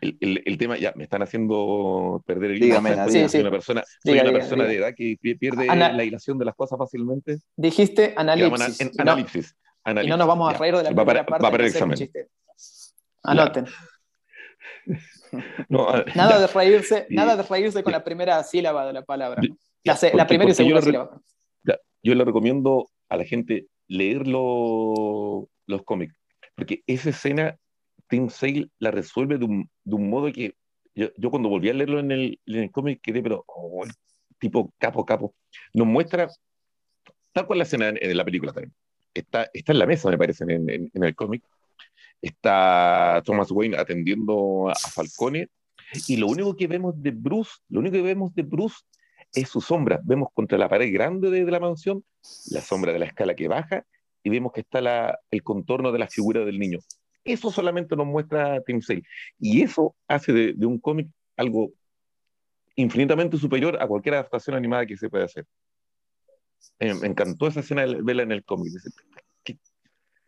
el, el, tema, ya, me están haciendo perder el hilo. Sí, soy una persona, soy una persona de edad que pierde la hilación de las cosas fácilmente. Dijiste análisis. En, análisis, Y no nos vamos a reír de la va primera parte. Va para el examen. Anoten. No, [laughs] nada, de reírse, nada de reírse con la primera sílaba de la palabra. La, la primera y segunda sílaba yo le recomiendo a la gente leer los cómics, porque esa escena Tim Sale la resuelve de un, de un modo que yo, yo, cuando volví a leerlo en el, en el cómic quedé, pero oh, tipo capo, capo. Nos muestra tal cual la escena en, la película también. Está, en la mesa, me parece, en, el cómic. Está Thomas Wayne atendiendo a Falcone. Y lo único que vemos de Bruce, lo único que vemos de Bruce es su sombra. Vemos contra la pared grande de, la mansión la sombra de la escala que baja y vemos que está la, el contorno de la figura del niño. Eso solamente nos muestra Tim Sale. Y eso hace de, un cómic algo infinitamente superior a cualquier adaptación animada que se pueda hacer. Eh, me encantó esa escena de verla en el cómic.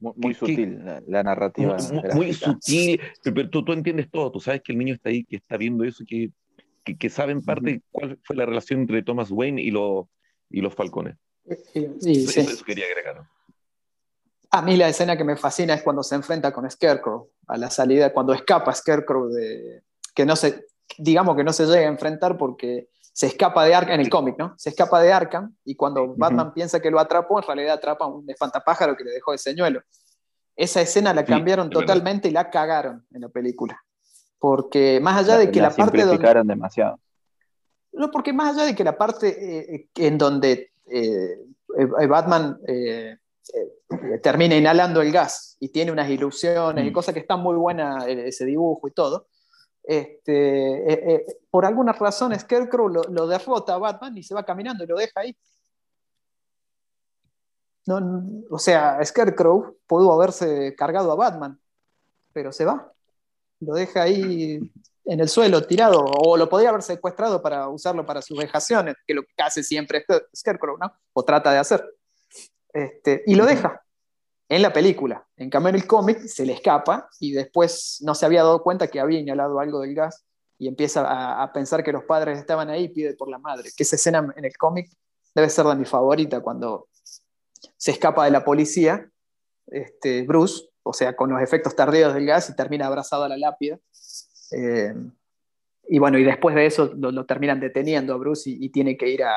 Muy, sutil la, narrativa. Muy, sutil, pero tú, tú, entiendes todo, tú sabes que el niño está ahí, que está viendo eso, que que, saben parte cuál fue la relación entre Thomas Wayne y, lo, y los falcones. Sí, sí, eso, quería agregar. A mí la escena que me fascina es cuando se enfrenta con Scarecrow, a la salida, cuando escapa Scarecrow de... que no se, digamos que no se llega a enfrentar porque se escapa de Arkham, en el cómic, ¿no? Se escapa de Arkham y cuando Batman piensa que lo atrapó, en realidad atrapa a un espantapájaro que le dejó de señuelo. Esa escena la cambiaron totalmente y la cagaron en la película. Porque más allá de que la, parte donde... demasiado. No, porque más allá de que la parte eh, en donde eh, eh, Batman termina inhalando el gas y tiene unas ilusiones y mm. cosas que están muy buenas ese dibujo y todo, este, eh, eh, por alguna razón Scarecrow lo, lo, derrota a Batman y se va caminando y lo deja ahí. No, o sea, Scarecrow pudo haberse cargado a Batman, pero se va. Lo deja ahí en el suelo tirado, o lo podría haber secuestrado para usarlo para sus vejaciones, que lo que hace siempre Scarecrow, ¿no? O trata de hacer. Este, y lo deja en la película. En cambio, en el cómic se le escapa y después no se había dado cuenta que había inhalado algo del gas y empieza a, pensar que los padres estaban ahí y pide por la madre. Que esa escena en el cómic debe ser de mi favorita cuando se escapa de la policía, este, Bruce, o sea, con los efectos tardíos del gas y termina abrazado a la lápida. Eh, y bueno, y después de eso lo, terminan deteniendo a Bruce y, tiene que ir a,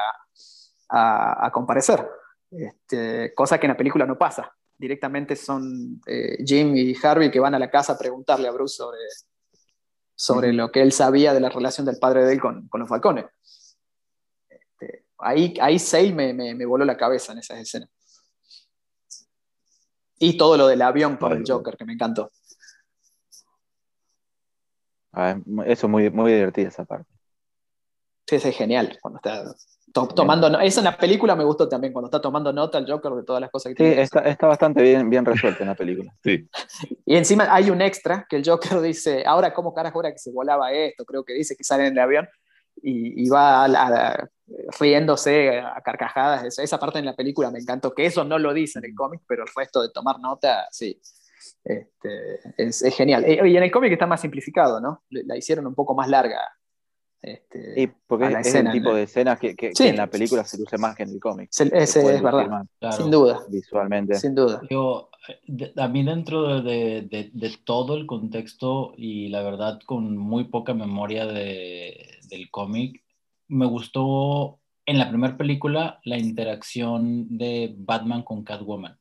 a, comparecer. Este, cosa que en la película no pasa directamente son eh, Jim y Harvey que van a la casa a preguntarle a Bruce sobre, sobre lo que él sabía de la relación del padre de él con, con los falcones. Este, ahí, ahí Sale me, me, voló la cabeza en esas escenas. Y todo lo del avión con el Joker, que me encantó. Ah, eso es muy, muy divertida esa parte. Sí, es genial cuando está tomando Eso en la película me gustó también, cuando está tomando nota el Joker de todas las cosas que tiene. Sí, está, está, bastante bien, bien resuelto en la película. Sí. [laughs] Y encima hay un extra que el Joker dice, ahora cómo carajo era que se volaba esto, creo que dice que sale en el avión y, va riéndose a carcajadas. Esa parte en la película me encantó, que eso no lo dice en el cómic, pero el resto de tomar nota, sí. Este, es, es, genial. Eh, y en el cómic está más simplificado, ¿no? La hicieron un poco más larga este, porque es, el tipo de escenas que, en la película se luce más que en el cómic. Ese es verdad, sin duda. Visualmente. Sin duda. Yo, a mí dentro de, todo el contexto y la verdad con muy poca memoria del cómic, me gustó en la primera película la interacción de Batman con Catwoman.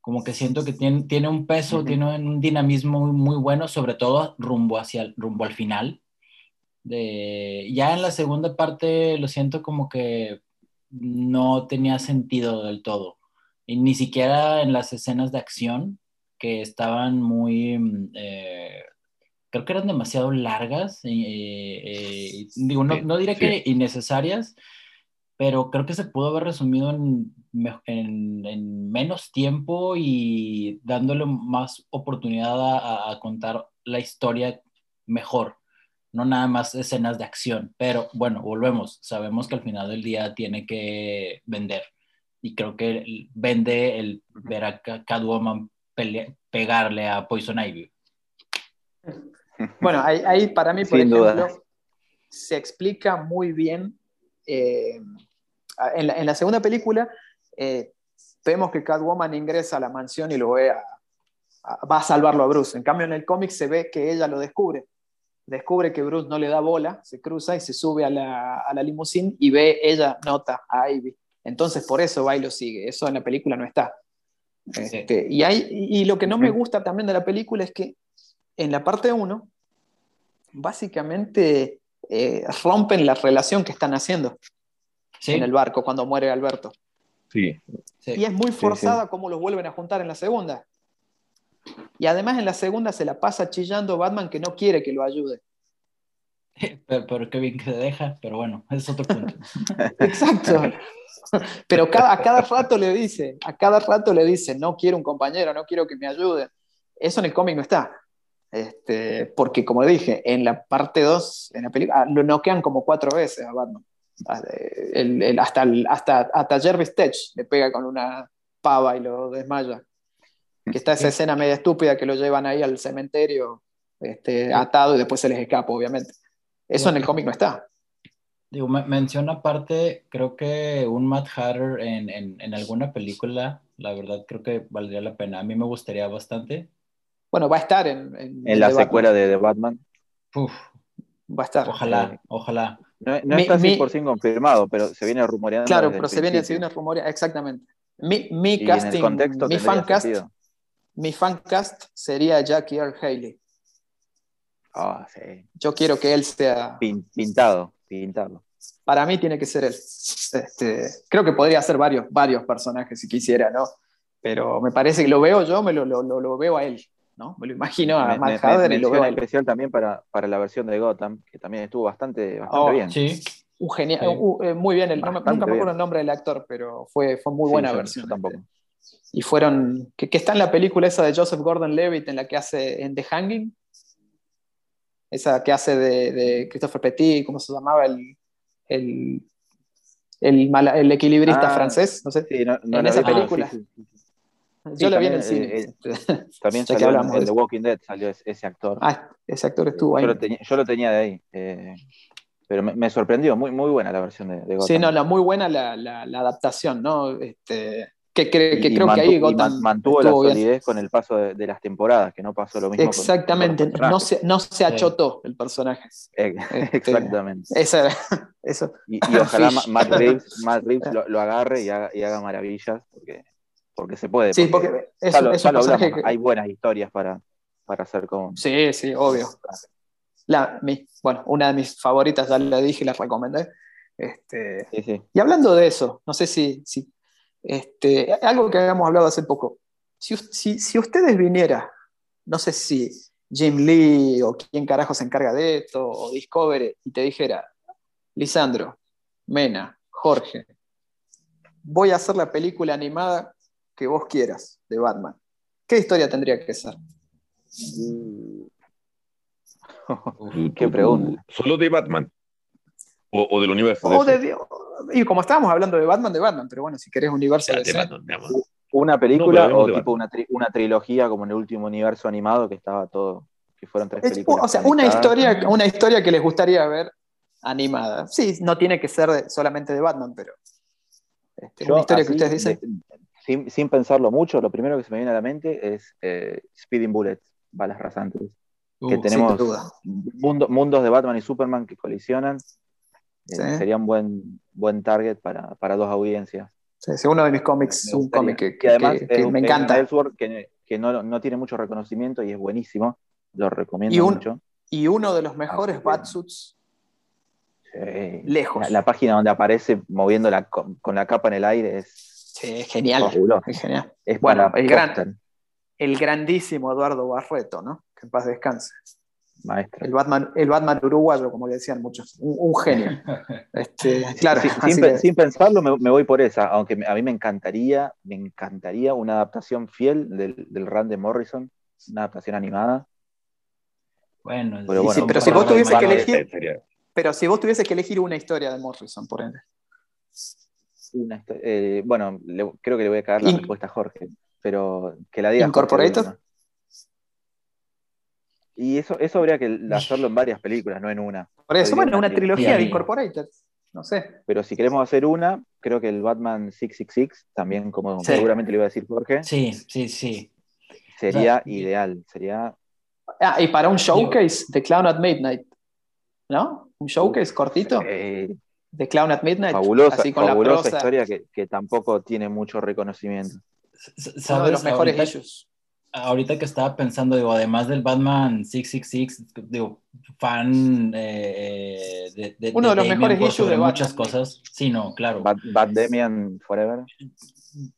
Como que siento que tiene, tiene un peso, tiene un dinamismo muy, muy bueno, sobre todo rumbo, hacia, rumbo al final ya en la segunda parte lo siento como que no tenía sentido del todo. Y ni siquiera en las escenas de acción, que estaban muy, mm, eh, creo que eran demasiado largas. Eh, digo, no, no diré que innecesarias, pero creo que se pudo haber resumido en, en, menos tiempo y dándole más oportunidad a, a contar la historia mejor no nada más escenas de acción, pero bueno, volvemos, sabemos que al final del día tiene que vender y creo que vende el ver a Catwoman pegarle a Poison Ivy. Bueno, ahí, para mí, por ejemplo, se explica muy bien. Eh, en, la, segunda película, eh, vemos que Catwoman ingresa a la mansión y lo ve va a salvarlo a Bruce. En cambio, en el cómic se ve que ella lo descubre descubre que Bruce no le da bola, se cruza y se sube a la, a limusín y ve, ella nota a Ivy. Entonces por eso va y lo sigue. Eso en la película no está. Este, y, hay, y lo que no me gusta también de la película es que en la parte 1, básicamente eh, rompen la relación que están haciendo en el barco cuando muere Alberto. Sí. Y es muy forzada cómo los vuelven a juntar en la segunda. Y además en la segunda se la pasa chillando Batman que no quiere que lo ayude. [laughs] Pero, qué bien que se deja, pero bueno, es otro punto. [laughs] Exacto. Pero a cada rato le dice, a cada rato le dice, no quiero un compañero, no quiero que me ayude. Eso en el cómic no está. Este, porque como dije, en la parte 2, en la película, ah, lo noquean como cuatro veces a Batman. Ah, hasta, hasta, hasta Jervis Tech le pega con una pava y lo desmaya. Que está esa escena media estúpida que lo llevan ahí al cementerio este, atado y después se les escapa, obviamente. Eso en el cómic no está. Digo, menciona aparte, creo que un Matt Hatter en, en, alguna película, la verdad creo que valdría la pena. A mí me gustaría bastante. Bueno, va a estar en... En, la secuela de The Batman. Uf, va a estar. Ojalá, ojalá. No, está 100% confirmado, pero se viene rumoreando. Claro, pero se viene, se viene rumoreando, exactamente. Mi, mi casting, mi fancast, mi fancast sería Jackie Earl Haley. Ah, sí. Yo quiero que él sea. Pintado pintado. Para mí tiene que ser él. Este, creo que podría ser varios, varios personajes si quisiera, ¿no? Pero me parece que lo veo yo, me lo, lo, lo veo a él, ¿no? Me lo imagino a Matt Hader y lo veo especial también para, para, la versión de Gotham, que también estuvo bastante, bastante oh, bien. Sí. Genial, eh, muy bien, el, nunca me acuerdo el nombre del actor, pero fue, fue muy buena versión. tampoco. Y fueron, que, que, está en la película esa de Joseph Gordon-Levitt en la que hace en The Hanging, esa que hace de, Christopher Petit, ¿cómo se llamaba? El, el, el, equilibrista ah, francés, no sé, en esa película. Yo la vi en el cine. Eh, eh, [laughs] también salió en, The Walking Dead, salió ese, actor. Ah, ese actor estuvo ahí. Yo lo tenía, de ahí. Eh, pero me, sorprendió, muy, muy buena la versión de, de Sí, no, la, muy buena la, la, la adaptación, ¿no? Este, que, creo que ahí Gotham mantuvo la solidez con el paso de, las temporadas, que no pasó lo mismo. Exactamente, no, se, no se achotó el personaje. Eh, este, exactamente. [laughs] eso. Y, ojalá Matt Reeves, [laughs] Matt Reeves lo, agarre y haga, y haga, maravillas, porque, porque se puede. Sí, porque, hay buenas historias para, para hacer con. Sí, sí, obvio. La, bueno, una de mis favoritas, ya la dije y la recomendé. Este, Y hablando de eso, no sé si, si este, algo que habíamos hablado hace poco. Si, si, ustedes viniera, no sé si Jim Lee o quién carajo se encarga de esto, o Discovery, y te dijera, Lisandro, Mena, Jorge, voy a hacer la película animada que vos quieras de Batman. ¿Qué historia tendría que ser? [laughs] Qué pregunta. Solo de Batman. O, del universo. y como estábamos hablando de Batman, de Batman, pero bueno, si querés universo de, Una película o tipo una, una, trilogía como en el último universo animado que estaba todo, que fueron tres películas. O sea, una historia, una historia que les gustaría ver animada. Sí, no tiene que ser solamente de Batman, pero este, una historia que ustedes dicen. Sin, pensarlo mucho, lo primero que se me viene a la mente es eh, Speeding Bullets, balas rasantes. que uh, tenemos mundos de Batman y Superman que colisionan eh, sería un buen, buen target para, para dos audiencias. Sí, es uno de mis cómics, un cómic que, además me encanta. que, que no, no, tiene mucho reconocimiento y es buenísimo. Lo recomiendo mucho. Y uno de los mejores Batsuits lejos. La, página donde aparece moviendo la, con, la capa en el aire es, sí, genial. Es genial. Es bueno, el, gran, el grandísimo Eduardo Barreto, ¿no? Que en paz descanse. El Batman, el Batman uruguayo, como le decían muchos, un, genio. [laughs] Este, claro, sin, pensarlo me, voy por esa, aunque a mí me encantaría, me encantaría una adaptación fiel del, del run de Morrison, una adaptación animada. Bueno, pero, si vos tuviese que elegir, pero si vos tuviese que elegir una historia de Morrison, por ende. Eh, bueno, creo que le voy a caer la respuesta a Jorge, pero que la diga. ¿Incorporator? Y eso, eso habría que hacerlo en varias películas, no en una. Por eso, bueno, una trilogía de Incorporated. No sé. Pero si queremos hacer una, creo que el Batman 666, también como seguramente le iba a decir Jorge. Sí, sí, sí. Sería ideal. Sería. Ah, y para un showcase de Clown at Midnight. ¿No? Un showcase cortito. De Clown at Midnight. Fabulosa, así con fabulosa historia que, que, tampoco tiene mucho reconocimiento. Uno de los mejores issues ahorita que estaba pensando, digo, además del Batman 666, digo, fan eh, de, Uno de, los mejores issues de muchas cosas. Sí, no, claro. Bad, Demian Forever.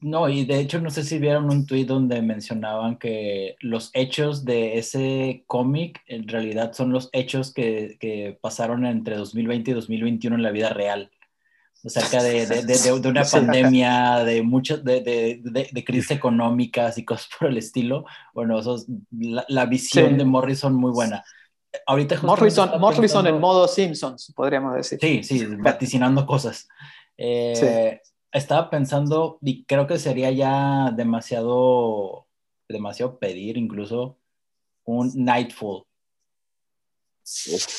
No, y de hecho no sé si vieron un tweet donde mencionaban que los hechos de ese cómic en realidad son los hechos que, que pasaron entre 2020 y 2021 en la vida real acerca de, de, de, una [laughs] pandemia, de muchas, de, crisis económicas y cosas por el estilo. Bueno, eso es la, visión de Morrison muy buena. Ahorita Morrison, Morrison en modo Simpsons, podríamos decir. Sí, sí, vaticinando cosas. Eh, estaba pensando, y creo que sería ya demasiado, demasiado pedir incluso un Nightfall.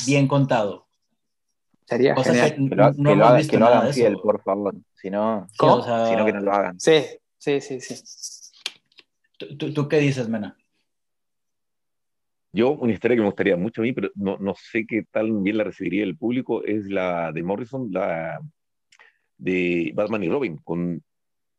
Bien contado Sería genial. Que lo, que lo, hagan, que lo hagan fiel, por favor. Si no, si no, que no lo hagan. Sí, sí, sí, sí. ¿Tú, tú qué dices, Mena? Yo, una historia que me gustaría mucho a mí, pero no, no sé qué tan bien la recibiría el público, es la de Morrison, la de Batman y Robin, con,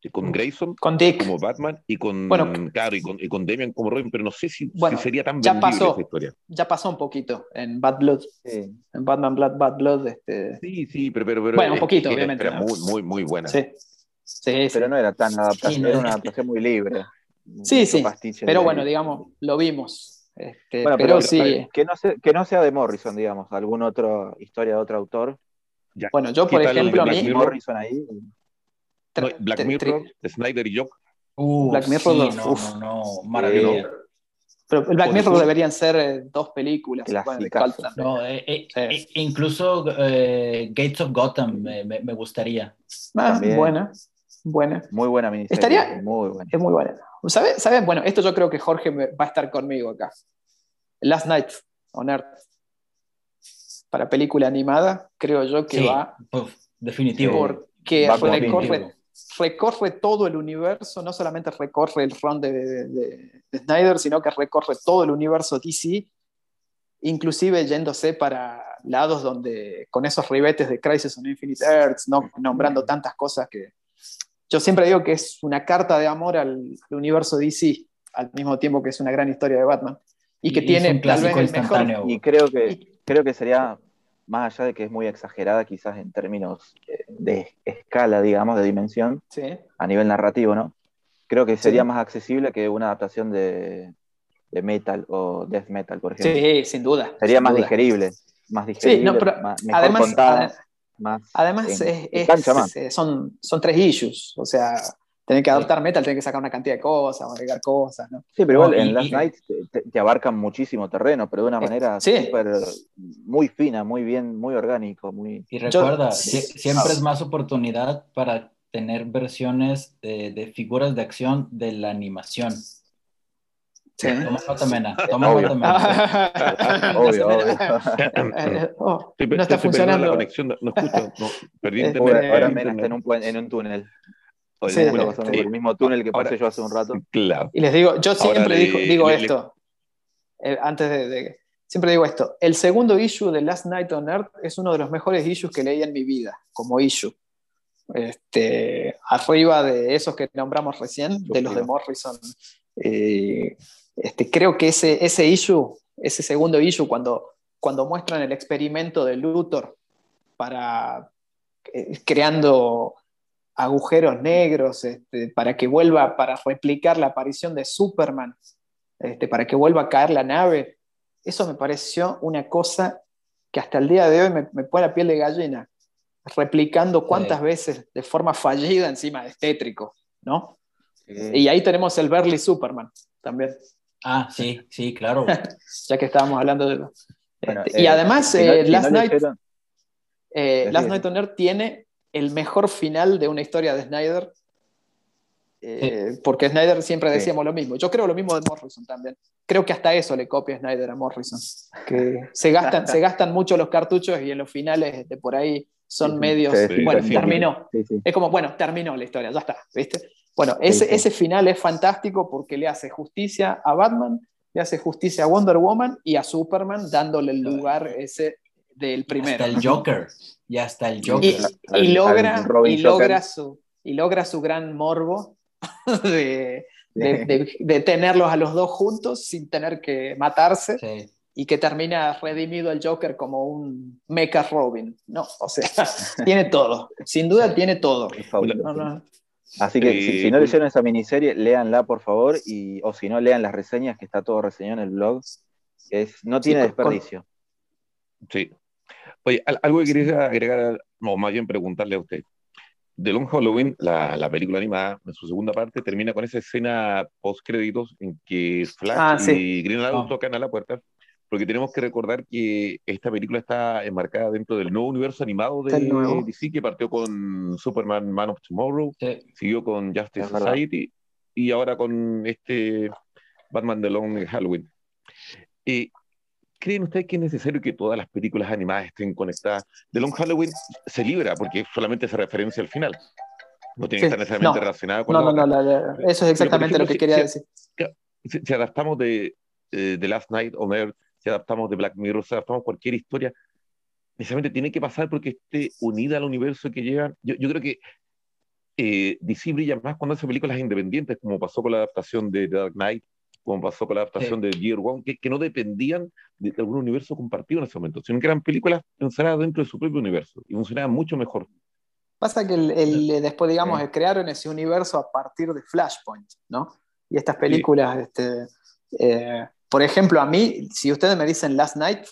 con Grayson con Dick. como Batman y con, Bueno. claro, y con, y con Damian como Robin, pero no sé si, sería tan ya pasó. esa historia. Ya pasó un poquito en Bad Blood, Sí. en Batman Blood, Bad Blood. Este... Sí, sí, pero... pero, pero Bueno, un poquito, era- obviamente, Era ¿no? muy, muy, muy buena. Sí, sí, sí. Pero no era tan adaptación, no era una adaptación muy libre. Sí, sí, Pero bueno, digamos, lo vimos. Este, Bueno, pero, pero, sí, que, no sea, que no sea de Morrison, digamos, algún otro historia de otro autor. Ya. bueno, yo ¿Qué por ejemplo, a mí. Mirror? Morrison ahí. No, Black Mirror, Snyder y Jock. Uh, Black Mirror sí, dos, no, uf. no, no, maravilla. Pero el Black Por Mirror deberían ser eh, dos películas. No, eh, eh, Sí. eh, incluso eh, Gates of Gotham me, me- me gustaría. Ah, buena, buena. Muy buena miniserie. Estaría- Muy buena. Es muy buena. ¿Sabes? ¿Sabe? Bueno, esto yo creo que Jorge va a estar conmigo acá. Last Night on Earth. Para película animada, creo yo que Sí, va uf, definitivo. porque Va como recorre, definitivo. Recorre todo el universo, no solamente recorre el run de, de- de Snyder, sino que recorre todo el universo DC, inclusive yéndose para lados donde, con esos ribetes de Crisis on Infinite Earths, ¿no? nombrando tantas cosas que yo siempre digo que es una carta de amor al, al universo DC, al mismo tiempo que es una gran historia de Batman, y que Y tiene un tal vez el mejor... Y creo que, y- creo que sería, más allá de que es muy exagerada, quizás en términos eh, de escala, digamos, de dimensión, sí, a nivel narrativo, ¿no? Creo que sería Sí. más accesible que una adaptación de, de metal o death metal, por ejemplo. sí, sin duda. sería sin más duda. digerible, más digerible, no, pero más- mejor además- contada, ade- más Además, en- es- en es- cancha más. son, son tres issues. O sea, tener que adaptar metal, tener que sacar una cantidad de cosas, agregar cosas, ¿no? Sí, pero igual y- en Last y- Night te, abarcan muchísimo terreno, pero de una manera sí. súper, muy fina, muy bien, muy orgánico, muy... Y recuerda, siempre es más oportunidad para tener versiones de, de figuras de acción de la animación. Sí. Toma nota, Mena. Toma Obvio. nota, [laughs] Mena. Obvio, Oh, Estoy- no está perdiendo La funcionando. conexión, no, no escucho. No, perdí internet. Ahora, ahora Mena está en un, en un túnel. Sí. El mismo túnel que pasé ahora- yo hace un rato. Claro. Y les digo, yo siempre Ahora digo, le- digo le- le- esto, antes de, de- Siempre digo esto, el segundo issue de Last Night on Earth es uno de los mejores issues que leí en mi vida, como issue. Este, arriba de esos que nombramos recién, de los de Morrison. Eh, este, creo que ese, ese issue, ese segundo issue, cuando, cuando muestran el experimento de Luthor para eh, creando agujeros negros este, para que vuelva, para replicar la aparición de Superman, este, para que vuelva a caer la nave, eso me pareció una cosa que hasta el día de hoy me, me pone la piel de gallina, replicando cuántas Sí. veces de forma fallida encima de tétrico, ¿no? Sí. Y ahí tenemos el Burly Superman también, Ah, sí, sí, claro. [laughs] ya que estábamos hablando de... Bueno, Este, y eh, además, eh, Last no Night... Eh, Last. Night on Earth tiene el mejor final de una historia de Snyder. eh, Porque Snyder siempre Sí. decíamos lo mismo. Yo creo lo mismo de Morrison también. Creo que hasta eso le copia Snyder a Morrison. Que se gastan, se gastan mucho los cartuchos y en los finales de por ahí son Sí, medios. bueno, terminó. Sí, sí. Es como, bueno, terminó la historia, ya está, ¿viste? Bueno, ese, sí. ese final es fantástico porque le hace justicia a Batman, le hace justicia a Wonder Woman y a Superman, dándole el lugar ese del primero. Hasta el Joker. Y hasta el Joker. Y, Al- y logra, al Robin y, logra su, y logra su gran morbo [laughs] de, de- de- de tenerlos a los dos juntos sin tener que matarse Sí. y que termina redimido el Joker como un mecha Robin. No, o sea, [laughs] tiene todo. Sin duda Sí. tiene todo. Es fabuloso. No, no. Así que Eh, si, si no leyeron esa miniserie, léanla por favor, y, o si no, lean las reseñas, que está todo reseñado en el blog. Es, no tiene desperdicio. Sí. Oye, al- algo que quería agregar, o más bien preguntarle a usted. The Long Halloween, la, la película animada, en su segunda parte, termina con esa escena post créditos en que Flash Ah, y sí. Green Arrow Ah. tocan a la puerta, porque tenemos que recordar que esta película está enmarcada dentro del nuevo universo animado de. DC, que partió con Superman Man of Tomorrow, Sí. siguió con Justice. Society y ahora con este Batman The Long Halloween. Y ¿creen ustedes que es necesario que todas las películas animadas estén conectadas? The Long Halloween se libra porque solamente se referencia al final. No tiene que estar necesariamente relacionada con No, no, no, eso es exactamente lo que quería decir. Si, adaptamos de eh, The Last Night on Earth, si adaptamos de Black Mirror, si adaptamos cualquier historia, necesariamente tiene que pasar porque esté unida al universo que llegan. Yo, yo creo que eh, DC brilla más cuando hace películas independientes, como pasó con la adaptación de The Dark Knight, como pasó con la adaptación de Year One, que, que, no dependían de algún universo compartido en ese momento, sino que eran películas pensadas dentro de su propio universo y funcionaban mucho mejor. Pasa que el, después, digamos, crearon ese universo a partir de Flashpoint, ¿no? Y estas películas, este, eh, por ejemplo, a mí, si ustedes me dicen Last Night,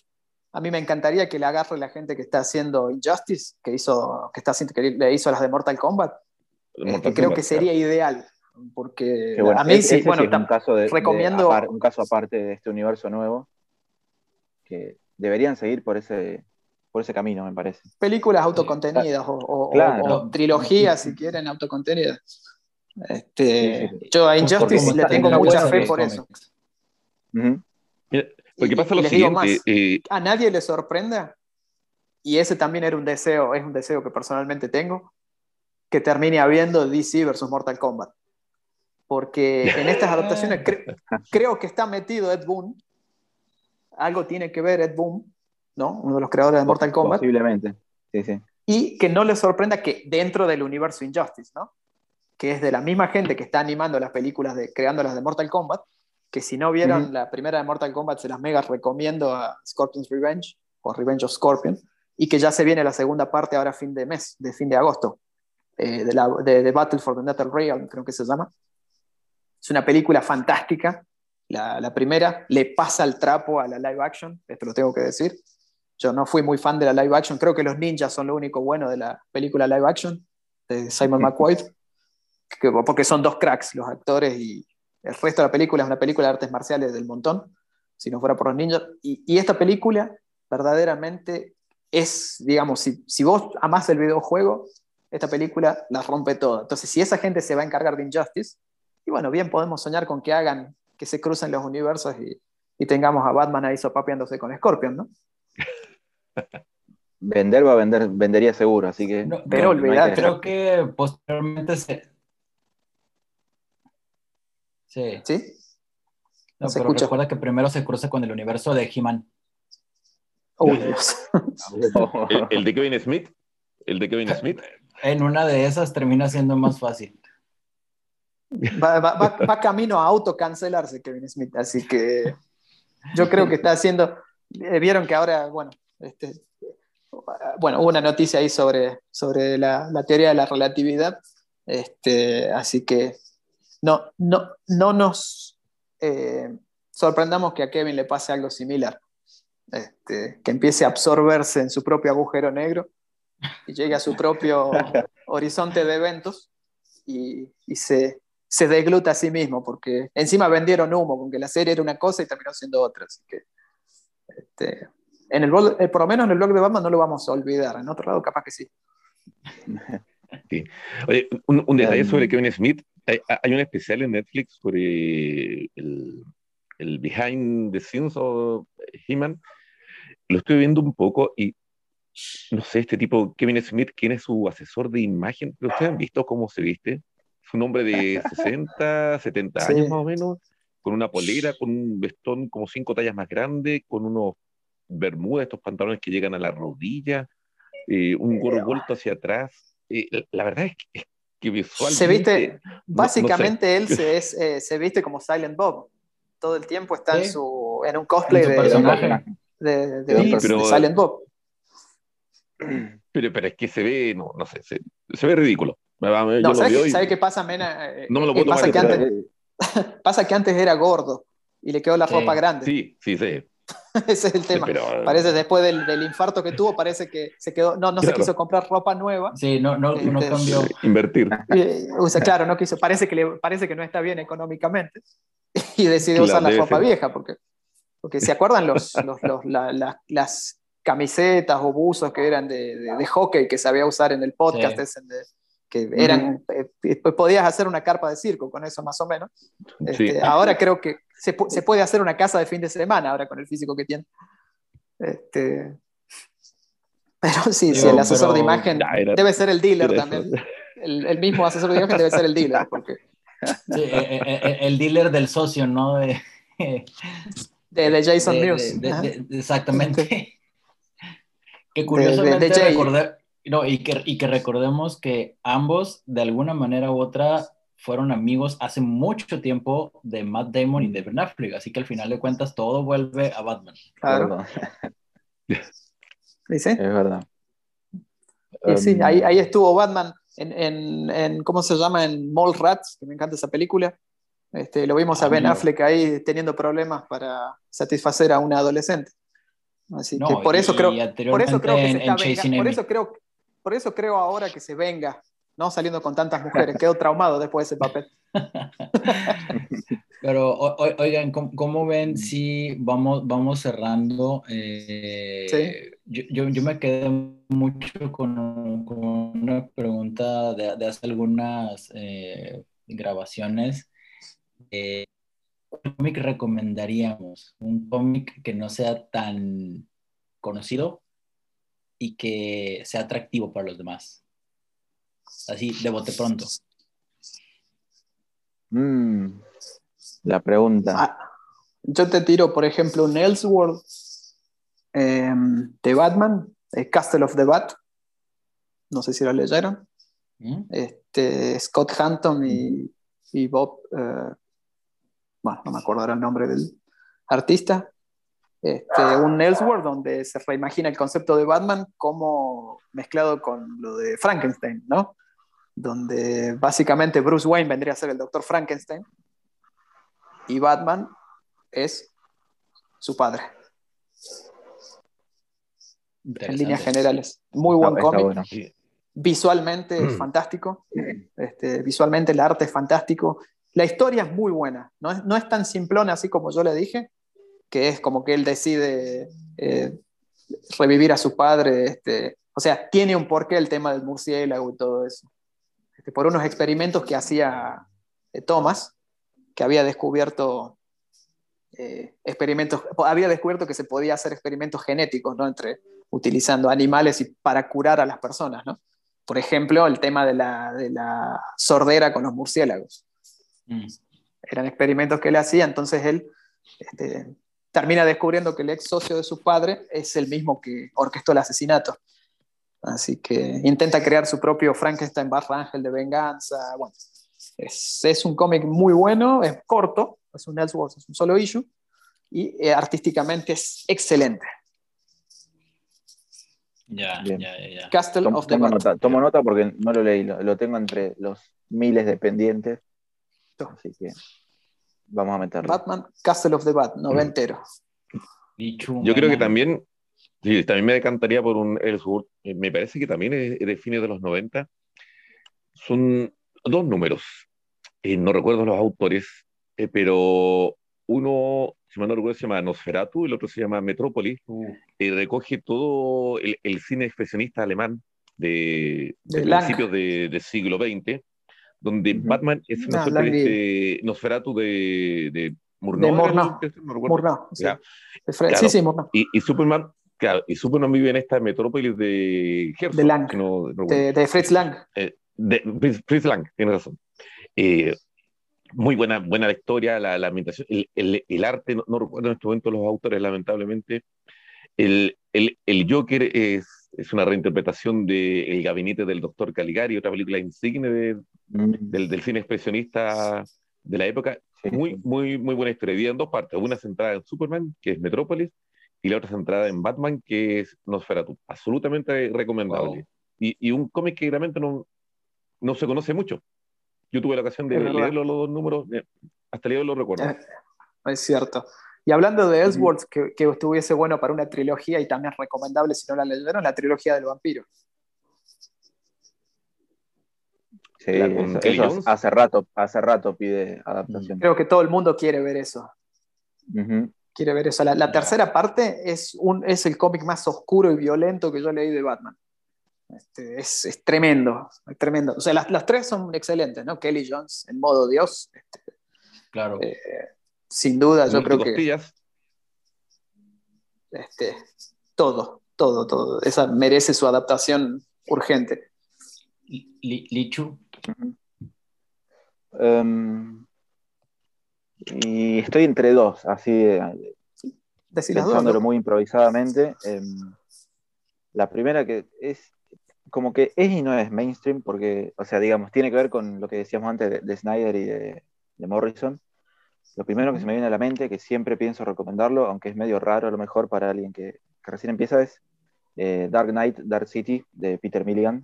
a mí me encantaría que le agarre la gente que está haciendo Injustice, que, hizo, que, está, que le hizo las de Mortal Kombat, este, creo que sería ideal. Porque a mí sí, bueno, un caso de, recomiendo. un caso aparte de este universo nuevo, que deberían seguir por ese, por ese camino, me parece. Películas autocontenidas o, trilogías, si quieren, autocontenidas. Este, Yo a Injustice le tengo mucha fe por eso. porque pasa lo siguiente. Eh, a nadie le sorprenda, y ese también era un deseo, es un deseo que personalmente tengo, que termine habiendo DC versus Mortal Kombat. Porque en estas adaptaciones [laughs] creo que está metido Ed Boon. Algo tiene que ver Ed Boon, ¿no? Uno de los creadores de Mortal Kombat. Posiblemente, sí, sí. Y que no le sorprenda que dentro del universo Injustice, ¿no? Que es de la misma gente que está animando las películas, de, creando las de Mortal Kombat, que si no vieron la primera de Mortal Kombat, se las mega recomiendo a Scorpion's Revenge o Revenge of Scorpion, y que ya se viene la segunda parte ahora fin de mes, de fin de agosto. Eh, de, la, de, Battle for the Nether Realm, creo que se llama. Es una película fantástica. La, la, primera le pasa el trapo a la live action, esto lo tengo que decir. Yo no fui muy fan de la live action, creo que los ninjas son lo único bueno de la película live action de Simon [laughs] McQuaid, porque son dos cracks los actores y el resto de la película es una película de artes marciales del montón, si no fuera por los ninjas. Y, y esta película verdaderamente es, digamos, si, si vos amás el videojuego, esta película la rompe todo. Entonces, si esa gente se va a encargar de Injustice, y bueno, bien podemos soñar con que hagan, que se crucen los universos y, tengamos a Batman ahí sopapeándose con Scorpion, ¿no? [laughs] Vender va a vender, vendería seguro, así que. pero olvidar, creo que posteriormente se. Sí. ¿Sí? No, se pero recuerda que primero se cruza con el universo de He-Man. Oh, Dios. [laughs] ¿El, de Kevin Smith? ¿El de Kevin [laughs] Smith? En una de esas termina siendo más fácil. Va, camino a autocancelarse Kevin Smith, así que yo creo que está haciendo. Eh, vieron que ahora, bueno, este, bueno, hubo una noticia ahí sobre, sobre la, teoría de la relatividad, este, así que no, no, no nos eh, sorprendamos que a Kevin le pase algo similar, este, que empiece a absorberse en su propio agujero negro y llegue a su propio [laughs] horizonte de eventos y, se, se degluta a sí mismo, porque encima vendieron humo, porque la serie era una cosa y terminó siendo otra. Así que, este, en el, eh, por lo menos en el blog de Batman no lo vamos a olvidar, en otro lado capaz que sí. [laughs] Oye, un, detalle sobre Kevin Smith. Hay, un especial en Netflix sobre el, el behind the scenes of He-Man. Lo estoy viendo un poco y no sé, este tipo, Kevin Smith, ¿quién es su asesor de imagen? ¿Pero ustedes han visto cómo se viste? Es un hombre de [laughs] 60, 70 años más o menos, con una polera, con un vestón como cinco tallas más grande, con unos bermudas, estos pantalones que llegan a la rodilla, eh, un gorro vuelto hacia atrás. Eh, la verdad es que, visualmente... Se viste, básicamente él se, [laughs] es, eh, se viste como Silent Bob. Todo el tiempo está en, su, en un cosplay de, de, de, Silent Bob. [clears throat] Pero, pero es que se ve, no, no sé, se, ve ridículo. No, ¿sabes, qué pasa, Mena? Eh, no me lo puedo tomar pasa, que antes, [laughs] pasa que antes era gordo y le quedó la ropa grande. Sí, sí, sí. [laughs] Ese es el tema. parece después del, del, infarto que tuvo, parece que se quedó, no, no se quiso comprar ropa nueva. Sí, no, no, no este, cambió. Invertir. [laughs] o sea, claro, no quiso, parece que, le, parece que no está bien económicamente y decide usar la ropa vieja, porque, porque se acuerdan los, los, los las camisetas o buzos que eran de, de, hockey que sabía usar en el podcast, que eran, eh, podías hacer una carpa de circo con eso más o menos. Este, ahora creo que se, se, puede hacer una casa de fin de semana ahora con el físico que tiene. Este, pero sí, sí, el asesor de imagen debe ser el dealer también. El, mismo asesor de imagen debe ser el dealer. Porque... Sí, eh, eh, el, dealer del socio, ¿no? De, de, Jason News. exactamente. [laughs] que curiosamente recordé, no, y, que, y que recordemos que ambos, de alguna manera u otra, fueron amigos hace mucho tiempo de Matt Damon y de Ben Affleck, así que al final de cuentas todo vuelve a Batman. Claro. ¿Dice? Es verdad. Sí, sí, um, ahí, ahí, estuvo Batman en, en, en, ¿cómo se llama? En Rats, que me encanta esa película. Este, lo vimos a Ben Affleck ahí teniendo problemas para satisfacer a una adolescente. Así que por eso creo, por eso creo que se está venga, por eso creo, por eso creo ahora que se venga, no saliendo con tantas mujeres. Quedo traumado después de ese papel. [laughs] Pero oigan, ¿cómo, ven si vamos, vamos cerrando? Eh, yo, yo, me quedé mucho con, una pregunta de, de hace algunas eh, grabaciones. Eh, ¿Qué cómic recomendaríamos? Un cómic que no sea tan conocido y que sea atractivo para los demás. Así, de bote pronto. Mm, la pregunta. Ah, yo te tiro, por ejemplo, un Elseworld em, de Batman, Castle of the Bat. No sé si lo leyeron. ¿Mm? Este, Scott Hampton y, Bob. Eh, bueno, no me acuerdo ahora el nombre del artista. Este, un Elseworld donde se reimagina el concepto de Batman como mezclado con lo de Frankenstein, ¿no? Donde básicamente Bruce Wayne vendría a ser el doctor Frankenstein y Batman es su padre. En líneas generales. Muy buen cómic. Visualmente es mm. fantástico. Este, visualmente el arte es fantástico. La historia es muy buena. No es, no es tan simplona así como yo le dije, que es como que él decide eh, revivir a su padre. Este, o sea, tiene un porqué el tema del murciélago y todo eso. Este, por unos experimentos que hacía eh, Thomas, que había descubierto eh, experimentos, había descubierto que se podía hacer experimentos genéticos, ¿no? Entre, utilizando animales y para curar a las personas, ¿no? Por ejemplo, el tema de la, de la sordera con los murciélagos. Mm. Eran experimentos que él hacía, entonces él este, termina descubriendo que el ex socio de su padre es el mismo que orquestó el asesinato. Así que intenta crear su propio Frankenstein barra ángel de venganza. Bueno, es, es un cómic muy bueno, es corto, es un Elseworlds, es un solo issue, y eh, artísticamente es excelente. Ya, ya, ya. Castle of the tomo nota, tomo nota porque no lo leí, lo, lo, tengo entre los miles de pendientes. Así que Vamos a meterlo. Batman, Castle of the Bat, noventero. Yo creo que también, sí, también me decantaría por un Ellsworth. Eh, me parece que también es de fines de los 90. Son dos números. Eh, no recuerdo los autores, eh, pero uno, si mal no recuerdo, se llama Nosferatu, el otro se llama Metrópolis. y recoge todo el, cine expresionista alemán de, principios del siglo XX donde Batman es una suerte de Nosferatu de, de Murnau. De Murnau. sí. sí, Murnau. Y, Superman, claro, y Superman vive en esta metrópolis de Herzog. De Lang. de, Fritz Lang. Eh, de Fritz Lang, tiene razón. Eh, muy buena, buena la historia, la, la ambientación, el, el, el, arte, no, recuerdo en este momento los autores, lamentablemente. El, el, el Joker es es una reinterpretación de El gabinete del doctor Caligari, otra película insigne mm. del, cine expresionista de la época. Muy, muy, muy buena historia. Había en dos partes. Una centrada en Superman, que es Metrópolis, y la otra centrada en Batman, que es Nosferatu. Absolutamente recomendable. Y, un cómic que realmente no, no se conoce mucho. Yo tuve la ocasión de leerlo los dos números, eh, hasta día lo recuerdo. Es cierto. Y hablando de Ellsworth, que, que, estuviese bueno para una trilogía y también recomendable si no la leyeron, la trilogía del vampiro. Sí, hace rato, hace rato pide adaptación. Creo que todo el mundo quiere ver eso. Quiere ver eso. La, tercera parte es, un, es el cómic más oscuro y violento que yo leí de Batman. Este, es, es, tremendo, es tremendo. O sea, las, las, tres son excelentes, ¿no? Kelly Jones en modo Dios. Este, claro. Eh, sin duda, yo creo que. este, todo, todo, todo. Esa merece su adaptación urgente. Lichu. Em, y estoy entre dos, así pensándolo muy improvisadamente. Em, la primera que es como que es y no es mainstream, porque, o sea, digamos, tiene que ver con lo que decíamos antes de, Snyder y de, Morrison. Lo primero que se me viene a la mente, que siempre pienso recomendarlo, aunque es medio raro a lo mejor para alguien que, recién empieza, es eh, Dark Knight, Dark City de Peter Milligan.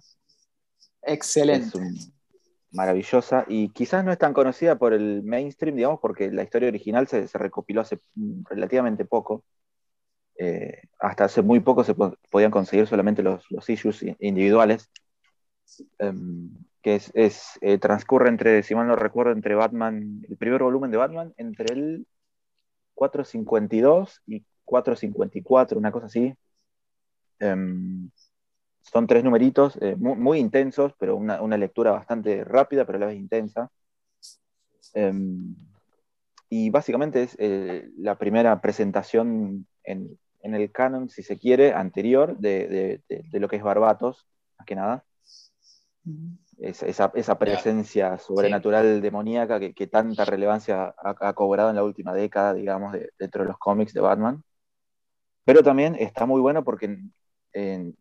Excelente. maravillosa y quizás no es tan conocida por el mainstream, digamos, porque la historia original se, se recopiló hace relativamente poco. Eh, hasta hace muy poco se podían conseguir solamente los, issues individuales, em, que es, eh, transcurre entre, si mal no recuerdo, entre Batman, el primer volumen de Batman, entre el 452 y 454, una cosa así. Em, son tres numeritos eh, muy, intensos, pero una, lectura bastante rápida, pero a la vez intensa. Em, y básicamente es la primera presentación en, en el canon, si se quiere, anterior de, lo que es Barbatos, más que nada. Esa, presencia sobrenatural demoníaca que, tanta relevancia ha, cobrado en la última década, digamos, dentro de los cómics de Batman. Pero también está muy bueno porque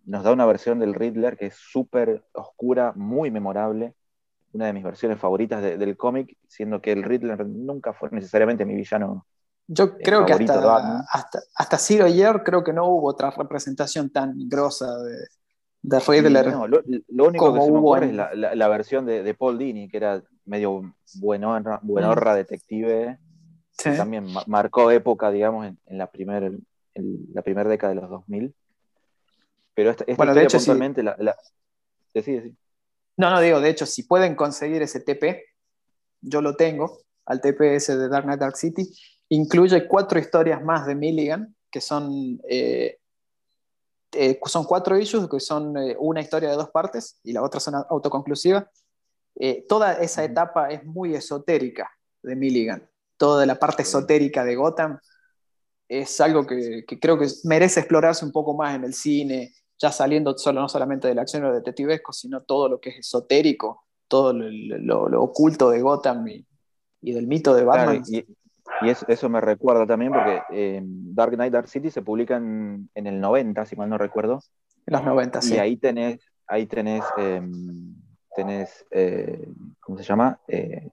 nos da una versión del Riddler que es súper oscura, muy memorable, una de mis versiones favoritas del cómic, siendo que el Riddler nunca fue necesariamente mi villano yo creo que hasta, hasta, hasta Zero Year creo que no hubo otra representación tan grosa de, de Riddler. lo, único que se me ocurre es la, la, versión de, de, Paul Dini, que era medio buenorra, buenorra mm. detective. también marcó época, digamos, en, en la primera la primera década de los 2000. Pero esta, esta bueno, de hecho, puntualmente la, la... No, no, digo, de hecho, si pueden conseguir ese TP, yo lo tengo, al TPS de Dark Knight Dark City, Incluye cuatro historias más de Milligan, que son, eh, eh, son cuatro issues, que son eh, una historia de dos partes y la otra son autoconclusiva. toda esa etapa es muy esotérica de Milligan. Toda la parte esotérica de Gotham es algo que, creo que merece explorarse un poco más en el cine, ya saliendo solo, no solamente de la acción o detectivesco, sino todo lo que es esotérico, todo lo, oculto de Gotham y, del mito de Batman. Y eso me recuerda también porque eh, Dark Knight Dark City se publica en, el 90, si mal no recuerdo. En los 90, sí. Y ahí tenés, ahí tenés, em, tenés eh, ¿cómo se llama? Eh,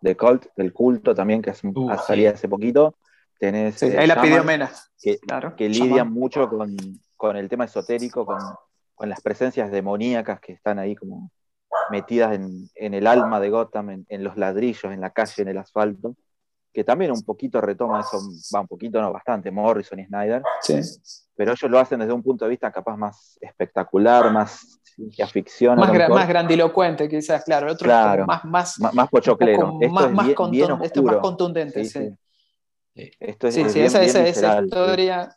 The Cult, el culto también, que uh, ha salido hace poquito. Tenés, ahí la pidió Mena. Que, claro, que lidian mucho con, el tema esotérico, con, las presencias demoníacas que están ahí como metidas en, el alma de Gotham, en, en, los ladrillos, en la calle, en el asfalto que también un poquito retoma eso, va un poquito, no, bastante, Morrison y Snyder. Sí. Pero ellos lo hacen desde un punto de vista capaz más espectacular, más ciencia ficción. Más, más grandilocuente, quizás, claro. El otro claro, más, más, más, pochoclero. Esto más, es más, esto más contundente, sí. sí. Esto es, sí, sí, esa, esa, historia,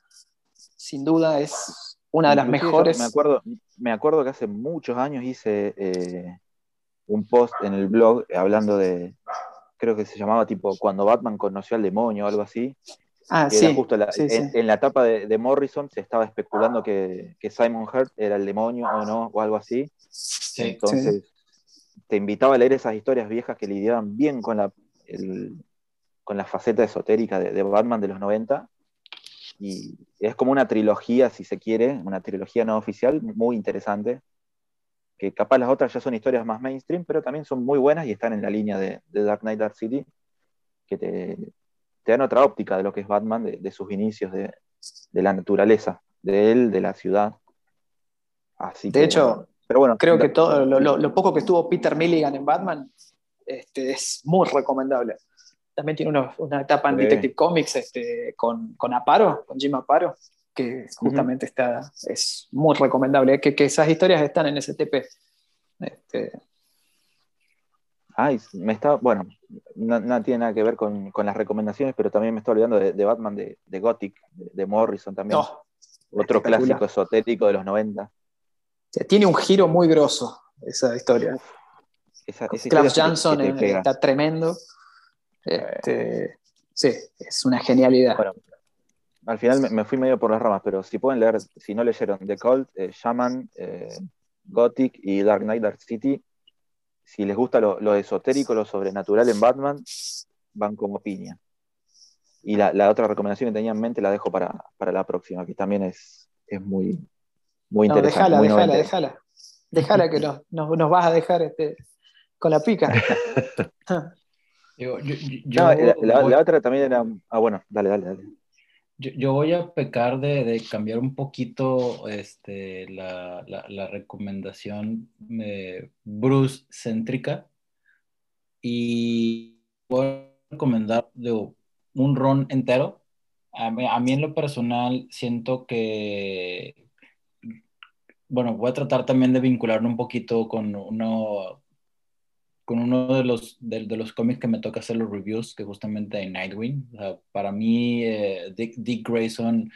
sin duda, es una de las mejores. Me acuerdo, me acuerdo que hace muchos años hice eh, un post en el blog hablando de, creo que se llamaba tipo Cuando Batman conoció al demonio o algo así. Ah, sí, justo en, la etapa de, Morrison se estaba especulando que, Simon Hurt era el demonio o no, o algo así. Entonces, te invitaba a leer esas historias viejas que lidiaban bien con la, con la faceta esotérica de, Batman de los 90. Y es como una trilogía, si se quiere, una trilogía no oficial, muy interesante que capaz las otras ya son historias más mainstream, pero también son muy buenas y están en la línea de, Dark Knight Dark City, que te, dan otra óptica de lo que es Batman, de, sus inicios, de, la naturaleza, de él, de la ciudad. Así de hecho, pero bueno, creo que todo lo, poco que estuvo Peter Milligan en Batman este, es muy recomendable. También tiene una, etapa en Detective Comics este, con, con Aparo, con Jim Aparo, que justamente está, es muy recomendable, que, que, esas historias están en STP. Este... Ay, me está, bueno, no, tiene nada que ver con, con, las recomendaciones, pero también me estoy olvidando de, Batman de, de, Gothic, de, Morrison también. Otro clásico esotérico de los 90. tiene un giro muy grosso esa historia. Esa, Klaus Jansson está tremendo. Este, sí, es una genialidad. Al final me, fui medio por las ramas, pero si pueden leer, si no leyeron The Cult, eh, Shaman, eh, Gothic y Dark Knight, Dark City, si les gusta lo, esotérico, lo sobrenatural en Batman, van como piña. Y la, otra recomendación que tenía en mente la dejo para, la próxima, que también es, es muy, muy interesante. Déjala, déjala, déjala. Déjala que nos, nos, vas a dejar este, con la pica. [laughs] la, otra también era. Ah, bueno, dale, dale, dale. Yo, voy a pecar de, cambiar un poquito este, la, recomendación Bruce céntrica y voy a recomendar un ron entero. A mí, a mí, en lo personal siento que, bueno, voy a tratar también de vincularlo un poquito con uno, con uno de los, de, los cómics que me toca hacer los reviews, que justamente de Nightwing. para mí, eh, Dick, Grayson,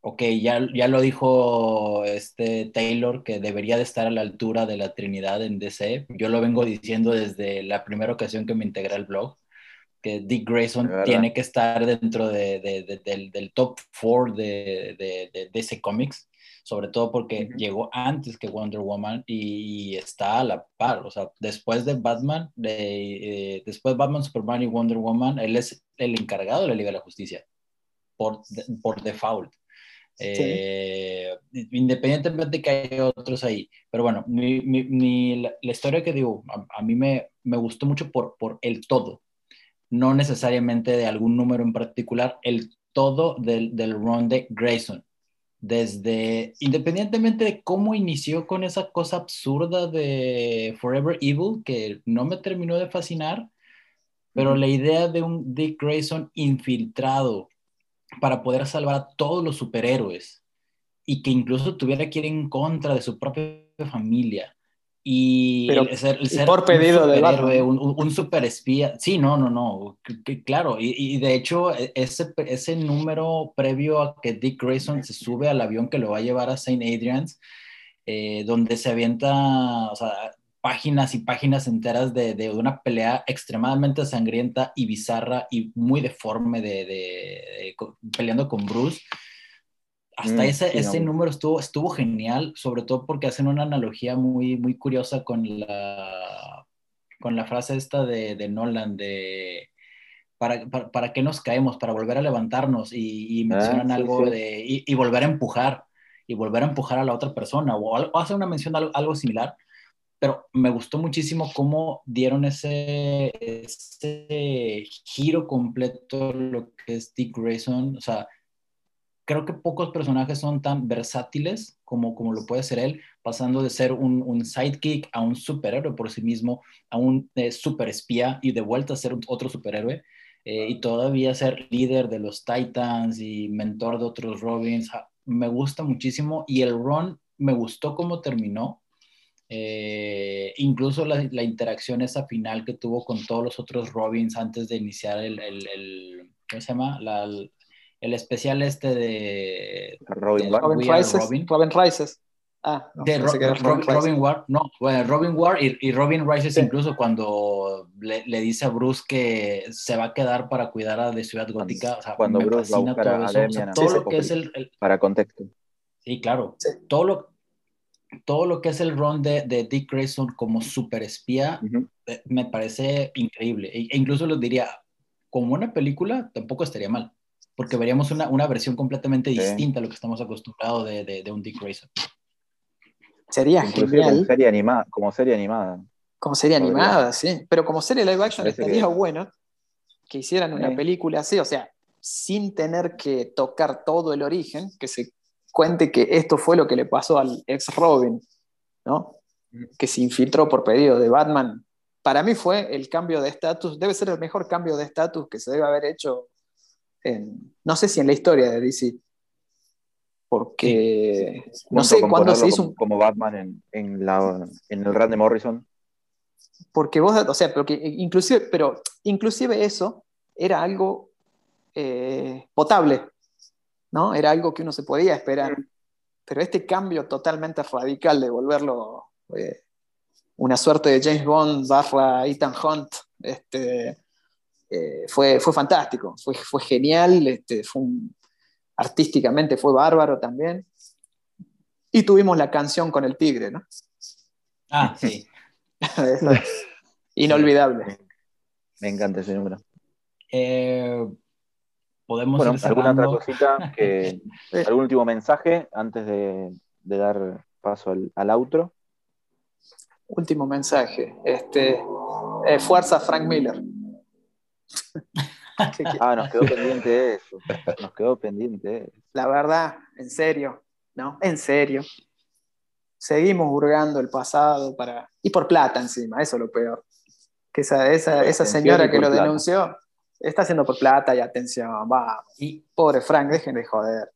ok, ya, ya lo dijo este Taylor, que debería de estar a la altura de la Trinidad en DC. Yo lo vengo diciendo desde la primera ocasión que me integré al blog, que Dick Grayson tiene que estar dentro de, del, del, top 4 de, DC Comics sobre todo porque llegó antes que Wonder Woman y, está a la par, o sea, después de Batman, de, eh, después Batman, Superman y Wonder Woman, él es el encargado de la Liga de la Justicia, por, por default. Eh, independientemente de que hay otros ahí. Pero bueno, mi, mi, la, historia que digo, a, mí me, me, gustó mucho por, por el todo, no necesariamente de algún número en particular, el todo del, del run de Grayson desde, independientemente de cómo inició con esa cosa absurda de Forever Evil, que no me terminó de fascinar, pero la idea de un Dick Grayson infiltrado para poder salvar a todos los superhéroes y que incluso tuviera que ir en contra de su propia familia y el ser, por pedido de un, un, super espía. Sí, no, no, no, claro. Y, de hecho, e, ese, ese número previo a que Dick Grayson se sube al avión que lo va a llevar a St. Adrian's, eh, donde se avienta o sea, páginas y páginas enteras de, de, una pelea extremadamente sangrienta y bizarra y muy deforme de, de peleando con Bruce hasta mm, ese, ese número estuvo, estuvo genial, sobre todo porque hacen una analogía muy, muy curiosa con la, con la frase esta de, de Nolan, de para, para, qué nos caemos, para volver a levantarnos y, ah, mencionan algo de y, volver a empujar y volver a empujar a la otra persona o, o hacer una mención algo, algo similar. Pero me gustó muchísimo cómo dieron ese, ese giro completo lo que es Dick Grayson, o sea, creo que pocos personajes son tan versátiles como, como lo puede ser él, pasando de ser un, un sidekick a un superhéroe por sí mismo, a un eh, super espía y de vuelta a ser otro superhéroe. Eh, y todavía ser líder de los Titans y mentor de otros Robins, me gusta muchísimo y el run me gustó cómo terminó. Eh, incluso la, la, interacción esa final que tuvo con todos los otros Robins antes de iniciar el, el, el ¿cómo se llama? La, el especial este de Robin, de Robin, Rises, Robin. Robin Rises. Ah, no, de Robin, Robin, War, no, bueno, Robin War y, y Robin Rises incluso cuando le, le, dice a Bruce que se va a quedar para cuidar a de Ciudad Gótica, o sea, cuando me Bruce fascina va a todo, eso, o sea, todo lo que es el, el, para contexto. Sí, claro, sí. todo lo todo lo que es el run de, de Dick Grayson como super espía uh -huh. me parece increíble e, e incluso lo diría como una película tampoco estaría mal porque veríamos una, una versión completamente distinta a lo que estamos acostumbrados de, de, de un Dick Grayson. Sería genial. Como serie, animada, como serie animada. Como serie animada, sí. Pero como serie live action estaría que... bueno que hicieran una sí. película así, o sea, sin tener que tocar todo el origen, que se cuente que esto fue lo que le pasó al ex Robin, ¿no? Que se infiltró por pedido de Batman. Para mí fue el cambio de estatus, debe ser el mejor cambio de estatus que se debe haber hecho en, no sé si en la historia de DC, porque sí. no sé cuándo se hizo un... como Batman en, en, la, en el run de Morrison. Porque vos, o sea, porque inclusive, pero inclusive eso era algo eh, potable, ¿no? Era algo que uno se podía esperar. Pero este cambio totalmente radical de volverlo eh, una suerte de James Bond barra Ethan Hunt, este, eh, fue, fue fantástico, fue, fue genial, este, fue un, artísticamente fue bárbaro también. Y tuvimos la canción con el tigre, ¿no? Ah, [laughs] sí. inolvidable. Me encanta ese número. Eh, podemos bueno, ¿alguna otra cosita? Que, [laughs] ¿Algún último mensaje antes de, dar paso al, al, outro? Último mensaje. Este, eh, fuerza Frank Miller. [laughs] ah, nos quedó pendiente eso. [laughs] Nos quedó pendiente La verdad, en serio, ¿no? En serio. Seguimos hurgando el pasado para. Y por plata encima, eso es lo peor. Que esa, esa, esa señora que lo denunció está haciendo por plata y atención, va. Y pobre Frank, dejen de joder.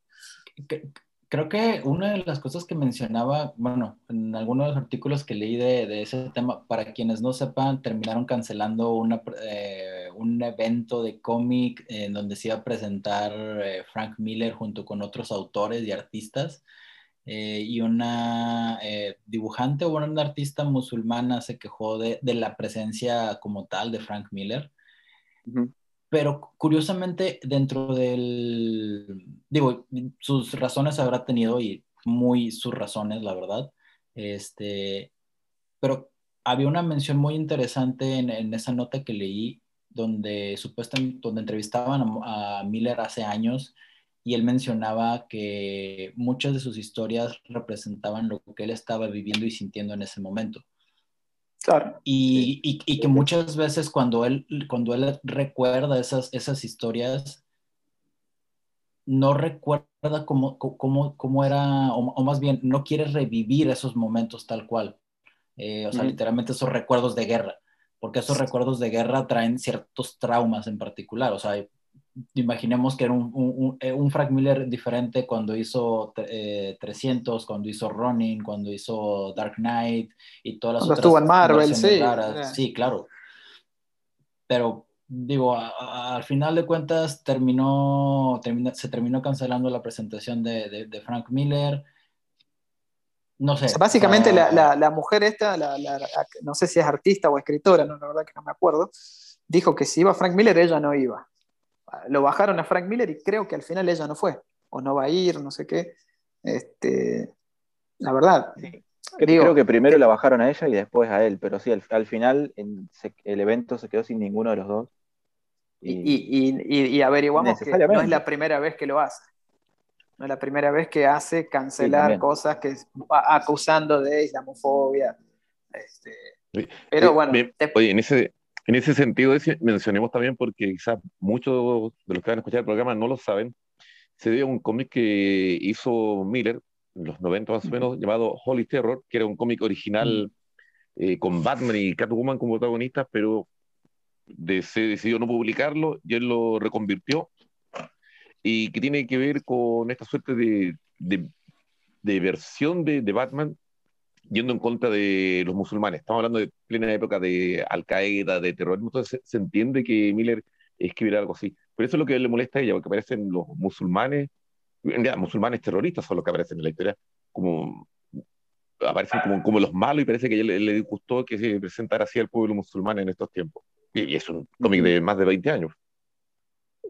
Creo que una de las cosas que mencionaba, bueno, en algunos de los artículos que leí de, de ese tema, para quienes no sepan, terminaron cancelando una, eh, un evento de cómic en donde se iba a presentar eh, Frank Miller junto con otros autores y artistas. Eh, y una dibujante o una artista musulmana se quejó de, de, la presencia como tal de Frank Miller pero curiosamente dentro del, digo, sus razones habrá tenido y muy sus razones, la verdad, este, pero había una mención muy interesante en, en esa nota que leí donde supuestamente, donde entrevistaban a, a Miller hace años y él mencionaba que muchas de sus historias representaban lo que él estaba viviendo y sintiendo en ese momento. Y, que muchas veces cuando él, cuando él recuerda esas, esas historias, no recuerda cómo, cómo, cómo era, o, más bien, no quiere revivir esos momentos tal cual. Eh, o sea, literalmente esos recuerdos de guerra, porque esos recuerdos de guerra traen ciertos traumas en particular. O sea, imaginemos que era un, un, eh, un, Frank Miller diferente cuando hizo 300, eh, cuando hizo Running, cuando hizo Dark Knight y todas las cuando estuvo en Marvel, sí. Sí, claro. Pero digo, al final de cuentas terminó, se terminó cancelando la presentación de, de, Frank Miller. No sé. básicamente la, la, la, mujer esta, la, no sé si es artista o escritora, no, la verdad que no me acuerdo, dijo que si iba Frank Miller ella no iba lo bajaron a Frank Miller y creo que al final ella no fue, o no va a ir, no sé qué. Este, la verdad. creo que primero la bajaron a ella y después a él, pero sí, al, final el evento se quedó sin ninguno de los dos. Y, averiguamos que no es la primera vez que lo hace. No es la primera vez que hace cancelar cosas que acusando de islamofobia. Este, pero bueno. oye, en ese, en ese sentido, mencionemos también, porque quizás muchos de los que van a escuchar el programa no lo saben, se dio un cómic que hizo Miller en los 90 más o menos, llamado Holy Terror, que era un cómic original eh, con Batman y Catwoman como protagonistas, pero se decidió no publicarlo y él lo reconvirtió, y que tiene que ver con esta suerte de, de, versión de, de Batman yendo en contra de los musulmanes. Estamos hablando de plena época de Al-Qaeda, de terrorismo, entonces se, entiende que Miller escribiera algo así. Pero eso es lo que le molesta a ella, porque aparecen los musulmanes, en realidad, musulmanes terroristas son los que aparecen en la historia, como aparecen como, como los malos y parece que a ella le, le gustó que se presentara así al pueblo musulmán en estos tiempos. Y, es un cómic de más de 20 años.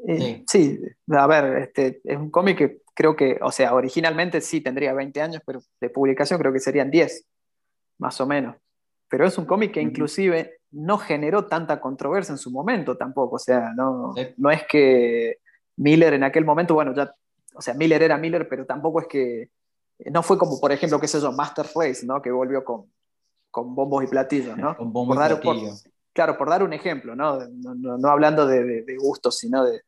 Eh, sí, a ver, este, es un cómic que creo que, o sea, originalmente sí tendría 20 años, pero de publicación creo que serían 10, más o menos. Pero es un cómic que inclusive no generó tanta controversia en su momento tampoco, o sea, no, no es que Miller en aquel momento, bueno, ya, o sea, Miller era Miller, pero tampoco es que, no fue como, por ejemplo, qué sé yo, Master Race, ¿no? Que volvió con, con bombos y platillos, ¿no? Con bombos y platillos. Claro, por dar un ejemplo, ¿no? No, hablando de, de, de gustos, sino de...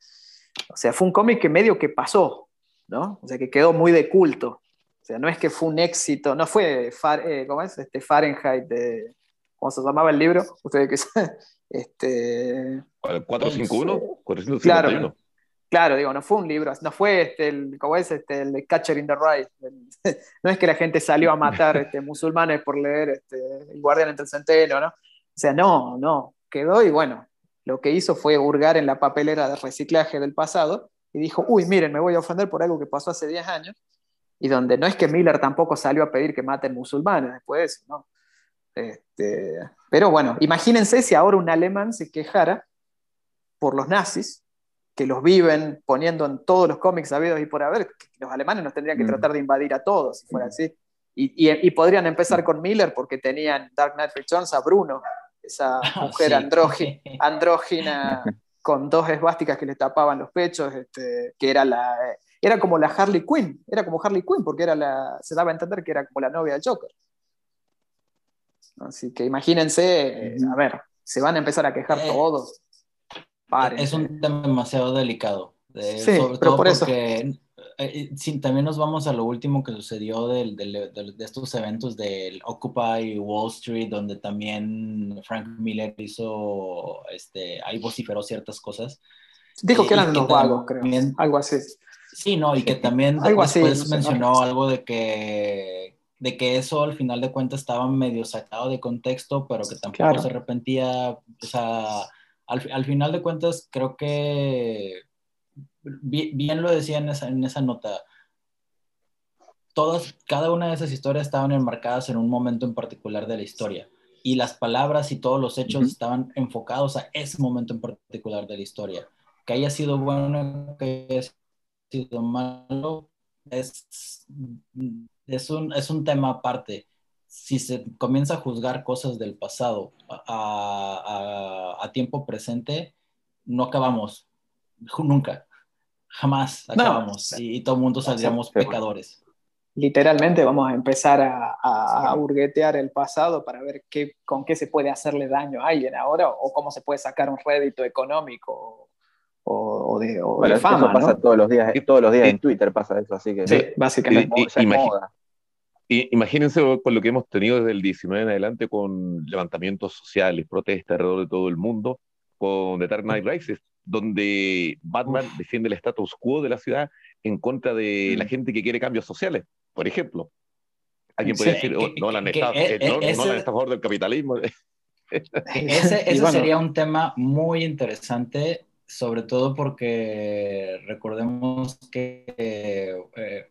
O sea, fue un cómic que medio que pasó, ¿no? O sea, que quedó muy de culto. O sea, no es que fue un éxito, no fue, eh, ¿cómo es? Este Fahrenheit, de, ¿cómo se llamaba el libro? Ustedes que saben. [laughs] Este, 451, Claro, claro, digo, no fue un libro, no fue este, el, ¿cómo es? Este, el Catcher in the Rye. [laughs] no es que la gente salió a matar [laughs] este, musulmanes por leer este, El Guardián entre el Centeno, ¿no? O sea, no, no, quedó y bueno, lo que hizo fue hurgar en la papelera de reciclaje del pasado y dijo, uy, miren, me voy a ofender por algo que pasó hace 10 años, y donde no es que Miller tampoco salió a pedir que maten musulmanes después de eso, ¿no? Este, pero bueno, imagínense si ahora un alemán se quejara por los nazis, que los viven poniendo en todos los cómics habidos y por haber, los alemanes nos tendrían que tratar de invadir a todos si fuera así. Y, y, podrían empezar con Miller porque tenían Dark Knight Returns a Bruno, esa [laughs] ah, mujer [laughs] andrógina con dos esvásticas que le tapaban los pechos, este, que era la era como la Harley Quinn, era como Harley Quinn porque era la, se daba a entender que era como la novia del Joker. Así que imagínense, a ver, se van a empezar a quejar eh, todos. Es un tema demasiado delicado. sí, sobre todo por porque eh, también nos vamos a lo último que sucedió de estos eventos del Occupy Wall Street, donde también Frank Miller hizo, este, ahí vociferó ciertas cosas. Dijo que eran los vagos, creo. algo así. Sí, no, y que también algo después mencionó algo de que de que eso al final de cuentas estaba medio sacado de contexto, pero que tampoco se arrepentía. O sea, al, al, final de cuentas creo que bien, lo decía en esa, en esa nota. Todas, cada una de esas historias estaban enmarcadas en un momento en particular de la historia y las palabras y todos los hechos estaban enfocados a ese momento en particular de la historia. Que haya sido bueno, que haya sido malo, es, es, un, es un tema aparte. Si se comienza a juzgar cosas del pasado a, a, a tiempo presente, no acabamos nunca jamás acabamos y, todo el mundo saldríamos pecadores. Literalmente vamos a empezar a, a, burguetear el pasado para ver qué, con qué se puede hacerle daño a alguien ahora o cómo se puede sacar un rédito económico o, de, o fama. Eso pasa todos los días, todos los días en Twitter pasa eso, así que sí, básicamente. imagínense con lo que hemos tenido desde el 19 en adelante con levantamientos sociales, protestas alrededor de todo el mundo, con The Dark Knight Rises, donde Batman defiende el status quo de la ciudad en contra de la mm. gente que quiere cambios sociales, por ejemplo. Alguien puede decir, oh, no, la está, eh, no, está a favor del capitalismo. [laughs] Ese, sería un tema muy interesante, sobre todo porque recordemos que eh,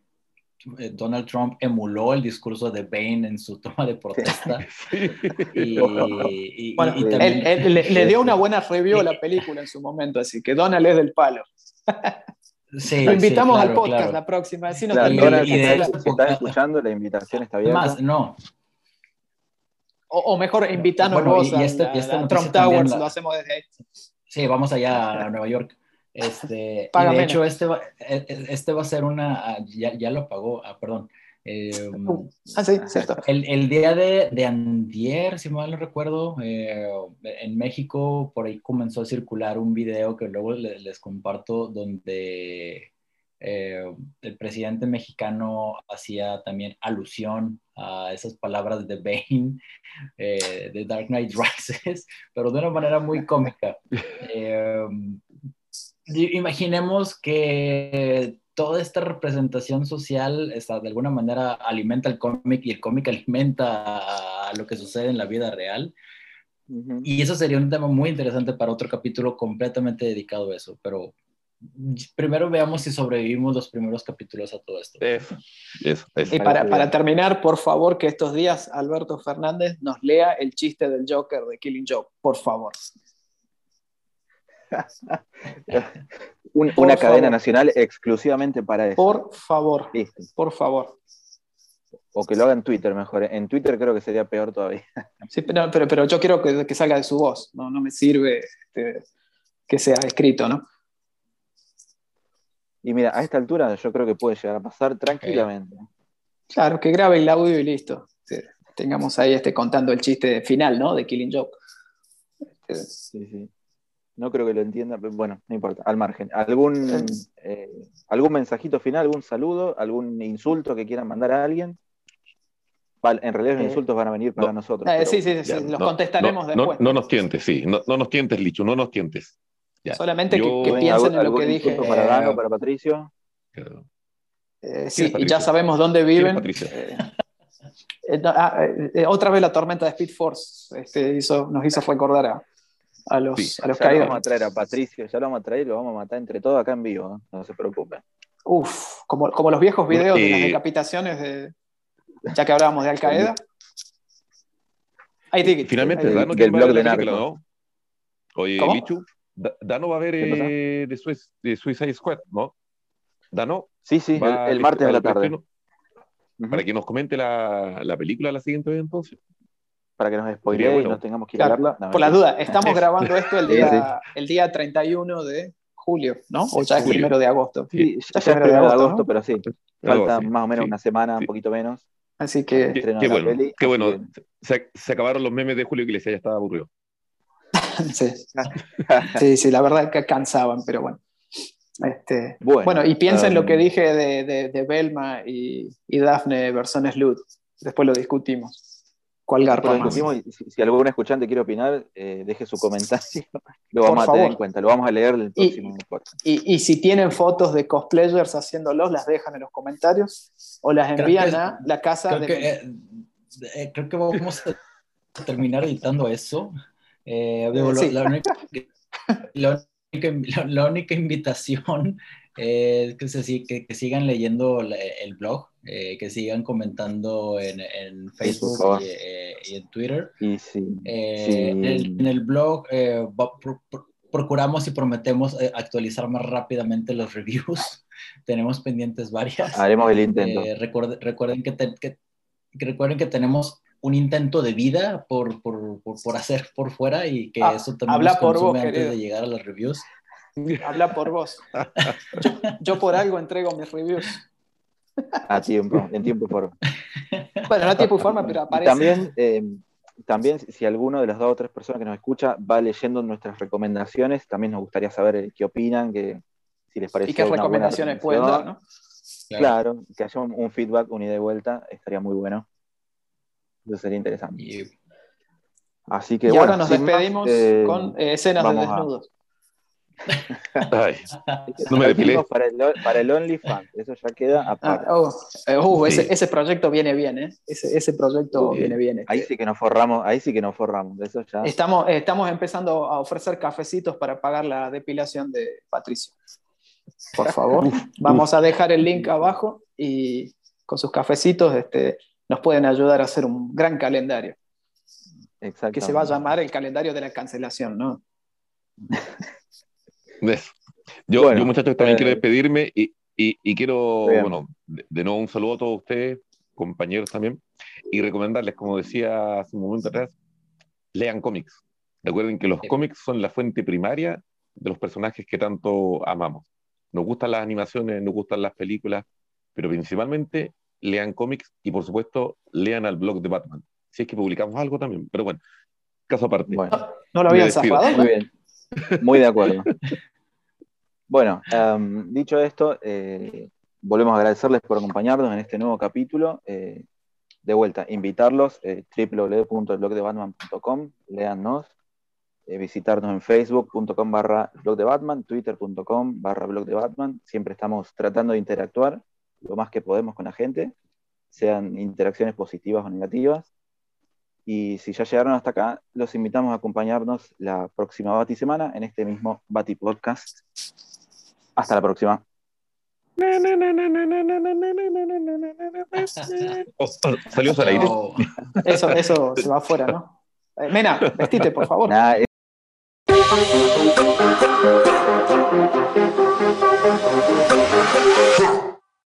Donald Trump emuló el discurso de Bane en su toma de protesta. [laughs] Y, [laughs] él, le, dio una buena review a la [laughs] película en su momento, así que Donald es del palo. Sí, Lo invitamos al podcast la próxima. Si estás escuchando, la invitación está abierta. Más, no. O, mejor, invitarnos vos a, este, este Trump Towers, lo hacemos desde ahí. Sí, vamos allá a Nueva York. Este, de hecho, este va, e, e, este va a ser una, ah, ya, ya lo pagó, ah, perdón. Em, uh, ah, sí, cierto. El, el día de, de, Andier, si mal no recuerdo, eh, en México por ahí comenzó a circular un video que luego les, les comparto donde eh, el presidente mexicano hacía también alusión a esas palabras de Bane, eh, de Dark Knight Rises, [laughs] pero de una manera muy cómica. [laughs] Em, imaginemos que toda esta representación social está, de alguna manera alimenta el cómic y el cómic [laughs] alimenta a lo que sucede en la vida real. Y eso sería un tema muy interesante para otro capítulo completamente dedicado a eso, pero primero veamos si sobrevivimos los primeros capítulos a todo esto. Y para, para, terminar, por favor, que estos días Alberto Fernández nos lea el chiste del Joker de Killing Joke, por favor. [laughs] una cadena nacional exclusivamente para eso. Por favor. Por favor. O que lo haga en Twitter mejor. En Twitter creo que sería peor todavía. [laughs] Sí, pero, pero, yo quiero que, que, salga de su voz. No, no me sirve este, que sea escrito, ¿no? Y mira, a esta altura yo creo que puede llegar a pasar tranquilamente. Claro, que grabe el audio y listo. Tengamos ahí este contando el chiste final, ¿no? De Killing Joke. Sí, sí. No creo que lo entienda, pero bueno, no importa, al margen. ¿Algún, eh, ¿Algún mensajito final, algún saludo, algún insulto que quieran mandar a alguien? en realidad los eh, insultos van a venir para nosotros. Eh, sí, sí, sí, los contestaremos después. No, nos tientes, sí, no, nos tientes, Lichu, no nos tientes. Solamente que, piensen en lo que dije. Para Dano, para Patricio. sí, y ya sabemos dónde viven. Ah, otra vez la tormenta de Speed Force este, hizo, nos hizo recordar a, a los, a los ya caídos. Lo vamos a traer a Patricio, ya lo vamos a traer y lo vamos a matar entre todos acá en vivo, no se preocupen. Uf, como, como los viejos videos de las decapitaciones de. Ya que hablábamos de Al Qaeda. Finalmente, ¿verdad? ¿No del blog de Narco. ¿no? Oye, Lichu, Dano va a ver eh, de, Suicide Squad, ¿no? Dano. Sí, sí, el, martes de la tarde. Para que nos comente la, la, película la siguiente vez entonces. Para que nos spoilee y no tengamos que ir a verla. por la duda, estamos grabando esto el día, el día 31 de julio, ¿no? O ya es primero de agosto. Sí, ya, es primero de agosto, pero sí. Falta más o menos una semana, un poquito menos. Así que. Qué, bueno, qué bueno. Se, se, acabaron los memes de Julio Iglesias, ya estaba aburrido. [laughs] sí. sí, sí, la verdad que cansaban, pero bueno. Este, bueno, y piensa en lo que um, dije de, de, de Belma y, y, Daphne versus Lud. Después lo discutimos. ¿Cuál garpa Si, si, algún escuchante quiere opinar, eh, deje su comentario. [laughs] Lo vamos a tener en cuenta, lo vamos a leer el próximo y, y, si tienen fotos de cosplayers haciéndolos, las dejan en los comentarios o las envían a la casa creo de. Que, eh, eh, creo que vamos a terminar editando eso. Eh, la, única, la, única, invitación es que, que, sigan leyendo el blog, eh, que sigan comentando en, Facebook eh, y, en Twitter. Y sí, En, el, blog procuramos y prometemos actualizar más rápidamente los reviews. [laughs] Tenemos pendientes varias. Haremos el intento. recuerden, que, que, recuerden que tenemos un intento de vida por, por, por, hacer por fuera y que ah, eso también habla nos por vos, antes de llegar a las reviews. Habla por vos. Yo, por algo entrego mis reviews. A tiempo, en tiempo y forma. Bueno, no a tiempo y forma, pero aparece. También, eh, también, si alguno de las dos o tres personas que nos escucha va leyendo nuestras recomendaciones, también nos gustaría saber eh, qué opinan, que, si les parece. Y qué recomendaciones pueden dar, ¿no? Claro. que haya un, feedback, un ida y vuelta, estaría muy bueno. Eso sería interesante. Así que y ahora nos despedimos eh, con eh, escenas de desnudos. Ay, [laughs] no me depilé. Para el, para el OnlyFans, eso ya queda ah, aparte. Oh, eh, uh, ese, ese, proyecto viene bien, ¿eh? Ese, ese proyecto viene bien. Ahí este. sí que nos forramos, ahí sí que nos forramos. Eso ya... estamos, estamos empezando a ofrecer cafecitos para pagar la depilación de Patricio. Por favor, [laughs] vamos a dejar el link abajo y con sus cafecitos este, nos pueden ayudar a hacer un gran calendario. Que se va a llamar el calendario de la cancelación, ¿no? [laughs] yo, yo, muchachos, también quiero eh, despedirme y, y, quiero, bueno, de, nuevo un saludo a todos ustedes, compañeros también, y recomendarles, como decía hace un momento atrás, lean cómics. Recuerden que los cómics son la fuente primaria de los personajes que tanto amamos. Nos gustan las animaciones, nos gustan las películas, pero principalmente lean cómics y por supuesto lean al blog de Batman. Si es que publicamos algo también, pero bueno, caso aparte. ¿No lo habían zafado? Muy bien, muy de acuerdo. bueno, em, dicho esto, eh, volvemos a agradecerles por acompañarnos en este nuevo capítulo. Eh, de vuelta, invitarlos, eh, www.blogdebatman.com, leannos, eh, visitarnos en facebook.com barra twitter.com barra. Siempre estamos tratando de interactuar lo más que podemos con la gente, sean interacciones positivas o negativas. Y si ya llegaron hasta acá, los invitamos a acompañarnos la próxima Bati Semana en este mismo Bati Podcast. Hasta la próxima. salió al aire. Eso, eso se va afuera, ¿no? Mena, vestite, por favor.